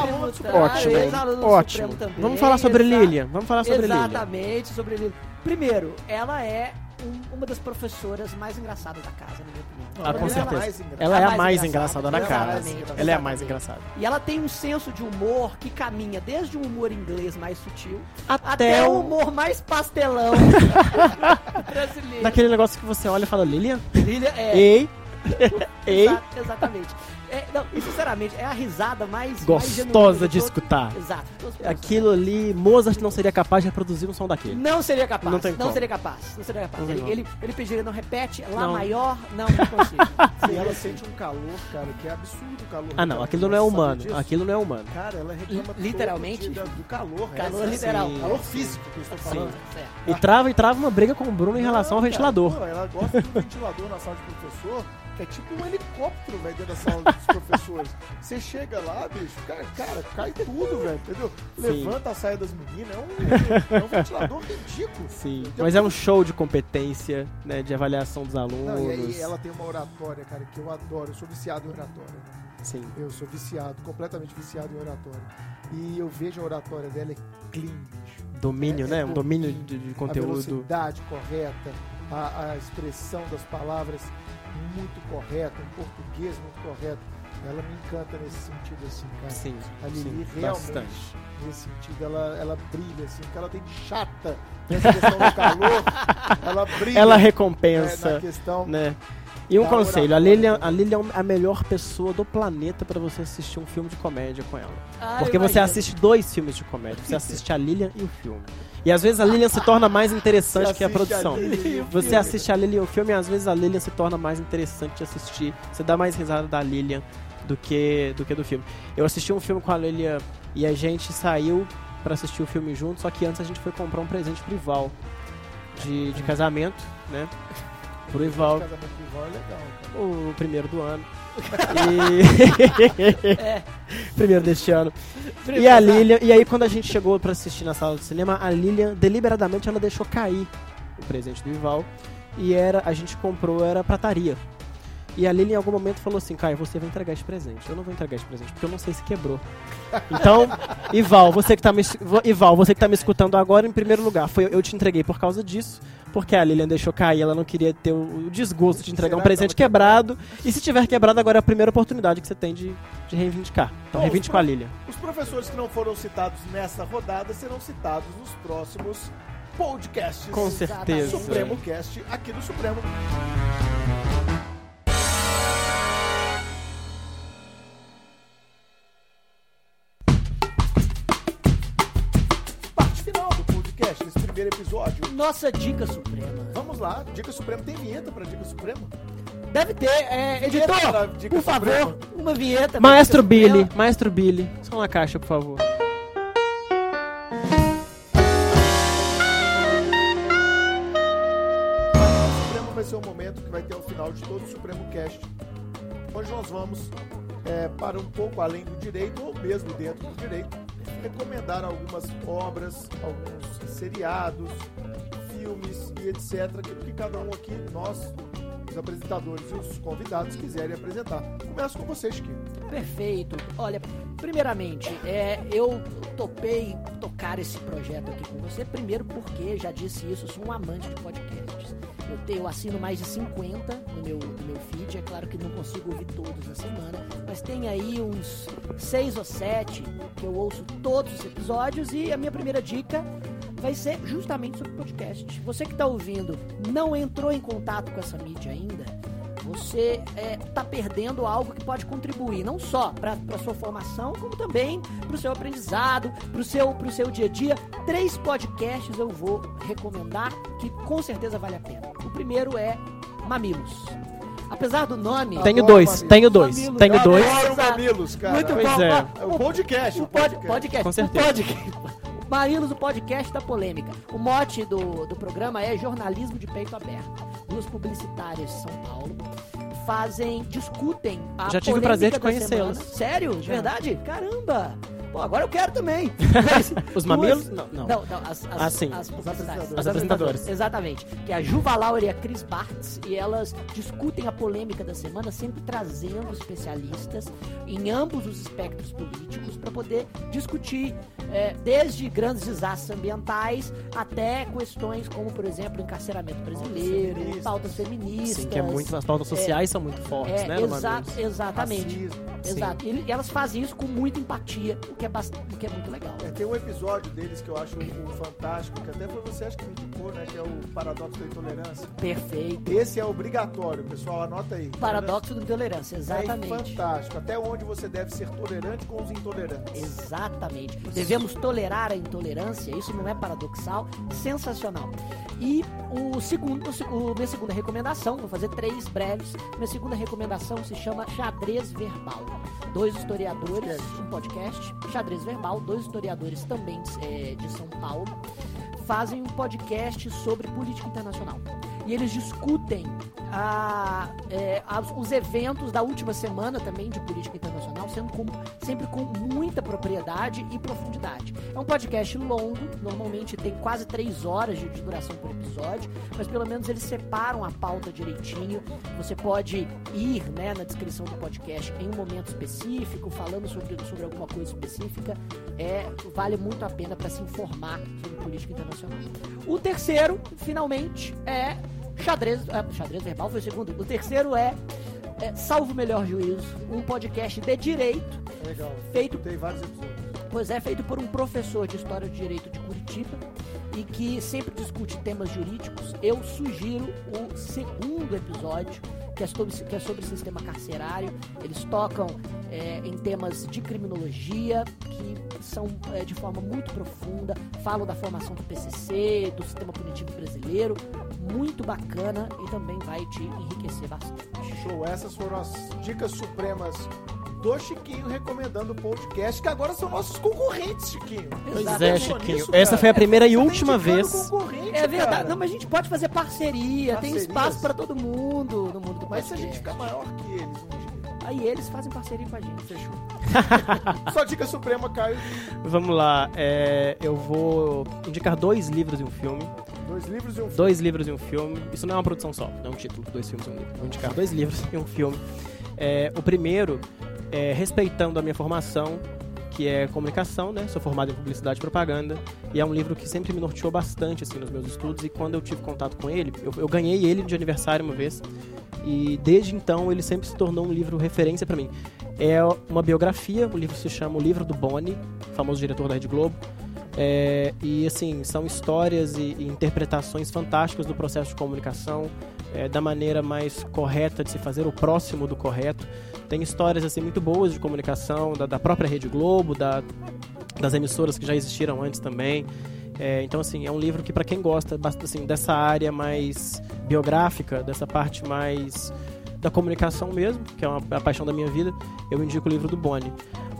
Ótimo. Ótimo. Vamos falar sobre Lília. Vamos falar sobre Lília. Exatamente, sobre Lília. Primeiro, ela é um, uma das professoras mais engraçadas da casa, na minha opinião. Ah, com certeza. Ela, é a mais engraçada, da casa. Ela é a mais engraçada. E ela tem um senso de humor que caminha desde um humor inglês mais sutil até, até o humor mais pastelão *laughs* brasileiro. Daquele negócio que você olha e fala, Lilian? Lilian, é. Ei. *laughs* Ei. exatamente. É, não, e sinceramente, é a risada mais gostosa mais de escutar. Exato. Aquilo ali, Mozart não seria capaz de reproduzir um som daquele. Não seria capaz. Não, tem não seria capaz. Não seria capaz. Não ele, ele, ele, pediria, não repete, lá não. maior, não, não *laughs* consigo. e ela sente um calor, cara, que é absurdo o calor. Ah, não, aquilo não é humano. Aquilo não é humano. Cara, ela reclama literalmente do, do calor. Calor literal. Sim. Calor físico que eu estou falando. Sim. E trava, e trava uma briga com o Bruno em relação ao ventilador. Pô, ela gosta do ventilador na sala de professor é tipo um helicóptero, velho, dentro da sala dos professores. Você chega lá, bicho, cara, cara cai tudo, velho, entendeu? Levanta a saia das meninas, é um, é um ventilador ridículo. Sim, mas é um show de competência, né, de avaliação dos alunos. Não, e, e ela tem uma oratória, cara, que eu adoro. Eu sou viciado em oratória. Né? Sim. Eu sou viciado, completamente viciado em oratória. E eu vejo a oratória dela é clean, bicho. Domínio, é, né? É um domínio de, de conteúdo. A velocidade correta, a, a expressão das palavras muito correta, um português muito correto. Ela me encanta nesse sentido, assim, cara. Sim, a Lili sim, realmente, bastante. nesse sentido, ela, ela brilha, assim, porque ela tem de chata nessa questão do calor, *laughs* ela brilha. Ela recompensa. É, na questão né? E um conselho, a Lilian, a Lilian é a melhor pessoa do planeta para você assistir um filme de comédia com ela. Ah, Porque você assiste dois filmes de comédia, você assiste a Lilian e o filme. E às vezes a Lilian se torna mais interessante que a produção. A você assiste a Lilian e o filme e às vezes a Lilian se torna mais interessante de assistir. Você dá mais risada da Lilian do que do que do filme. Eu assisti um filme com a Lilian e a gente saiu para assistir o filme junto, só que antes a gente foi comprar um presente pro Ival de, de casamento, né? Pro Ival. O casamento do Ival é legal, cara. O primeiro do ano. *laughs* E... é. *laughs* Primeiro deste ano. Primeiro e a Lilian, e aí quando a gente chegou para assistir na sala de cinema, a Lilian deliberadamente ela deixou cair o presente do Ival e era a gente comprou era prataria. E a Lilian em algum momento falou assim: Caio, você vai entregar esse presente. Eu não vou entregar esse presente, porque eu não sei se quebrou. Então, *laughs* Ival, você que tá me, Ival, você que tá me escutando agora, em primeiro lugar, foi eu te entreguei por causa disso, porque a Lilian deixou cair, ela não queria ter o, desgosto de entregar um presente quebrado. E se tiver quebrado, agora é a primeira oportunidade que você tem de, de reivindicar. Então, Bom, reivindique com a Lilian. Os professores que não foram citados nessa rodada serão citados nos próximos podcasts. Com certeza. Supremo Cast aqui no Supremo. Primeiro episódio. Nossa dica suprema. Vamos lá, dica suprema. Tem vinheta pra dica suprema? Deve ter. É, editor, por favor, suprema. uma vinheta. Maestro Billy, suprema. Maestro Billy. Só uma caixa, por favor. O Supremo vai ser o momento que vai ter ao final de todo o Supremo Cast. Hoje nós vamos é, para um pouco além do direito, ou mesmo dentro do direito, recomendar algumas obras, alguns seriados, filmes e etc. Que, que cada um aqui, nós, os apresentadores e os convidados, quiserem apresentar. Começo com você, Chiquinho. Perfeito. Olha, primeiramente, é, eu topei tocar esse projeto aqui com você, primeiro porque, já disse isso, sou um amante de podcasts. Eu, eu assino mais de 50 no meu, no meu feed, é claro que não consigo ouvir todos na semana, mas tem aí uns seis ou sete que eu ouço todos os episódios e a minha primeira dica vai ser justamente sobre podcast. Você que está ouvindo não entrou em contato com essa mídia ainda, você está é, perdendo algo que pode contribuir não só para a sua formação, como também para o seu aprendizado, para o seu, seu dia a dia. Três podcasts eu vou recomendar que com certeza vale a pena. O primeiro é Mamilos. Apesar do nome. Tenho dois, tenho dois, mamilos. tenho dois. Adoro mamilos, cara. Muito pois bom. É. O podcast, o podcast. podcast. Com certeza. O podcast. *laughs* Marinos, o podcast da polêmica. O mote do, do programa é jornalismo de peito aberto. Duas publicitárias de São Paulo fazem, discutem a Já tive o prazer de conhecê-las. Sério? De verdade? Caramba! Pô, agora eu quero também. *laughs* Os mamilos? Não, não. não, não as, as, ah, sim. As, as, as apresentadoras. Exatamente. Que é a Juva Lauer e a Cris Bartz. E elas discutem a polêmica da semana, sempre trazendo especialistas em ambos os espectros políticos para poder discutir é, desde grandes desastres ambientais até questões como, por exemplo, encarceramento brasileiro, feminista. pautas feministas. Sim, que é muito, as pautas sociais é, são muito fortes, é, né? Exa exatamente. Racismo. Exato. E, elas fazem isso com muita empatia, o que é, bastante, que é muito legal. É, tem um episódio deles que eu acho um, fantástico, que até foi você acho que me indicou, né? Que é o Paradoxo da Intolerância. Perfeito. Esse é obrigatório, pessoal, anota aí. Paradoxo da Intolerância, exatamente. É fantástico. Até onde você deve ser tolerante com os intolerantes. Exatamente. Devemos tolerar a intolerância, isso não é paradoxal, sensacional. E o segundo, o, o, minha segunda recomendação, vou fazer três breves. Minha segunda recomendação se chama Xadrez Verbal. Dois historiadores, um podcast, Xadrez Verbal, dois historiadores também é, de São Paulo, fazem um podcast sobre política internacional. E eles discutem a, é, a, os eventos da última semana também de política internacional, sendo com, sempre com muita propriedade e profundidade. É um podcast longo, normalmente tem quase três horas de duração por episódio, mas pelo menos eles separam a pauta direitinho. Você pode ir né, na descrição do podcast em um momento específico, falando sobre, sobre alguma coisa específica. É, vale muito a pena para se informar sobre política internacional. O terceiro, finalmente, é Xadrez, é, xadrez verbal foi o segundo. O terceiro é, é Salvo o Melhor Juízo, um podcast de direito. Legal. Feito, Tem vários episódios. Pois é, feito por um professor de História do Direito de Curitiba e que sempre discute temas jurídicos. Eu sugiro o segundo episódio, que é sobre, que é sobre sistema carcerário. Eles tocam é, em temas de criminologia, que são é, de forma muito profunda, falam da formação do PCC, do sistema punitivo brasileiro, muito bacana e também vai te enriquecer bastante. Show, essas foram as dicas supremas do Chiquinho recomendando o podcast, que agora são nossos concorrentes, Chiquinho. Pois é, Chiquinho. Isso, Essa foi a primeira e tá última vez. É verdade. Cara. Não, mas a gente pode fazer parceria, tem espaço para todo mundo no mundo do podcast. Mas se a gente ficar maior que eles dia. Aí eles fazem parceria com a gente, fechou. *laughs* Só dica suprema, Caio. Vamos lá, é, eu vou indicar dois livros e um filme. Dois livros e um filme. Dois livros e um filme. Isso não é uma produção só, não é um título, dois filmes e um livro. Vou indicar dois livros e um filme. É, o primeiro é, respeitando a minha formação, que é comunicação, né? Sou formado em publicidade e propaganda e é um livro que sempre me norteou bastante assim nos meus estudos e quando eu tive contato com ele, eu, eu ganhei ele de aniversário uma vez e desde então ele sempre se tornou um livro referência para mim. É uma biografia, o livro se chama O Livro do Boni, famoso diretor da Rede Globo. É, e assim, são histórias e, e, interpretações fantásticas do processo de comunicação, é, da maneira mais correta de se fazer o próximo do correto. Tem histórias assim muito boas de comunicação da, da própria Rede Globo, da, das emissoras que já existiram antes também. É, então, assim, é um livro que, para quem gosta assim, dessa área mais biográfica, dessa parte mais da comunicação mesmo, que é uma, a paixão da minha vida, eu indico o livro do Boni.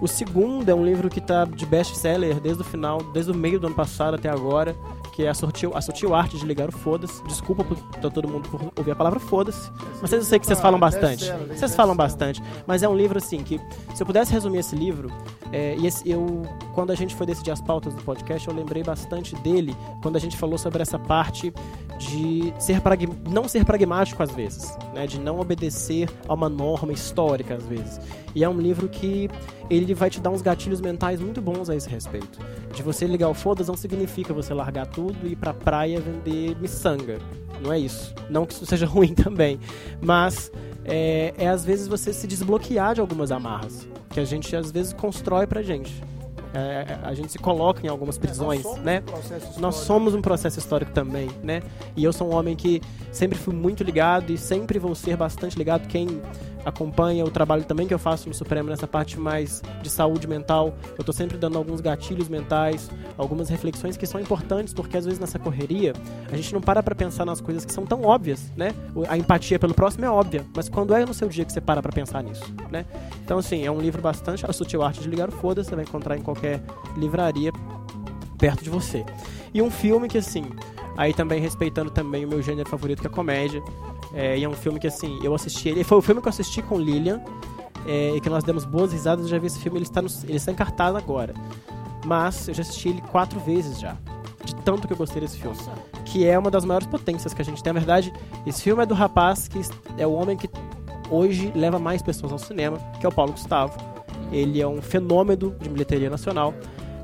O segundo é um livro que está de best-seller desde o final, desde o meio do ano passado até agora, que é a sutil, a sutil arte de ligar o foda-se. Desculpa por todo mundo por ouvir a palavra foda-se. Mas eu sei que vocês falam bastante. Vocês falam bastante. Mas é um livro, assim, que se eu pudesse resumir esse livro, é, e esse, eu, quando a gente foi decidir as pautas do podcast, eu lembrei bastante dele quando a gente falou sobre essa parte de ser não ser pragmático às vezes, né? de não obedecer a uma norma histórica às vezes. E é um livro que ele vai te dar uns gatilhos mentais muito bons a esse respeito. De você ligar o foda não significa você largar tudo e ir pra praia vender miçanga. Não é isso. Não que isso seja *laughs* ruim também. Mas é, é às vezes você se desbloquear de algumas amarras. Que a gente às vezes constrói pra gente. É, a gente se coloca em algumas prisões, é, né? Um nós somos um processo histórico também, né? E eu sou um homem que sempre fui muito ligado e sempre vou ser bastante ligado. Quem acompanha o trabalho também que eu faço no Supremo nessa parte mais de saúde mental. Eu estou sempre dando alguns gatilhos mentais, algumas reflexões que são importantes, porque às vezes nessa correria a gente não para para pensar nas coisas que são tão óbvias, né? A empatia pelo próximo é óbvia, mas quando é no seu dia que você para para pensar nisso, né? Então, assim, é um livro bastante a sutil arte de ligar o foda, você vai encontrar em qualquer livraria perto de você. E um filme que, assim, aí também respeitando também o meu gênero favorito, que é comédia, é, e é um filme que, assim, eu assisti ele. Foi o filme que eu assisti com Lilian. É, e que nós demos boas risadas. Eu já vi esse filme, ele está, no, ele está em cartaz agora. Mas eu já assisti ele quatro vezes já. De tanto que eu gostei desse filme. Que é uma das maiores potências que a gente tem. Na verdade, esse filme é do rapaz que é o homem que hoje leva mais pessoas ao cinema, que é o Paulo Gustavo. Ele é um fenômeno de bilheteria nacional.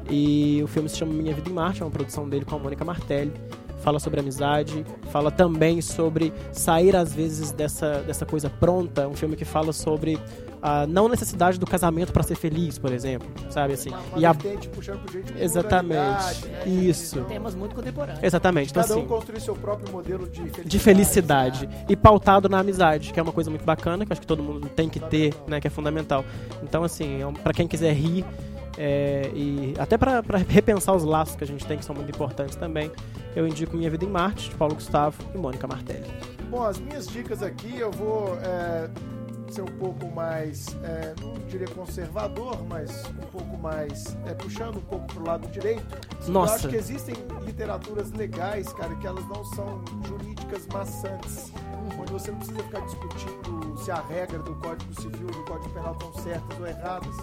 E o filme se chama Minha Vida em Marte, é uma produção dele com a Mônica Martelli fala sobre amizade, fala também sobre sair às vezes dessa, dessa coisa pronta, um filme que fala sobre a não necessidade do casamento para ser feliz, por exemplo, sabe assim. Uma, uma e a puxando pro jeito Exatamente. Né? Isso. Temas muito contemporâneos. Exatamente. Então, Cada um assim, construir seu próprio modelo de felicidade. De felicidade né? e pautado na amizade, que é uma coisa muito bacana, que acho que todo mundo tem que ter, né, que é fundamental. Então assim, é para quem quiser rir é, e até para *laughs* repensar os laços que a gente tem, que são muito importantes também, eu indico Minha Vida em Marte, de Paulo Gustavo e Mônica Martelli. Bom, as minhas dicas aqui eu vou é, ser um pouco mais, é, não diria conservador, mas um pouco mais, é, puxando um pouco pro lado direito. Nossa. Eu acho que existem literaturas legais, cara, que elas não são jurídicas maçantes, onde você não precisa ficar discutindo se a regra do Código Civil e do Código Penal estão certas ou erradas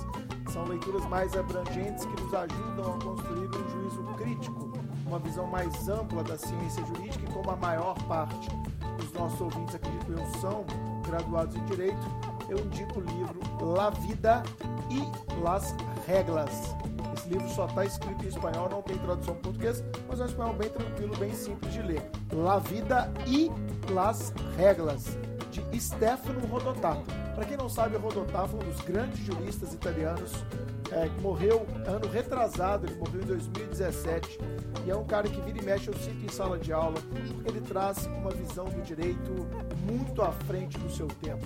são leituras mais abrangentes que nos ajudam a construir um juízo crítico, uma visão mais ampla da ciência jurídica e como a maior parte dos nossos ouvintes, acredito eu, são graduados em Direito, eu indico o livro La Vida e las Reglas. Esse livro só está escrito em espanhol, não tem tradução em português, mas é um espanhol bem tranquilo, bem simples de ler. La Vida e las Reglas, de Stefano Rodotà. Para quem não sabe, Rodotà foi um dos grandes juristas italianos é, que morreu ano retrasado, ele morreu em 2017. E é um cara que vira e mexe, eu cito em sala de aula, porque ele traz uma visão do direito muito à frente do seu tempo.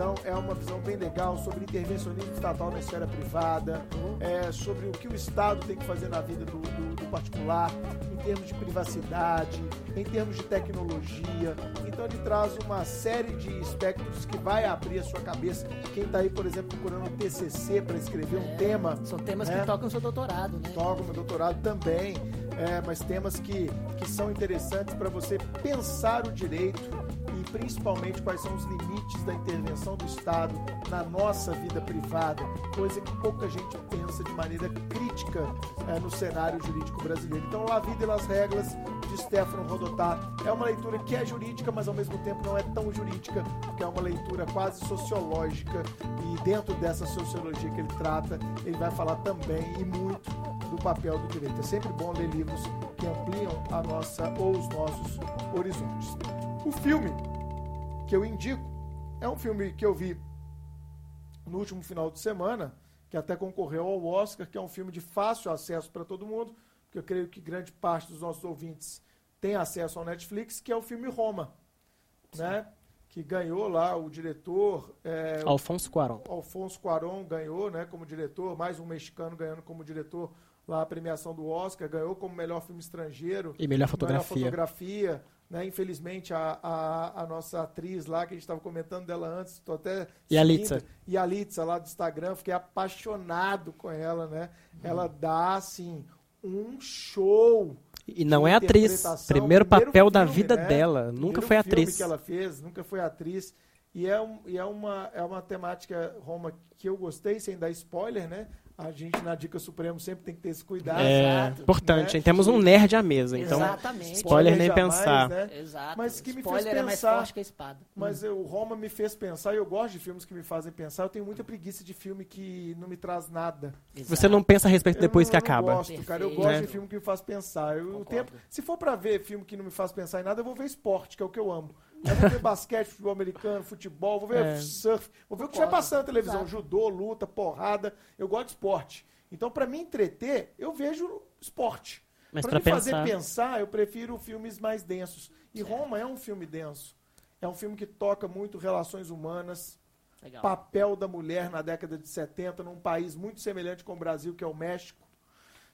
Então é uma visão bem legal sobre intervencionismo estatal na esfera privada, é, sobre o que o Estado tem que fazer na vida do, do, do particular, em termos de privacidade, em termos de tecnologia. Então ele traz uma série de espectros que vai abrir a sua cabeça. Quem está aí, por exemplo, procurando um TCC para escrever um é, tema. São temas né? que tocam o seu doutorado, né? Tocam meu doutorado também, é, mas temas que, que são interessantes para você pensar o direito e principalmente quais são os limites da intervenção do Estado na nossa vida privada, coisa que pouca gente pensa de maneira crítica é, no cenário jurídico brasileiro. Então, La Vida e las Regras, de Stefano Rodotà, é uma leitura que é jurídica, mas ao mesmo tempo não é tão jurídica, porque é uma leitura quase sociológica e dentro dessa sociologia que ele trata, ele vai falar também e muito do papel do direito. É sempre bom ler livros que ampliam a nossa ou os nossos horizontes. O filme que eu indico é um filme que eu vi no último final de semana, que até concorreu ao Oscar, que é um filme de fácil acesso para todo mundo, porque eu creio que grande parte dos nossos ouvintes tem acesso ao Netflix, que é o filme Roma, né? Que ganhou lá o diretor é, Alfonso Cuarón. Alfonso Cuarón ganhou, né, como diretor, mais um mexicano ganhando como diretor lá a premiação do Oscar, ganhou como melhor filme estrangeiro e melhor fotografia. Melhor fotografia né? Infelizmente, a, a, a, nossa atriz lá, que a gente estava comentando dela antes, estou até. E a Litza. E a Litza lá do Instagram, fiquei apaixonado com ela, né? Uhum. Ela dá, assim, um show. E não é atriz. Primeiro, Primeiro papel filme, da vida né? dela. Primeiro nunca foi atriz. que ela fez, nunca foi atriz. E é, um, e é, uma, é uma temática, Roma, que eu gostei, sem dar spoiler, né? A gente na Dica Supremo sempre tem que ter esse cuidado. É, Exato. importante. Né? Temos um nerd à mesa, então Exatamente. spoiler, nem jamais, pensar. Né? Exato. Mas que me spoiler fez pensar. É mais forte que a espada. Mas hum. o Roma me fez pensar, e eu gosto de filmes que me fazem pensar. Eu tenho muita preguiça de filme que não me traz nada. Exato. Você não pensa a respeito eu depois não, que acaba. Eu gosto, cara. Eu gosto né? de filme que me faz pensar. Eu, o tempo, se for para ver filme que não me faz pensar em nada, eu vou ver esporte, que é o que eu amo. Eu vou ver basquete, futebol americano, futebol, vou ver é. surf, vou ver o que estiver passando na televisão, Exato. judô, luta, porrada. Eu gosto de esporte. Então, para me entreter, eu vejo esporte. Mas para me fazer pensar, eu prefiro filmes mais densos. E Roma é um filme denso. É um filme que toca muito relações humanas, Legal. papel da mulher na década de 70 num país muito semelhante com o Brasil, que é o México.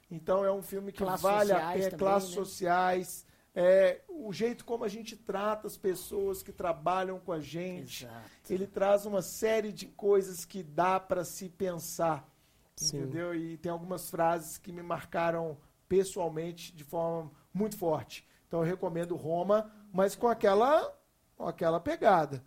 Então é um filme que classes vale a pena, também, classes né? sociais, é, o jeito como a gente trata as pessoas que trabalham com a gente. Exato. Ele traz uma série de coisas que dá para se pensar, Sim. entendeu? E tem algumas frases que me marcaram pessoalmente de forma muito forte. Então eu recomendo Roma, mas com aquela, com aquela pegada.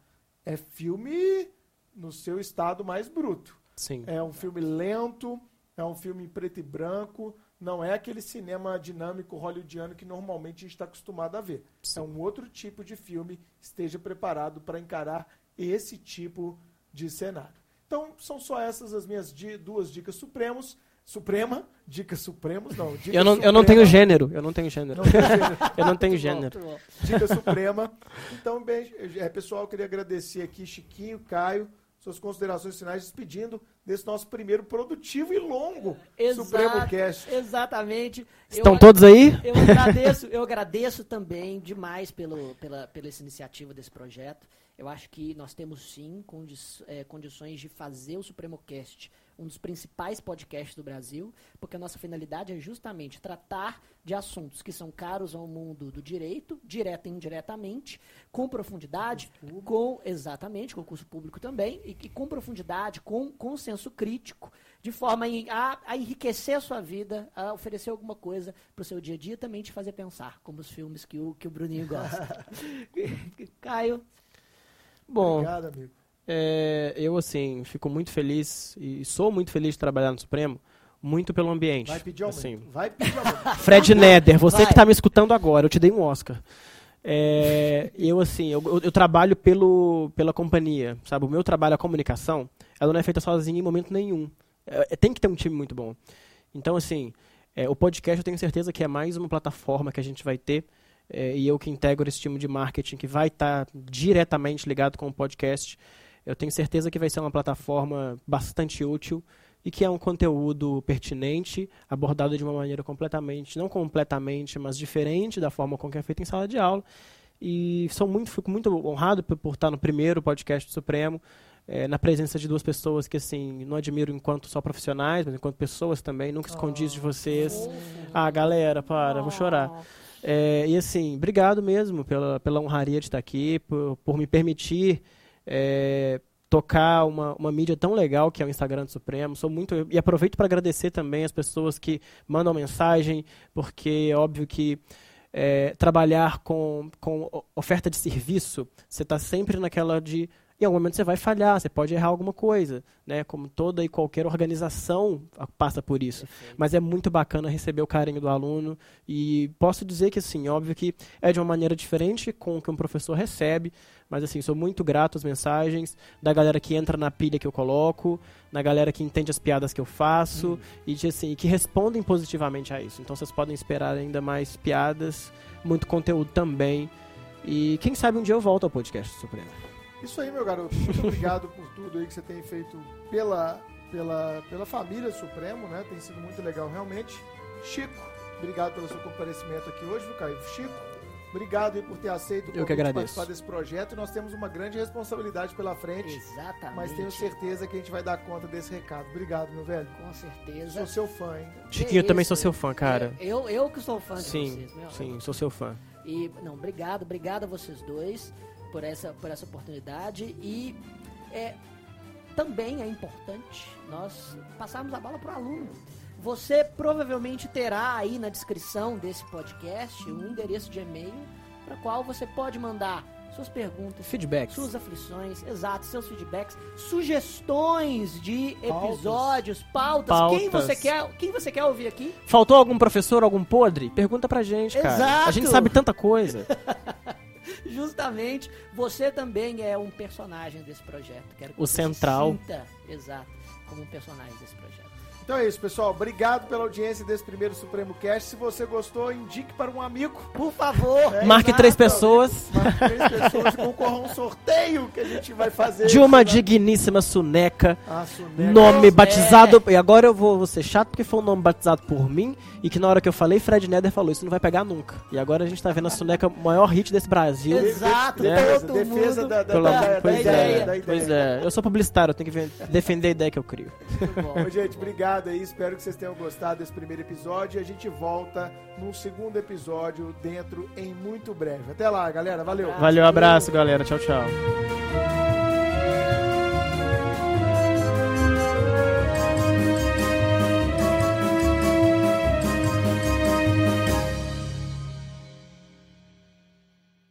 É filme no seu estado mais bruto. Sim. É um filme lento, é um filme em preto e branco, não é aquele cinema dinâmico hollywoodiano que normalmente a gente está acostumado a ver. Sim. É um outro tipo de filme. Esteja preparado para encarar esse tipo de cenário. Então, são só essas as minhas di duas dicas supremos. Suprema, dicas supremos, não. Dica eu, não suprema, eu não tenho gênero, eu não tenho gênero. Não gênero. *laughs* eu não tenho gênero. Bom, dica suprema. Então, bem, é, pessoal, eu queria agradecer aqui Chiquinho, Caio, suas considerações finais, despedindo desse nosso primeiro produtivo e longo Exato, Supremo Cast. Exatamente. Estão eu, todos aí? Eu agradeço, eu agradeço também demais pelo, pela, pela essa iniciativa desse projeto. Eu acho que nós temos sim condi é, condições de fazer o Supremo Cast um dos principais podcasts do Brasil, porque a nossa finalidade é justamente tratar de assuntos que são caros ao mundo do direito, direta e indiretamente, com profundidade, com exatamente, com curso público também, e, e com profundidade, com, com senso crítico, de forma a, a enriquecer a sua vida, a oferecer alguma coisa para o seu dia a dia, também te fazer pensar, como os filmes que o, que o Bruninho gosta. *laughs* Caio. Bom, Obrigado, amigo. É, eu, assim, fico muito feliz e sou muito feliz de trabalhar no Supremo, muito pelo ambiente. Vai pedir aumento. Assim. Vai pedir aumento. *laughs* Fred Neder, você Vai. que está me escutando agora, eu te dei um Oscar. É, eu, assim, eu, eu, trabalho pelo, pela companhia, sabe? O meu trabalho, a comunicação, ela não é feita sozinha em momento nenhum. É, tem que ter um time muito bom. Então, assim, é, o podcast eu tenho certeza que é mais uma plataforma que a gente vai ter é, e eu que integro esse time de marketing que vai estar tá diretamente ligado com o podcast eu tenho certeza que vai ser uma plataforma bastante útil e que é um conteúdo pertinente, abordado de uma maneira completamente, não completamente, mas diferente da forma com que é feito em sala de aula. E sou muito, fico muito honrado por, por estar no primeiro podcast do Supremo, é, na presença de duas pessoas que, assim, não admiro enquanto só profissionais, mas enquanto pessoas também. Nunca escondi isso de vocês. Oh. Ah, galera, para, vou chorar. É, e, assim, obrigado mesmo pela, pela honraria de estar aqui, por, por me permitir é, tocar uma, uma mídia tão legal que é o Instagram do Supremo. Sou muito e aproveito para agradecer também as pessoas que mandam mensagem, porque é óbvio que é, trabalhar com, com oferta de serviço, você está sempre naquela de em algum momento você vai falhar, você pode errar alguma coisa, né? Como toda e qualquer organização passa por isso. Perfeito. Mas é muito bacana receber o carinho do aluno e posso dizer que, assim, óbvio que é de uma maneira diferente com o que um professor recebe, mas, assim, sou muito grato às mensagens da galera que entra na pilha que eu coloco, da galera que entende as piadas que eu faço hum. e, assim, que respondem positivamente a isso. Então, vocês podem esperar ainda mais piadas, muito conteúdo também. E quem sabe um dia eu volto ao podcast Supremo. Isso aí, meu garoto. Muito obrigado por tudo aí que você tem feito pela, pela, pela família Supremo, né? Tem sido muito legal, realmente. Chico, obrigado pelo seu comparecimento aqui hoje, viu, Caio? Chico, obrigado aí por ter aceito Eu que agradeço. participar desse projeto. Nós temos uma grande responsabilidade pela frente. Exatamente. Mas tenho certeza que a gente vai dar conta desse recado. Obrigado, meu velho. Com certeza. Sou seu fã, hein? Chiquinho, eu também sou seu fã, cara. É, eu, eu que sou fã de sim, vocês, meu. Sim, sou seu fã. E, não, obrigado, obrigado a vocês dois por essa, por essa oportunidade e é, também é importante nós passarmos a bola para o aluno. Você provavelmente terá aí na descrição desse podcast um endereço de e-mail para qual você pode mandar suas perguntas, feedbacks, suas aflições, exato, seus feedbacks, sugestões de episódios, pautas, pautas. Quem você quer, quem você quer ouvir aqui? Faltou algum professor, algum podre? Pergunta pra gente, cara. Exato. A gente sabe tanta coisa. *laughs* *laughs* Justamente, você também é um personagem desse projeto. Quero que o central. Sinta, exato, como um personagem desse projeto. Então é isso, pessoal. Obrigado pela audiência desse primeiro Supremo Cast. Se você gostou, indique para um amigo. Por favor. É, Marque três pessoas. Marque três pessoas. Concorra um sorteio que a gente vai fazer. De uma digníssima suneca. Ah, suneca. Nome é. batizado. E agora eu vou, vou ser chato porque foi um nome batizado por mim. E que na hora que eu falei, Fred Nether falou: Isso não vai pegar nunca. E agora a gente tá vendo a suneca, o maior hit desse Brasil. Exato, né? Todo defesa da, da, da, da, pois da é, ideia. Da ideia. Pois é, eu sou publicitário, eu tenho que defender a ideia que eu crio. Muito bom. gente, obrigado aí. Espero que vocês tenham gostado desse primeiro episódio. E a gente volta num segundo episódio dentro em muito breve. Até lá, galera. Valeu. Valeu, abraço, galera. Tchau, tchau.